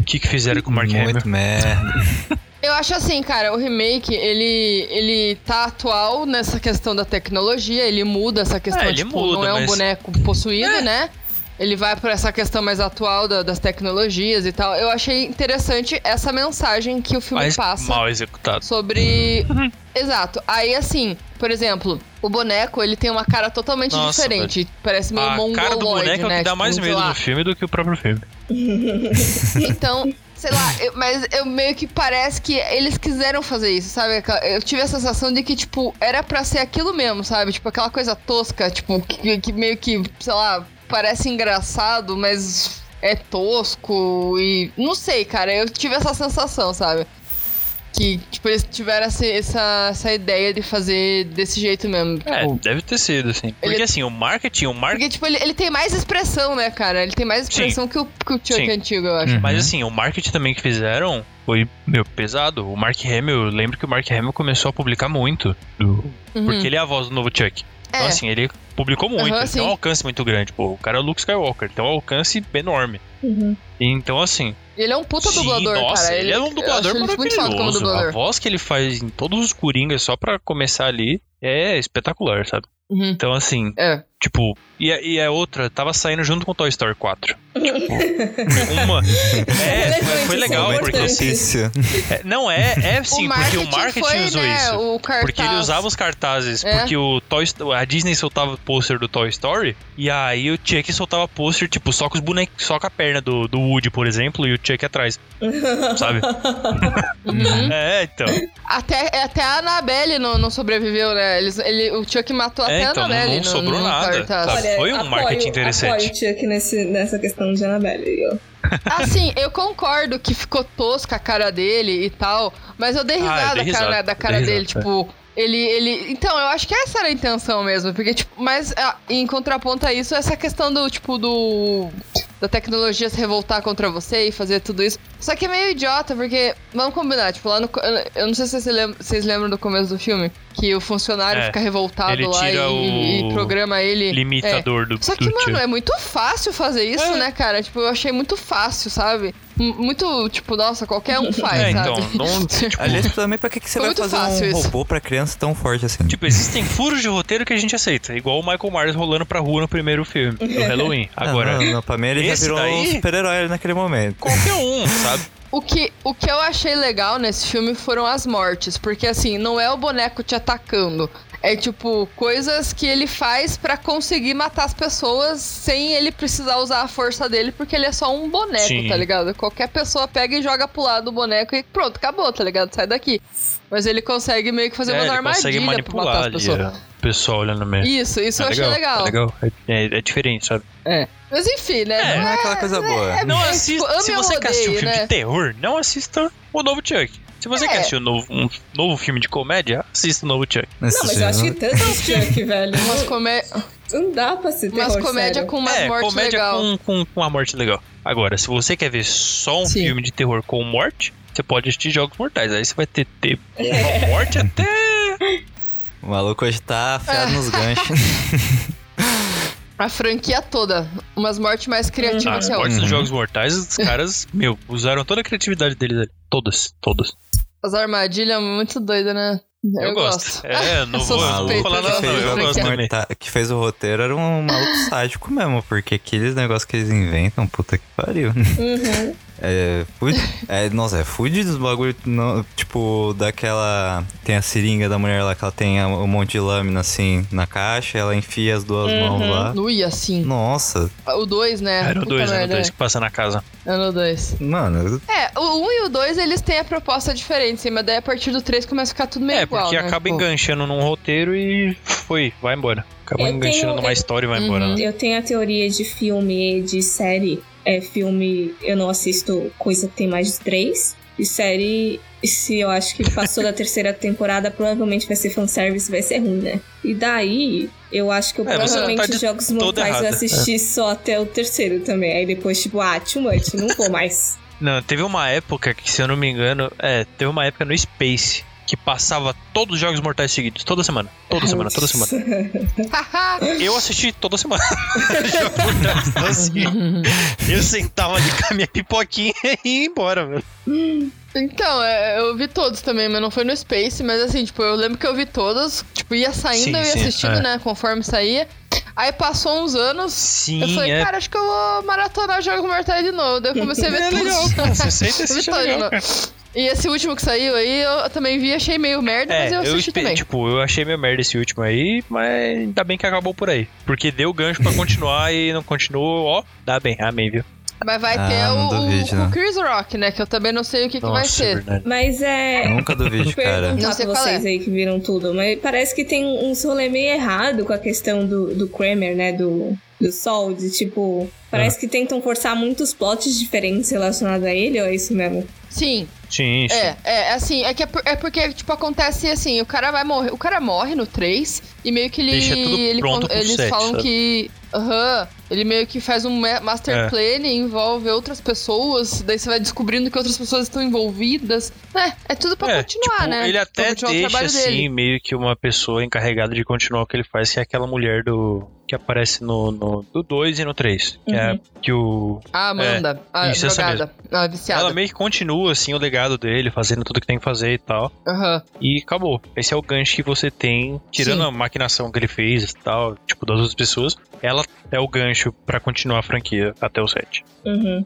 O que que fizeram com o Mark Hamill? Muito merda. Eu acho assim, cara, o remake, ele, ele tá atual nessa questão da tecnologia, ele muda essa questão, É, ele tipo, muda, não é um mas- boneco possuído, É. né? Ele vai pra essa questão mais atual da- das tecnologias e tal. Eu achei interessante essa mensagem que o filme Mas passa mal executado. sobre... Exato. Aí, assim, por exemplo, o boneco, ele tem uma cara totalmente Nossa, diferente. Parece meio A mongoloide, cara do boneco é o né? que dá Tipo, mais sei medo no filme do que o próprio filme. Então, sei lá, eu- mas eu meio que parece que eles quiseram fazer isso, sabe? Eu tive a sensação de que, tipo, era pra ser aquilo mesmo, sabe? Tipo, aquela coisa tosca, tipo, que, que meio que, sei lá, parece engraçado, mas é tosco e. Não sei, cara, eu tive essa sensação, sabe? Que, tipo, eles tiveram essa, essa, essa ideia de fazer desse jeito mesmo. É, tipo, deve ter sido, assim. Porque Ele- assim, o marketing, o marketing. Porque, tipo, ele, ele tem mais expressão, né, cara? Ele tem mais expressão que o, que o Chuck Sim. antigo, eu acho. Uhum. Mas assim, o marketing também que fizeram foi, meu, pesado. O Mark Hamill, eu lembro que o Mark Hamill começou a publicar muito. do- Uhum. Porque ele é a voz do novo Chuck. Então, É. assim, ele publicou muito. Aham, ele tem um sim. alcance muito grande. Pô, o cara é o Luke Skywalker, tem um alcance enorme. Uhum. Então, assim. Ele é um puta sim, dublador, nossa, cara. ele, é um dublador ele maravilhoso. A dublador. voz que ele faz em todos os Coringas só pra começar ali é espetacular, sabe? Uhum. Então, assim, É. Tipo, e a, e a outra tava saindo junto com Toy Story 4. Tipo, uma. É, foi, foi legal, porque. Notícia. é, não, é, é sim, porque o marketing foi, usou né, isso. O cartaz. Porque ele usava os cartazes, É. porque o Toy a Disney soltava pôster do Toy Story, e aí o Chuck soltava pôster, tipo, só com os bonecos, só com a perna do, do Woody, por exemplo, e o Chuck atrás. Sabe? Uhum. É, então. Até, até a Annabelle não, não sobreviveu, né? Eles, ele, o Chuck matou É, até a então, não- Annabelle não no- sobrou no nada, cartaz. sabe? Foi um marketing interessante. Apoio Chuck nesse, nessa questão de Annabelle. Eu. Assim, eu concordo que ficou tosca a cara dele e tal, mas eu dei Ah, eu risada, dei cara, risada, da cara dei dele, risada, tipo. Ele, ele. Então, eu acho que essa era a intenção mesmo. Porque, tipo, mas ah, em contraponto a isso, essa questão do, tipo, do. Da tecnologia se revoltar contra você e fazer tudo isso. Só que é meio idiota, porque. Vamos combinar, tipo, lá no. Eu não sei se vocês lembram, vocês lembram do começo do filme. Que o funcionário É, fica revoltado lá e, e programa ele. Limitador do, Só que, do mano, Chuck. é muito fácil fazer isso, É. né, cara? Tipo, eu achei muito fácil, sabe? Muito, tipo, nossa, qualquer um faz, É, sabe? então, não- tipo, Aliás, também pra que, que você vai fazer um isso. robô pra criança tão forte assim? Tipo, existem furos de roteiro que a gente aceita. Igual o Michael Myers rolando pra rua no primeiro filme, do Halloween. Agora, Não, não, pra mim ele já virou um daí- super-herói naquele momento. qualquer um, sabe? O que, o que eu achei legal nesse filme foram as mortes, porque assim, não é o boneco te atacando. É tipo, coisas que ele faz pra conseguir matar as pessoas sem ele precisar usar a força dele, porque ele é só um boneco, Sim. tá ligado? Qualquer pessoa pega e joga pro lado do boneco e pronto, acabou, tá ligado? Sai daqui. Mas ele consegue meio que fazer É, umas ele consegue armadilhas pra matar manipular as ali pessoas. o pessoal olhando mesmo. Isso, isso É eu achei legal. É legal. É, é- é diferente, sabe? Mas enfim, né? Não é aquela coisa boa. Não é, assista. tipo, ame se você quer assistir um filme né? de terror, não assista o novo Chuck. Se você É. quer assistir um novo, um novo filme de comédia, assista o novo Chuck. Não, mas eu acho que tanto Chuck, velho. Umas, Não, comé não dá pra ser terror umas comédia sério. com umas é, mortes comédia legal. com, com, com uma morte legal. Agora, se você quer ver só um Sim. filme de terror com morte, você pode assistir Jogos Mortais. Aí você vai ter, ter uma morte até. O maluco hoje tá afiado É. nos ganchos. A franquia toda. Umas mortes mais criativas As que a mortes dos Jogos Mortais, os caras, meu, usaram toda a criatividade deles ali. Todas, todas. As armadilhas muito doidas, né? Eu, gosto. É, não Eu vou, vou falar eu nada, gosto não. Eu gosto também. Que fez o roteiro era um maluco sádico mesmo, porque aqueles negócios que eles inventam, puta que pariu. Uhum. É, fude, é, nossa, é fudido dos bagulho, não- tipo, daquela, tem a seringa da mulher lá, que ela tem um monte de lâmina assim, na caixa, ela enfia as duas Uhum. mãos lá. Ui, assim. Nossa, O 2, né? Era o Puta 2, era o 2 que passa na casa. É no 2. mano, É, o 1 um e o 2 eles têm a proposta diferente, sim, mas daí a partir do 3 começa a ficar tudo meio É, igual. porque né? acaba Tipo, enganchando num roteiro e foi, vai embora. Acaba Eu enganchando tenho- numa eu- história e vai embora. Uhum. né? Eu tenho a teoria de filme e de série. É, filme, eu não assisto coisa que tem mais de três. E série, se eu acho que passou da terceira temporada, provavelmente vai ser fanservice, vai ser ruim, né? E daí, eu acho que eu É, provavelmente tá Jogos Mortais eu assisti só até o terceiro também. Aí depois, tipo, ah, too much, não vou mais. Não, teve uma época que, se eu não me engano, é, teve uma época no Space que passava todos os Jogos Mortais seguidos, toda semana. Toda semana, toda semana. Eu assisti toda semana. Jogos Mortais, então, assim, eu sentava ali com a minha pipoquinha e ia embora, velho. então, é, eu vi todos também, mas não foi no Space, mas assim, tipo, eu lembro que eu vi todos, tipo, ia saindo, Sim, eu ia sim, assistindo, é. né, conforme saía. Aí passou uns anos, Sim, eu falei, é. cara, acho que eu vou maratonar Jogos Mortais de novo. Daí eu comecei a ver É tudo. legal, cara. Você senta e Eu é. E esse último que saiu aí, eu também vi, achei meio merda, mas É, eu eu, assisti espe- também. tipo, eu achei meio merda esse último aí, mas ainda bem que acabou por aí. Porque deu gancho pra continuar e não continuou, ó, dá bem, amém, viu? Mas vai Ah, ter o, duvide, o, o Chris Rock, né? Que eu também não sei o que, que vai Nossa, ser. verdade. Mas é. nunca duvide, cara. Não sei pra qual vocês é. aí que viram tudo, mas parece que tem uns rolê meio errado com a questão do, do Kramer, né? Do, do Sol, de tipo. Parece É. que tentam forçar muitos plots diferentes relacionados a ele, ou é isso mesmo? Sim, Sim, sim. é, é, assim, é que é, por- é porque, tipo, acontece assim, o cara vai morrer, o cara morre no 3 e meio que ele. Deixa tudo ele pronto pro eles 7, falam sabe? que. Aham. ele meio que faz um ma- master É. plan e envolve outras pessoas, daí você vai descobrindo que outras pessoas estão envolvidas. É, é tudo pra É, continuar, tipo, né? Ele até continuar deixa assim, dele. meio que uma pessoa encarregada de continuar o que ele faz, que é aquela mulher do. que aparece no, no do 2 e no 3. Que é Uhum. que o. A Amanda, a É, isso, essa drogada, a viciada. Ela meio que continua, assim, o legado dele, fazendo tudo que tem que fazer e tal. Aham. E acabou. Esse é o gancho que você tem, tirando Sim. a maquinação que ele fez e tal, tipo, das outras pessoas. Ela é o gancho pra continuar a franquia até o 7. Uhum.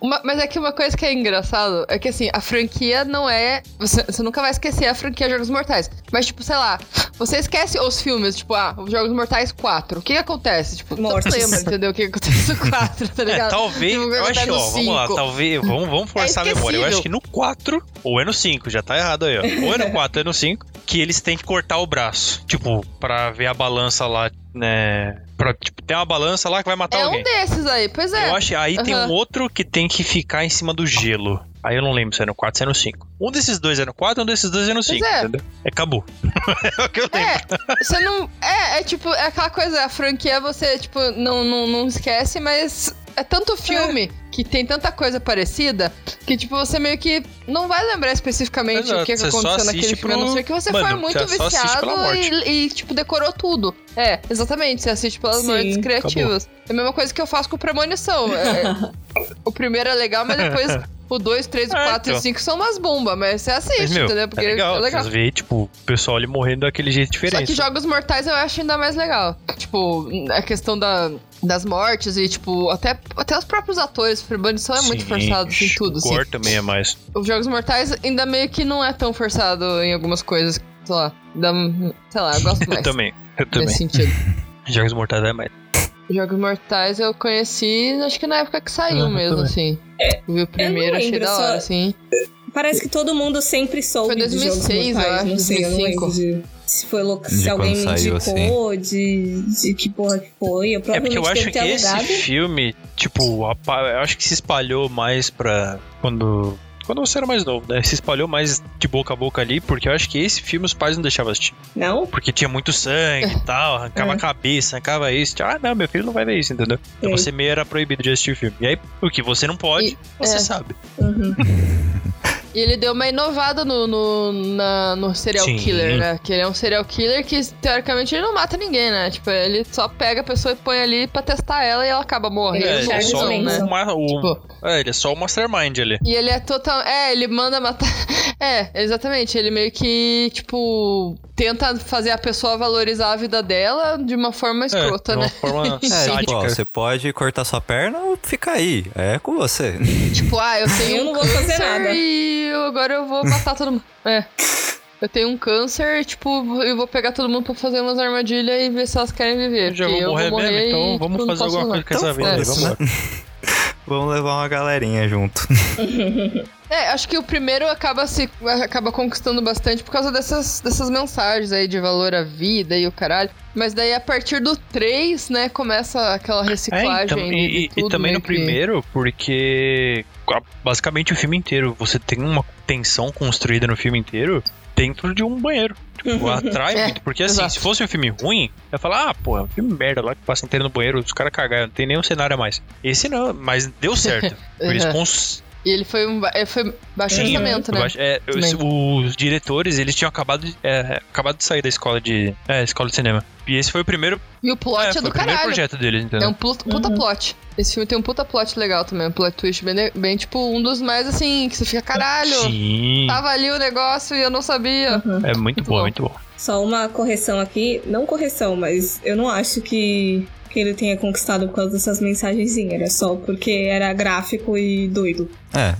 Uma- mas é que uma coisa que é engraçado é que assim, a franquia não é. Você, você nunca vai esquecer a franquia Jogos Mortais. Mas, tipo, sei lá, você esquece os filmes, tipo, ah, os Jogos Mortais 4. O que, que acontece? Tipo, você Mortes. não lembra, entendeu? O que, que acontece no 4, tá É, ligado? talvez. Tipo, Eu acho ó, vamos lá, 5. talvez. Vamos, vamos forçar É a memória. Eu acho que no 4, ou é no 5, já tá errado aí, ó. Ou é no 4, ou é no 5, que eles têm que cortar o braço. Tipo, pra ver a balança lá, né? Pra, tipo, tem uma balança lá que vai matar É alguém. um desses aí, pois é. Eu acho aí tem Aham. um outro que tem que ficar em cima do gelo. Aí eu não lembro se é no 4 se é no 5. Um desses dois é no 4, um desses dois é no 5, é. entendeu? É acabou. é o que eu lembro. É, você não. É, é tipo, é aquela coisa, a franquia você, tipo, não, não, não esquece, mas é tanto filme que tem tanta coisa parecida que, tipo, você meio que não vai lembrar especificamente Exato, o que, que só aconteceu naquele filme, a não pro- ser que você Mano, for muito só viciado e, e, tipo, decorou tudo. É, exatamente, você assiste pelas Sim, mortes criativas. É a mesma coisa que eu faço com Premonição. É, o primeiro é legal, mas depois o 2, 3, o É, 4 e o então. 5 são umas bombas, mas você assiste, meu, entendeu? Porque é legal, é legal. Você vê, tipo, o pessoal ali morrendo daquele jeito Só diferente. que Jogos Mortais eu acho ainda mais legal. Tipo, a questão da, das mortes e, tipo, até, até os próprios atores. Premonição é muito Sim, forçado, assim, tudo. O Assim. gore também é mais. Os Jogos Mortais ainda meio que não é tão forçado em algumas coisas. Sei lá, dá, sei lá, eu gosto Eu mais também, eu também. nesse sentido. Jogos Mortais é mais. Jogos Mortais eu conheci, acho que na época que saiu eu mesmo, também. assim. Eu vi o primeiro, achei lembro, da só- hora, assim. Parece que todo mundo sempre soube Foi de Jogos 2006, eu Mortais, acho, não sei, eu não 2005. lembro de, se foi De se alguém me saiu, indicou, de, de que porra que foi. Eu É porque provavelmente eu acho que ter esse alugado. filme, tipo, eu acho que se espalhou mais pra. Quando. Quando você era mais novo, né? Se espalhou mais de boca a boca ali, porque eu acho que esse filme os pais não deixavam assistir. Não? Porque tinha muito sangue e tal, arrancava É. a cabeça, arrancava isso. Tipo, ah, não, meu filho não vai ver isso, entendeu? Então você meio era proibido de assistir o filme. E aí, o que você não pode, E- você é. sabe. Uhum. E ele deu uma inovada no, no, na- no serial Sim. killer, né? Que ele é um serial killer que, teoricamente, ele não mata ninguém, né? Tipo, ele só pega a pessoa e põe ali pra testar ela e ela acaba morrendo. Ele É, ele é só um, Manson. uma- o- Tipo, é, ele é só o mastermind ali. E ele é total. É, ele manda matar. É, exatamente. Ele meio que, tipo, tenta fazer a pessoa valorizar a vida dela de uma forma escrota, é, de uma né? forma É, sádica. tipo, ó, você pode cortar sua perna ou fica aí. É com você. Tipo, ah, eu tenho Eu um não vou fazer câncer nada. e agora eu vou matar todo mundo. É. Eu tenho um câncer, tipo, eu vou pegar todo mundo pra fazer umas armadilhas e ver se elas querem viver. Eu já porque vou morrer, mesmo, e, então tipo, vamos não fazer alguma coisa com essa vida vamos né? Vamos levar uma galerinha junto. É, acho que o primeiro acaba se acaba conquistando bastante por causa dessas, dessas mensagens aí de valor à vida e o caralho. Mas daí a partir do 3, né, começa aquela É, reciclagem. então, de- e, de e tudo, também meio no que- primeiro, porque basicamente o filme inteiro, você tem uma tensão construída no filme inteiro dentro de um banheiro. Tipo, Uhum. atrai É, muito. Porque assim, exato. se fosse um filme ruim, eu ia falar, ah, pô, é um filme merda lá que passa inteiro no banheiro, os caras cagaram, não tem nenhum cenário a mais. Esse não, mas deu certo. Eles Uhum. cons... E ele foi, um, ba- é, foi baixo Sim, orçamento, né? acho- é, os, os diretores, eles tinham acabado de, é, acabado de sair da escola de. É, escola de cinema. E esse foi o primeiro, E o plot é, é, foi do o primeiro caralho. projeto deles, É entendeu? um puta, puta Uhum. plot. Esse filme tem um puta plot legal também. Um plot twist bem, bem, tipo, um dos mais assim, que você fica, caralho, Sim. tava ali o negócio e eu não sabia. Uhum. É muito Muito bom, bom. muito bom. Só uma correção aqui, não correção, mas eu não acho que, que ele tenha conquistado por causa dessas mensagenzinhas. Era só porque era gráfico e doido. É.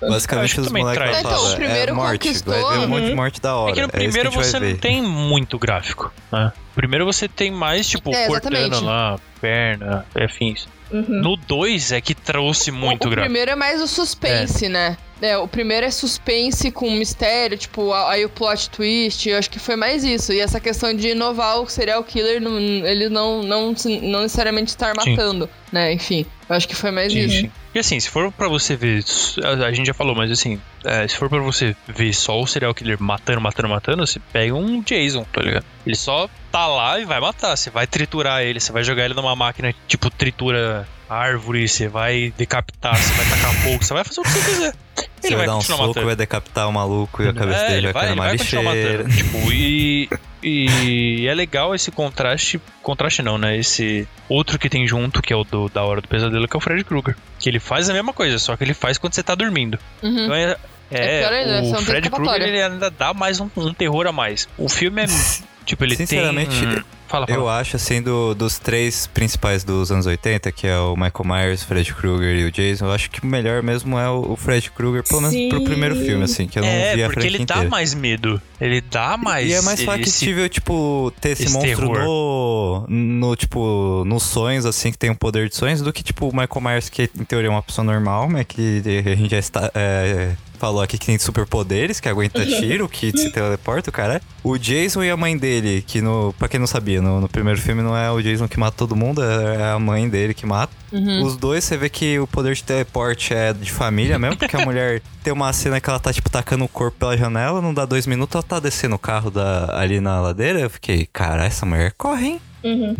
Basicamente que os moleques vão Então, o primeiro é morte, conquistou- vai ver um monte de Uhum. morte da hora. É que no que a primeiro gente vai você não tem muito gráfico, né? Primeiro você tem mais, tipo, É, cortando exatamente. lá, perna, é, afins. Uhum. No 2 é que trouxe muito o, o gráfico. primeiro é mais o suspense, né? É, o primeiro é suspense com mistério, tipo, aí o plot twist, eu acho que foi mais isso. E essa questão de inovar o serial killer, não- ele não, não, não necessariamente estar Sim. matando, né? Enfim, eu acho que foi mais Sim, isso. sim. E assim, se for pra você ver, a, gente já falou, mas assim, é, se for pra você ver só o serial killer matando, matando, matando, você pega um Jason, tá ligado? Ele só tá lá e vai matar. Você vai triturar ele, você vai jogar ele numa máquina tipo tritura árvore, você vai decapitar, você vai tacar fogo, você vai fazer o que você quiser. Você Ele vai vai dar um soco, matando. vai decapitar o maluco e a cabeça É, dele ele vai cair numa vai continuar lixeira. Tipo, e, e é legal esse contraste. Contraste não, né? Esse outro que tem junto, que é o do, da hora do pesadelo, que é o Fred Krueger. Que ele faz a mesma coisa, só que ele faz quando você tá dormindo. Uhum. Então é. É pior ainda, você o Fred Krueger ele ainda dá mais um, um terror a mais. O filme é. Tipo, ele Sinceramente, tem. Fala, fala. Eu acho, assim, do- dos três principais dos anos 80, que é o Michael Myers, Fred Krueger e o Jason, eu acho que o melhor mesmo é o o Fred Krueger, pelo menos pro Sim. primeiro filme, assim, que eu não é, vi a porque franquia ele dá inteira. mais medo. Ele dá mais. E é mais esse- factível, tipo, ter esse, esse monstro no, no, tipo, nos sonhos, assim, que tem um poder de sonhos, do que, tipo, o Michael Myers, que em teoria é uma pessoa normal, mas que a gente já está, é, falou aqui que tem superpoderes, que aguenta tiro, que se teleporta, o cara. O Jason e a mãe dele, que no, pra quem não sabia, no, no primeiro filme não é o Jason que mata todo mundo, é a mãe dele que mata. Uhum. Os dois, você vê que o poder de teleporte é de família mesmo, porque a mulher tem uma cena que ela tá, tipo, tacando o corpo pela janela, não dá dois minutos, ela tá descendo o carro da, ali na ladeira. Eu fiquei, cara, essa mulher corre, hein? Uhum.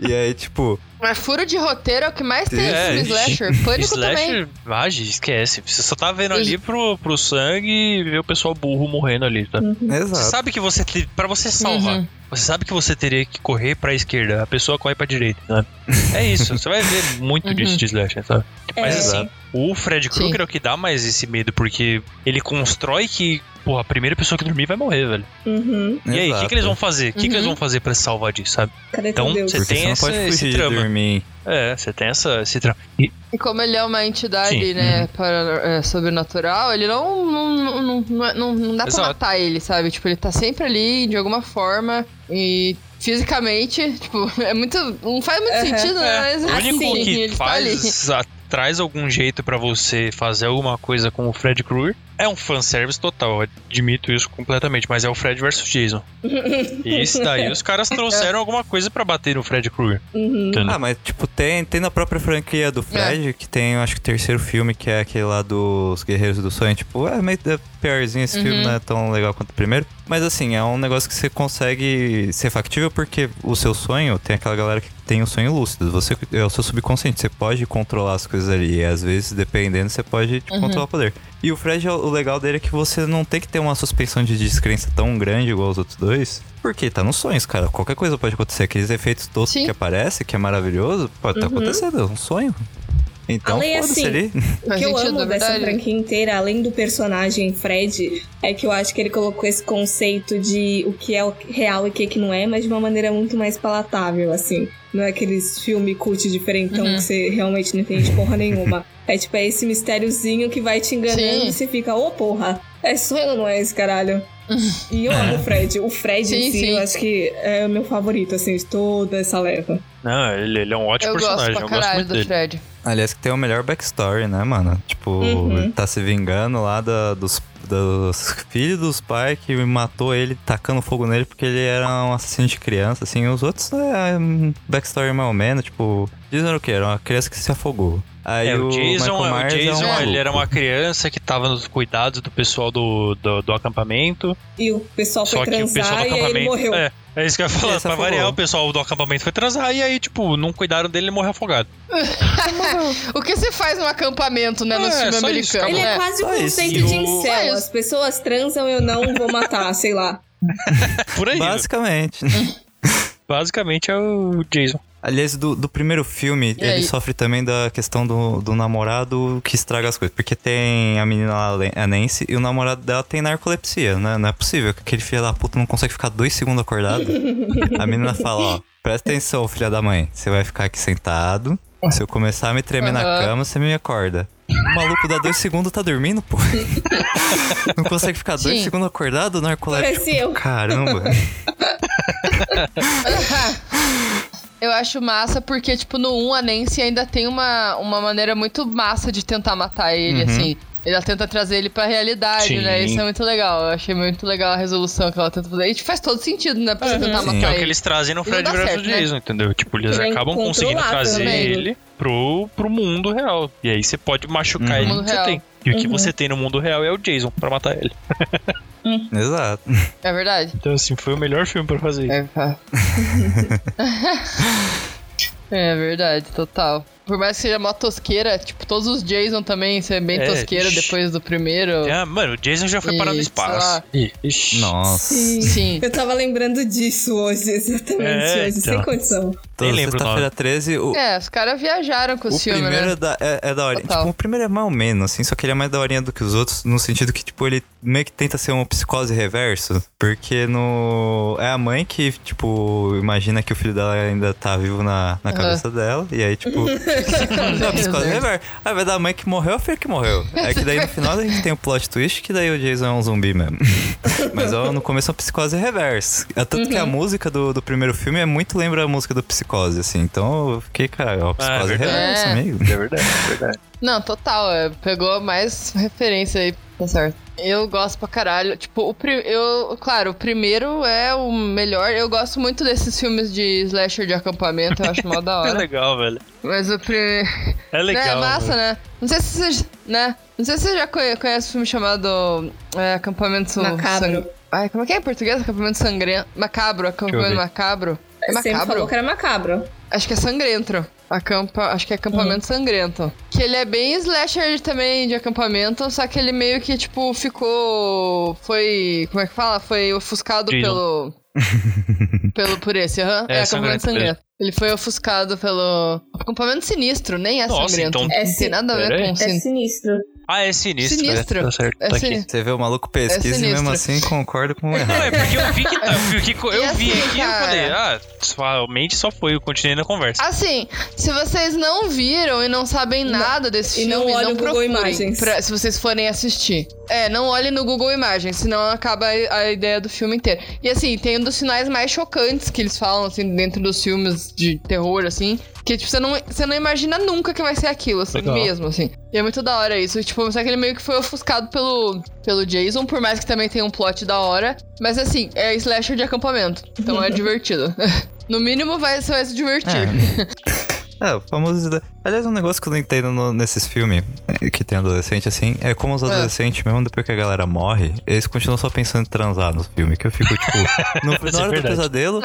E aí, tipo, Mas furo de roteiro é o que mais tem É, no slasher. Pânico também. Slasher, ah, gente, esquece. Você só tá vendo ali pro, pro sangue e ver o pessoal burro morrendo ali, tá? Você Exato. sabe que você, pra você salvar, Uhum. você sabe que você teria que correr pra esquerda, a pessoa corre pra direita, sabe? É isso, você vai ver muito Uhum. disso de slasher, sabe? Mas É. assim, o Fred. Krueger é o que dá mais esse medo, porque ele constrói que, porra, a primeira pessoa que dormir vai morrer, velho. Uhum. E aí, o que, que eles vão fazer? O que, que eles Uhum. vão fazer pra se salvar disso, sabe? Cadê Então, você tem você essa- pode esse trama. dormir. É, você tem essa, esse trama. E, E como ele é uma entidade, Sim. né, para, é, sobrenatural, ele não não, não, não, não, não- não dá pra Exato. matar ele, sabe? Tipo, ele tá sempre ali, de alguma forma, e fisicamente, tipo, é muito... Não faz muito Aham. sentido, né? É, Mas, o único assim, que ele tá ali. faz, a- traz algum jeito pra você fazer alguma coisa com o Fred Krueger é um fanservice total, eu admito isso completamente, mas é o Fred versus Jason. e esse daí os caras trouxeram alguma coisa pra bater no Fred Krueger. Uhum. Ah, mas tipo, tem, tem na própria franquia do Fred, É. que tem, eu acho que o terceiro filme, que é aquele lá dos Guerreiros do Sonho. Tipo, é meio é piorzinho esse filme, Uhum. não é tão legal quanto o primeiro. Mas assim, é um negócio que você consegue ser factível porque o seu sonho, tem aquela galera que tem o sonho lúcido. Você é o seu subconsciente, você pode controlar as coisas ali. E às vezes, dependendo, você pode tipo, Uhum. controlar o poder. E o Fred, o legal dele é que você não tem que ter uma suspensão de descrença tão grande igual os outros dois. Porque tá nos sonhos, cara. Qualquer coisa pode acontecer. Aqueles efeitos toscos Sim. que aparecem, que é maravilhoso, pode tá Uhum. acontecendo. É um sonho. Então, Além, assim, ali. O que eu sentido, amo é dessa franquia inteira, além do personagem Fred, é que eu acho que ele colocou esse conceito de o que é o real e o que, que não é, mas de uma maneira muito mais palatável, assim. Não é aqueles filme cult diferentão Uhum. que você realmente não entende porra nenhuma. É tipo, é esse mistériozinho que vai te enganando Sim. e você fica, ô porra, é sonho ou não é esse caralho? E eu amo o Fred. O Fred Sim, em si, sim. eu acho que é o meu favorito, assim, de toda essa leva. Não, ele, ele é um ótimo Eu gosto personagem, pra eu gosto muito do dele. Fred. Aliás, que tem o melhor backstory, né, mano? Tipo, Uhum. tá se vingando lá da- dos, dos filhos dos pais que matou ele, tacando fogo nele porque ele era um assassino de criança, assim. Os outros é um backstory mais ou menos, tipo, dizendo o que? Era uma criança que se afogou. Aí É, o Jason, Michael o é um Jason maluco. ele era uma criança que tava nos cuidados do pessoal do, do, do acampamento. E o pessoal foi Só que o transar pessoal do e aí ele acampamento. morreu. É, é isso que eu ia falar. Pra variar, o pessoal do acampamento foi transar e aí, tipo, não cuidaram dele e ele morreu afogado. O que você faz no acampamento, né, no É, filme só isso, americano? Ele é né? quase o Só isso. conceito E de o- incel. As pessoas transam, eu não vou matar, sei lá. Por aí. né? Basicamente. Basicamente é o Jason. Aliás, do, do primeiro filme, E ele aí? sofre também da questão do, do namorado que estraga as coisas. Porque tem a menina lá, a Nancy, e o namorado dela tem narcolepsia, né? Não é possível que aquele filho da puta não consegue ficar dois segundos acordado. a menina fala, ó, presta atenção, filha da mãe. Você vai ficar aqui sentado. Se eu começar a me tremer na Aham. cama, você me acorda. O maluco dá dois segundos tá dormindo, pô. Não consegue ficar dois Sim. segundos acordado, narcoléptico. Eu. Caramba. Eu acho massa porque, tipo, no 1 a Nancy ainda tem uma, uma maneira muito massa de tentar matar ele, Uhum. assim. Ela tenta trazer ele pra realidade, Sim. né? Isso é muito legal. Eu achei muito legal a resolução que ela tenta fazer. E faz todo sentido, né? Pra você Uhum. tentar Sim. matar Que é o ele. que eles trazem no E Fred vs né? Jason, entendeu? Tipo, eles Ele é acabam conseguindo trazer né? ele pro, pro mundo real. E aí você pode machucar Uhum. ele que você real. tem. E o que Uhum. você tem no mundo real é o Jason pra matar ele. Exato. É verdade? Então, assim, foi o melhor filme pra fazer. É, é verdade, total. Por mais que seja mó tosqueira, tipo, todos os Jason também ser bem É, tosqueira ixi. depois do primeiro. Ah, mano, o Jason já foi E, parar no espaço. ixi. Nossa. Sim. Eu tava lembrando disso hoje, exatamente É, hoje, sem então. condição. Nem lembro o sexta-feira nome. 13, o, É, os caras viajaram com o o filme, primeiro né? é da, é, é da hora. Tipo, o primeiro é mais ou menos, assim, só que ele é mais daorinha do que os outros, no sentido que, tipo, ele meio que tenta ser uma psicose reverso, porque no... É a mãe que, tipo, imagina que o filho dela ainda tá vivo na, na cabeça dela, e aí, tipo... é uma psicose reverso. Aí vai dar a mãe que morreu, a filha que morreu. É que daí no final a gente tem o plot twist, que daí o Jason é um zumbi mesmo. Mas ó, no começo é uma psicose reversa. É tanto que a música do, do primeiro filme é muito lembra a música do Psicose, assim. Então eu fiquei, cara, ó, psicose verdade. reversa, É. amigo. É verdade, é verdade. Não, total, é, pegou mais referência aí, tá certo. Eu gosto pra caralho. Tipo, o eu, claro, o primeiro é o melhor. Eu gosto muito desses filmes de slasher de acampamento, eu acho mó da É hora. legal, velho. Mas o primeiro. É legal. é massa, velho. né? Não sei se você. Né? Não sei se você já conhe- conhece o filme chamado é, Acampamento Macabro. Sang- Ai, como é que é em português? Acampamento Sangrento. Macabro, acampamento macabro. É macabro? falou que era macabro. Acho que é sangrento. Acampa, acho que é acampamento sangrento. Que ele é bem slasher também de acampamento, só que ele meio que, tipo, ficou. Foi. Como é que fala? Foi ofuscado pelo. Pelo por esse, aham. É, É, acampamento sangrento sangrento. Ele foi ofuscado pelo. Acampamento sinistro, nem é Nossa, sangrento. então- não É tem nada a ver com É sin... sinistro. Ah, é sinistro. Sinistro. É, tá certo, É tá aqui. sinistro. Você vê o maluco pesquisa e sinistro. mesmo assim concorda com o Não, errado. é porque eu vi que, tá- eu vi, que- eu E vi assim, aqui e eu cara? falei, ah, realmente só foi, eu continuei na conversa. Assim, se vocês não viram e não sabem Não. nada desse E não filme, olhe não o Google procurem Imagens. pra- se vocês forem assistir. É, não olhem no Google Imagens, senão acaba a, a ideia do filme inteiro. E assim, tem um dos finais mais chocantes que eles falam, assim, dentro dos filmes de terror, assim. Que, tipo, você não, você não imagina nunca que vai ser aquilo, assim, Legal. mesmo, assim. E é muito da hora isso. Tipo, só que ele meio que foi ofuscado pelo, pelo Jason, por mais que também tenha um plot da hora. Mas, assim, é slasher de acampamento. Então é divertido. No mínimo, vai, você vai se divertir. É, o famoso. Aliás, um negócio que eu não entendo no- nesses filmes eh, que tem adolescente, assim, é como os É. adolescentes, mesmo depois que a galera morre, eles continuam só pensando em transar no filme. Que eu fico, tipo, no, na é hora do pesadelo,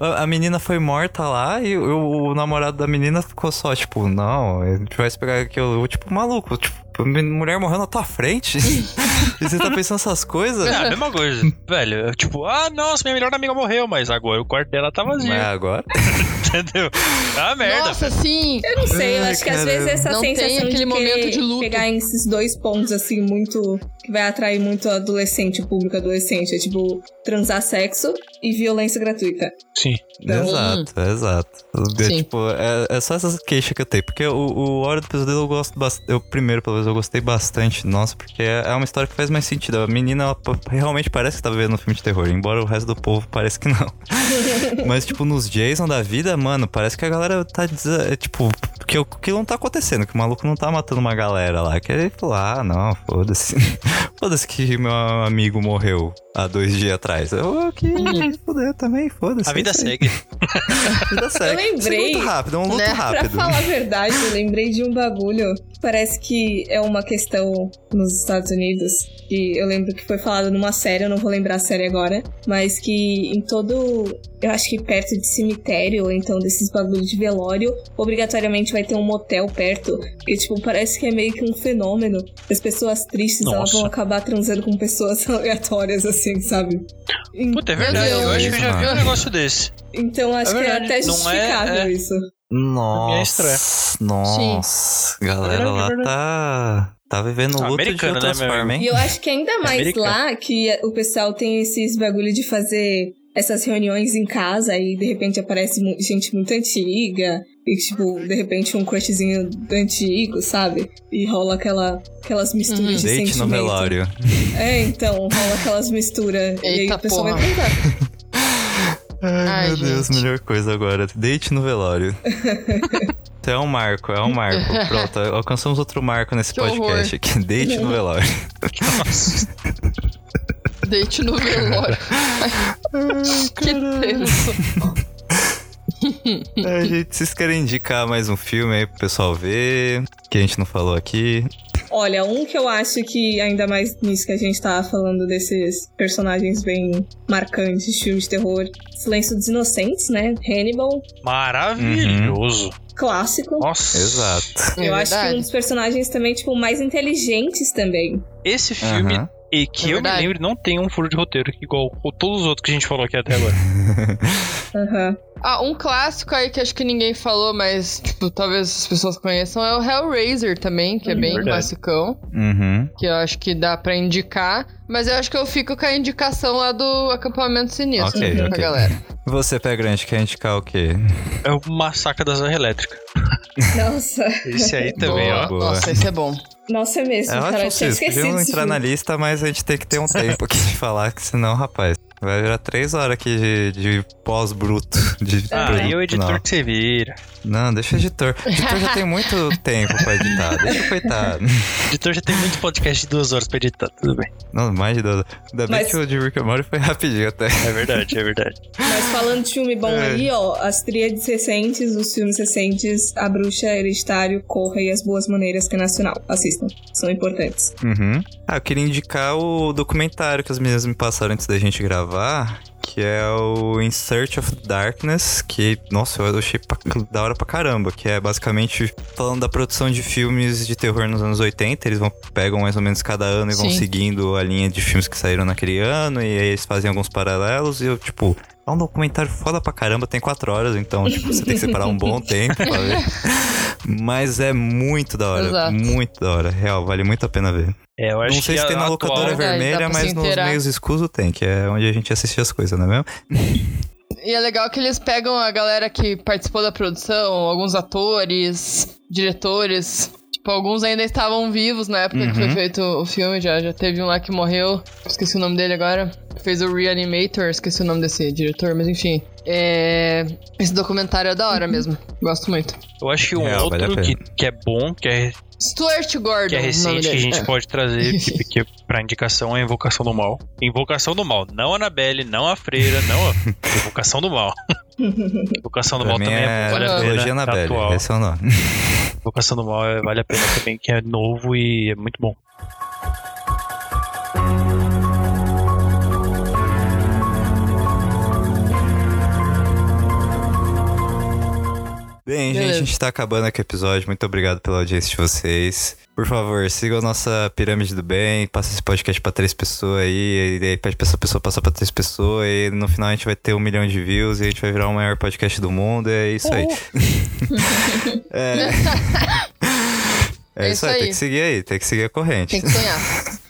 a, a menina foi morta lá e o, o namorado da menina ficou só, tipo, não, a gente vai esperar aqui, eu, tipo, maluco, tipo, mulher morreu na tua frente. e você tá pensando essas coisas? É a mesma coisa, velho. Tipo, ah, nossa, minha melhor amiga morreu, mas agora o quarto dela tá vazio, Mas agora. entendeu? Ah, merda. Nossa, sim! Eu não sei, eu Ai, acho que às vezes essa Não tem sensação aquele de momento de luto. pegar esses dois pontos, assim, muito... Que vai atrair muito adolescente, o público adolescente. É tipo, transar sexo e violência gratuita. Sim. Então, exato, exato. É, tipo, é, é só essas queixas que eu tenho. Porque o, o Hora do Pesadelo eu gosto bastante. Eu, primeiro, pelo menos, eu gostei bastante. Nossa, porque é, é uma história que faz mais sentido. A menina, ela realmente parece que tá vivendo um filme de terror. Embora o resto do povo pareça que não. Mas, tipo, nos Jason da vida, mano, parece que a galera tá dizendo. É, tipo, que o que não tá acontecendo. Que o maluco não tá matando uma galera lá. Que ele falou, ah, não, foda-se. foda-se que meu amigo morreu há dois dias atrás. Eu, que fudeu também, foda-se. A vida é segue. A vida segue. Eu lembrei, Isso é muito rápido, é um luto né? Pra rápido. falar a verdade, eu lembrei de um bagulho. Parece que é uma questão nos Estados Unidos. Que eu lembro que foi falado numa série, eu não vou lembrar a série agora. Mas que em todo. Eu acho que perto de cemitério, ou então desses bagulhos de velório, obrigatoriamente vai ter um motel perto. E, tipo, parece que é meio que um fenômeno. As pessoas tristes elas Nossa. vão acabar transando com pessoas aleatórias, assim, sabe? Puta, é verdade. Deus. Eu acho que eu já vi um negócio desse. Então acho É que é até não é- justificável é- isso. minha estreia. Nossa, nossa. Galera É lá é tá. Tá vivendo um luto de Americano, né, Transform, meu hein? E eu acho que ainda mais Americano. lá que o pessoal tem esses bagulho de fazer essas reuniões em casa e de repente aparece gente muito antiga e tipo, de repente um crushzinho antigo, sabe? E rola aquela, aquelas misturas Uhum. de Date no sentimento. velório. É, então, rola aquelas misturas e aí o pessoal vai tentar. Ai, Ai, meu Deus, gente. melhor coisa agora. Date no velório. É um marco, é um marco. Pronto, alcançamos outro marco nesse Que podcast aqui. Date no velório. Date no velório. que tenso. É, gente, vocês querem indicar mais um filme aí pro pessoal ver? Que a gente não falou aqui. Olha, um que eu acho que, ainda mais nisso que a gente tava falando desses personagens bem marcantes de filmes de terror, Silêncio dos Inocentes, né? Hannibal, Maravilhoso. clássico. Nossa. Exato. É eu acho que um dos personagens também, tipo, mais inteligentes também. Esse filme, Aham. e que É eu me verdade. lembro, não tem um furo de roteiro igual todos os outros que a gente falou aqui até agora. Aham. Ah, um clássico aí que acho que ninguém falou, mas, tipo, talvez as pessoas conheçam, é o Hellraiser também, que é Hum, bem verdade. classicão. Uhum. Que eu acho que dá pra indicar. Mas eu acho que eu fico com a indicação lá do acampamento sinistro Ok, pra ok. galera. Você, Pé Grande, quer indicar o quê? É o Massacre da Serra Elétrica. Nossa. Esse aí também, Boa. ó. Boa. Nossa, esse é bom. Nossa, é mesmo, É cara. ótimo, Eu tinha esquecido podiam entrar na lista, mas a gente tem que ter um tempo aqui de falar, que senão, rapaz, vai virar três horas aqui de, de pós-bruto. De Ah, produto e o editor final. que você vira. Não, deixa o editor. O editor já tem muito tempo pra editar. Deixa o coitado. O editor já tem muito podcast de duas horas pra editar, tudo bem. Não, mais de duas. Ainda bem Mas- que o de Rick and Morty foi rapidinho até. É verdade, é verdade. Mas falando de filme bom É. aí, ó, as tríades recentes, os filmes recentes, A Bruxa, Hereditário, Corra e As Boas Maneiras, que é nacional. Assistam, são importantes. Uhum. Ah, eu queria indicar o documentário que as meninas me passaram antes da gente gravar. Que é o In Search of Darkness, que, nossa, eu achei pra- da hora pra caramba, que é basicamente falando da produção de filmes de terror nos anos 80, eles vão pegam mais ou menos cada ano e vão Sim. seguindo a linha de filmes que saíram naquele ano, e aí eles fazem alguns paralelos, e eu, tipo... É um documentário foda pra caramba, tem quatro horas, então, tipo, você tem que separar um bom tempo pra ver. Mas é muito da hora, Exato. muito da hora. Real, vale muito a pena ver. É, eu acho Não sei que se tem na atual- locadora dá vermelha, pra mas nos inteirar. meios escusos tem, que é onde a gente assiste as coisas, não é mesmo? E é legal que eles pegam a galera que participou da produção, alguns atores, diretores. Tipo, alguns ainda estavam vivos na época que foi Uhum. feito o filme. Já, já teve um lá que morreu. Esqueci o nome dele agora. Fez o Reanimator. Esqueci o nome desse diretor, mas enfim. É... Esse documentário é da hora mesmo. Gosto muito. Eu acho que um vale a outro que, pena. que é bom, que é, Stuart Gordon. que é recente, que a gente É. pode trazer que, que pra indicação é Invocação do Mal. Invocação do Mal, não a Anabelle, não a Freira, não a Invocação do Mal. Invocação do Pra Mal também é, é vale a pena. tá Annabelle, atual. esse é o nome. Invocação do Mal é- vale a pena também, que é novo e é muito bom. Bem, gente, Beleza. a gente tá acabando aqui o episódio. Muito obrigado pela audiência de vocês. Por favor, sigam a nossa pirâmide do bem, passa esse podcast pra três pessoas aí, e aí pede pra essa pessoa passar pra três pessoas, e no final a gente vai ter um milhão de views e a gente vai virar o maior podcast do mundo, e é isso aí. é. É, É isso aí. tem que seguir aí, tem que seguir a corrente. Tem que sonhar.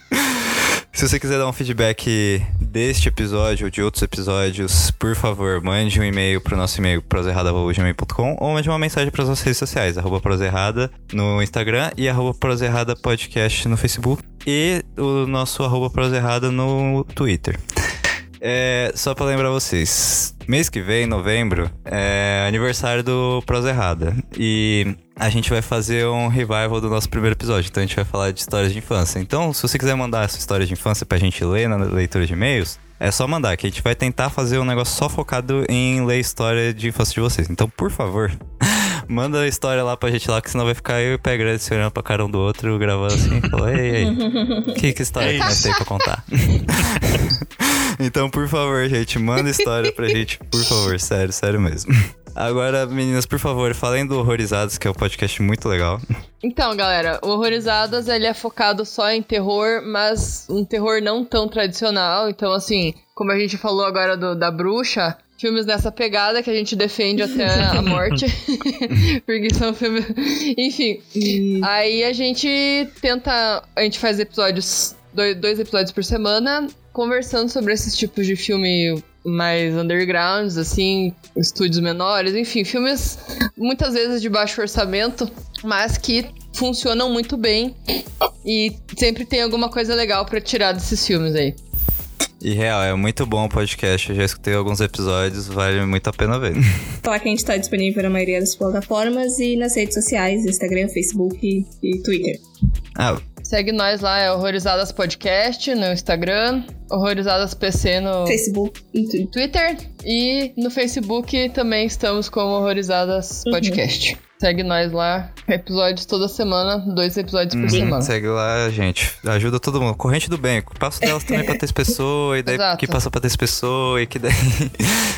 Se você quiser dar um feedback deste episódio ou de outros episódios, por favor, mande um e-mail pro nosso e-mail proserrada.gmail.com ou mande uma mensagem para as nossas redes sociais, arroba proserrada no Instagram e arroba proserrada podcast no Facebook e o nosso arroba proserrada no Twitter. É, só pra lembrar vocês, mês que vem, novembro, é aniversário do Prosa Errada. E a gente vai fazer um revival do nosso primeiro episódio. Então a gente vai falar de histórias de infância. Então, se você quiser mandar essa história de infância pra gente ler na leitura de e-mails, é só mandar, que a gente vai tentar fazer um negócio só focado em ler história de infância de vocês. Então, por favor, manda a história lá pra gente lá, que senão vai ficar eu e o Pé Grande se olhando pra cara um do outro, gravando assim, e falando, ei, ei, que, que história que nós tem pra contar? então, por favor, gente, manda história pra gente, por favor, sério, sério mesmo. Agora, meninas, por favor, falem do Horrorizados, que é um podcast muito legal. Então, galera, o Horrorizadas ele é focado só em terror, mas um terror não tão tradicional. Então, assim, como a gente falou agora do, da bruxa, filmes nessa pegada que a gente defende até a morte. Porque são filmes. Enfim. Aí a gente tenta. A gente faz episódios. Dois, dois episódios por semana, conversando sobre esses tipos de filme mais undergrounds, assim, estúdios menores, enfim, filmes muitas vezes de baixo orçamento, mas que funcionam muito bem e sempre tem alguma coisa legal pra tirar desses filmes aí. E real, é muito bom o podcast. Eu já escutei alguns episódios, vale muito a pena ver. Falar que a gente tá disponível na maioria das plataformas e nas redes sociais, Instagram, Facebook e, e Twitter. Ah, Segue nós lá, é Horrorizadas Podcast no Instagram, Horrorizadas PC no Facebook e Twitter. E no Facebook também estamos como Horrorizadas Uhum. Segue nós lá, episódios toda semana, dois episódios por hum, semana. segue lá, gente. Ajuda todo mundo. Corrente do bem. Passo delas também pra três pessoas, e daí Exato. que passa pra três pessoas, e que daí.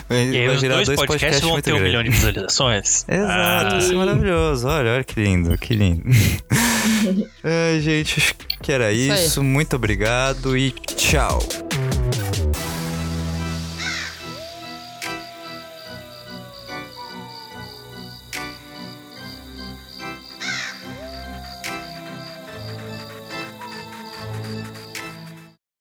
vai E aí vai os virar dois, dois podcasts vão muito ter um milhão de visualizações. Exato, Ah, isso é maravilhoso. Olha, olha que lindo, que lindo. Ai, gente, acho que era Isso isso. Muito obrigado e tchau.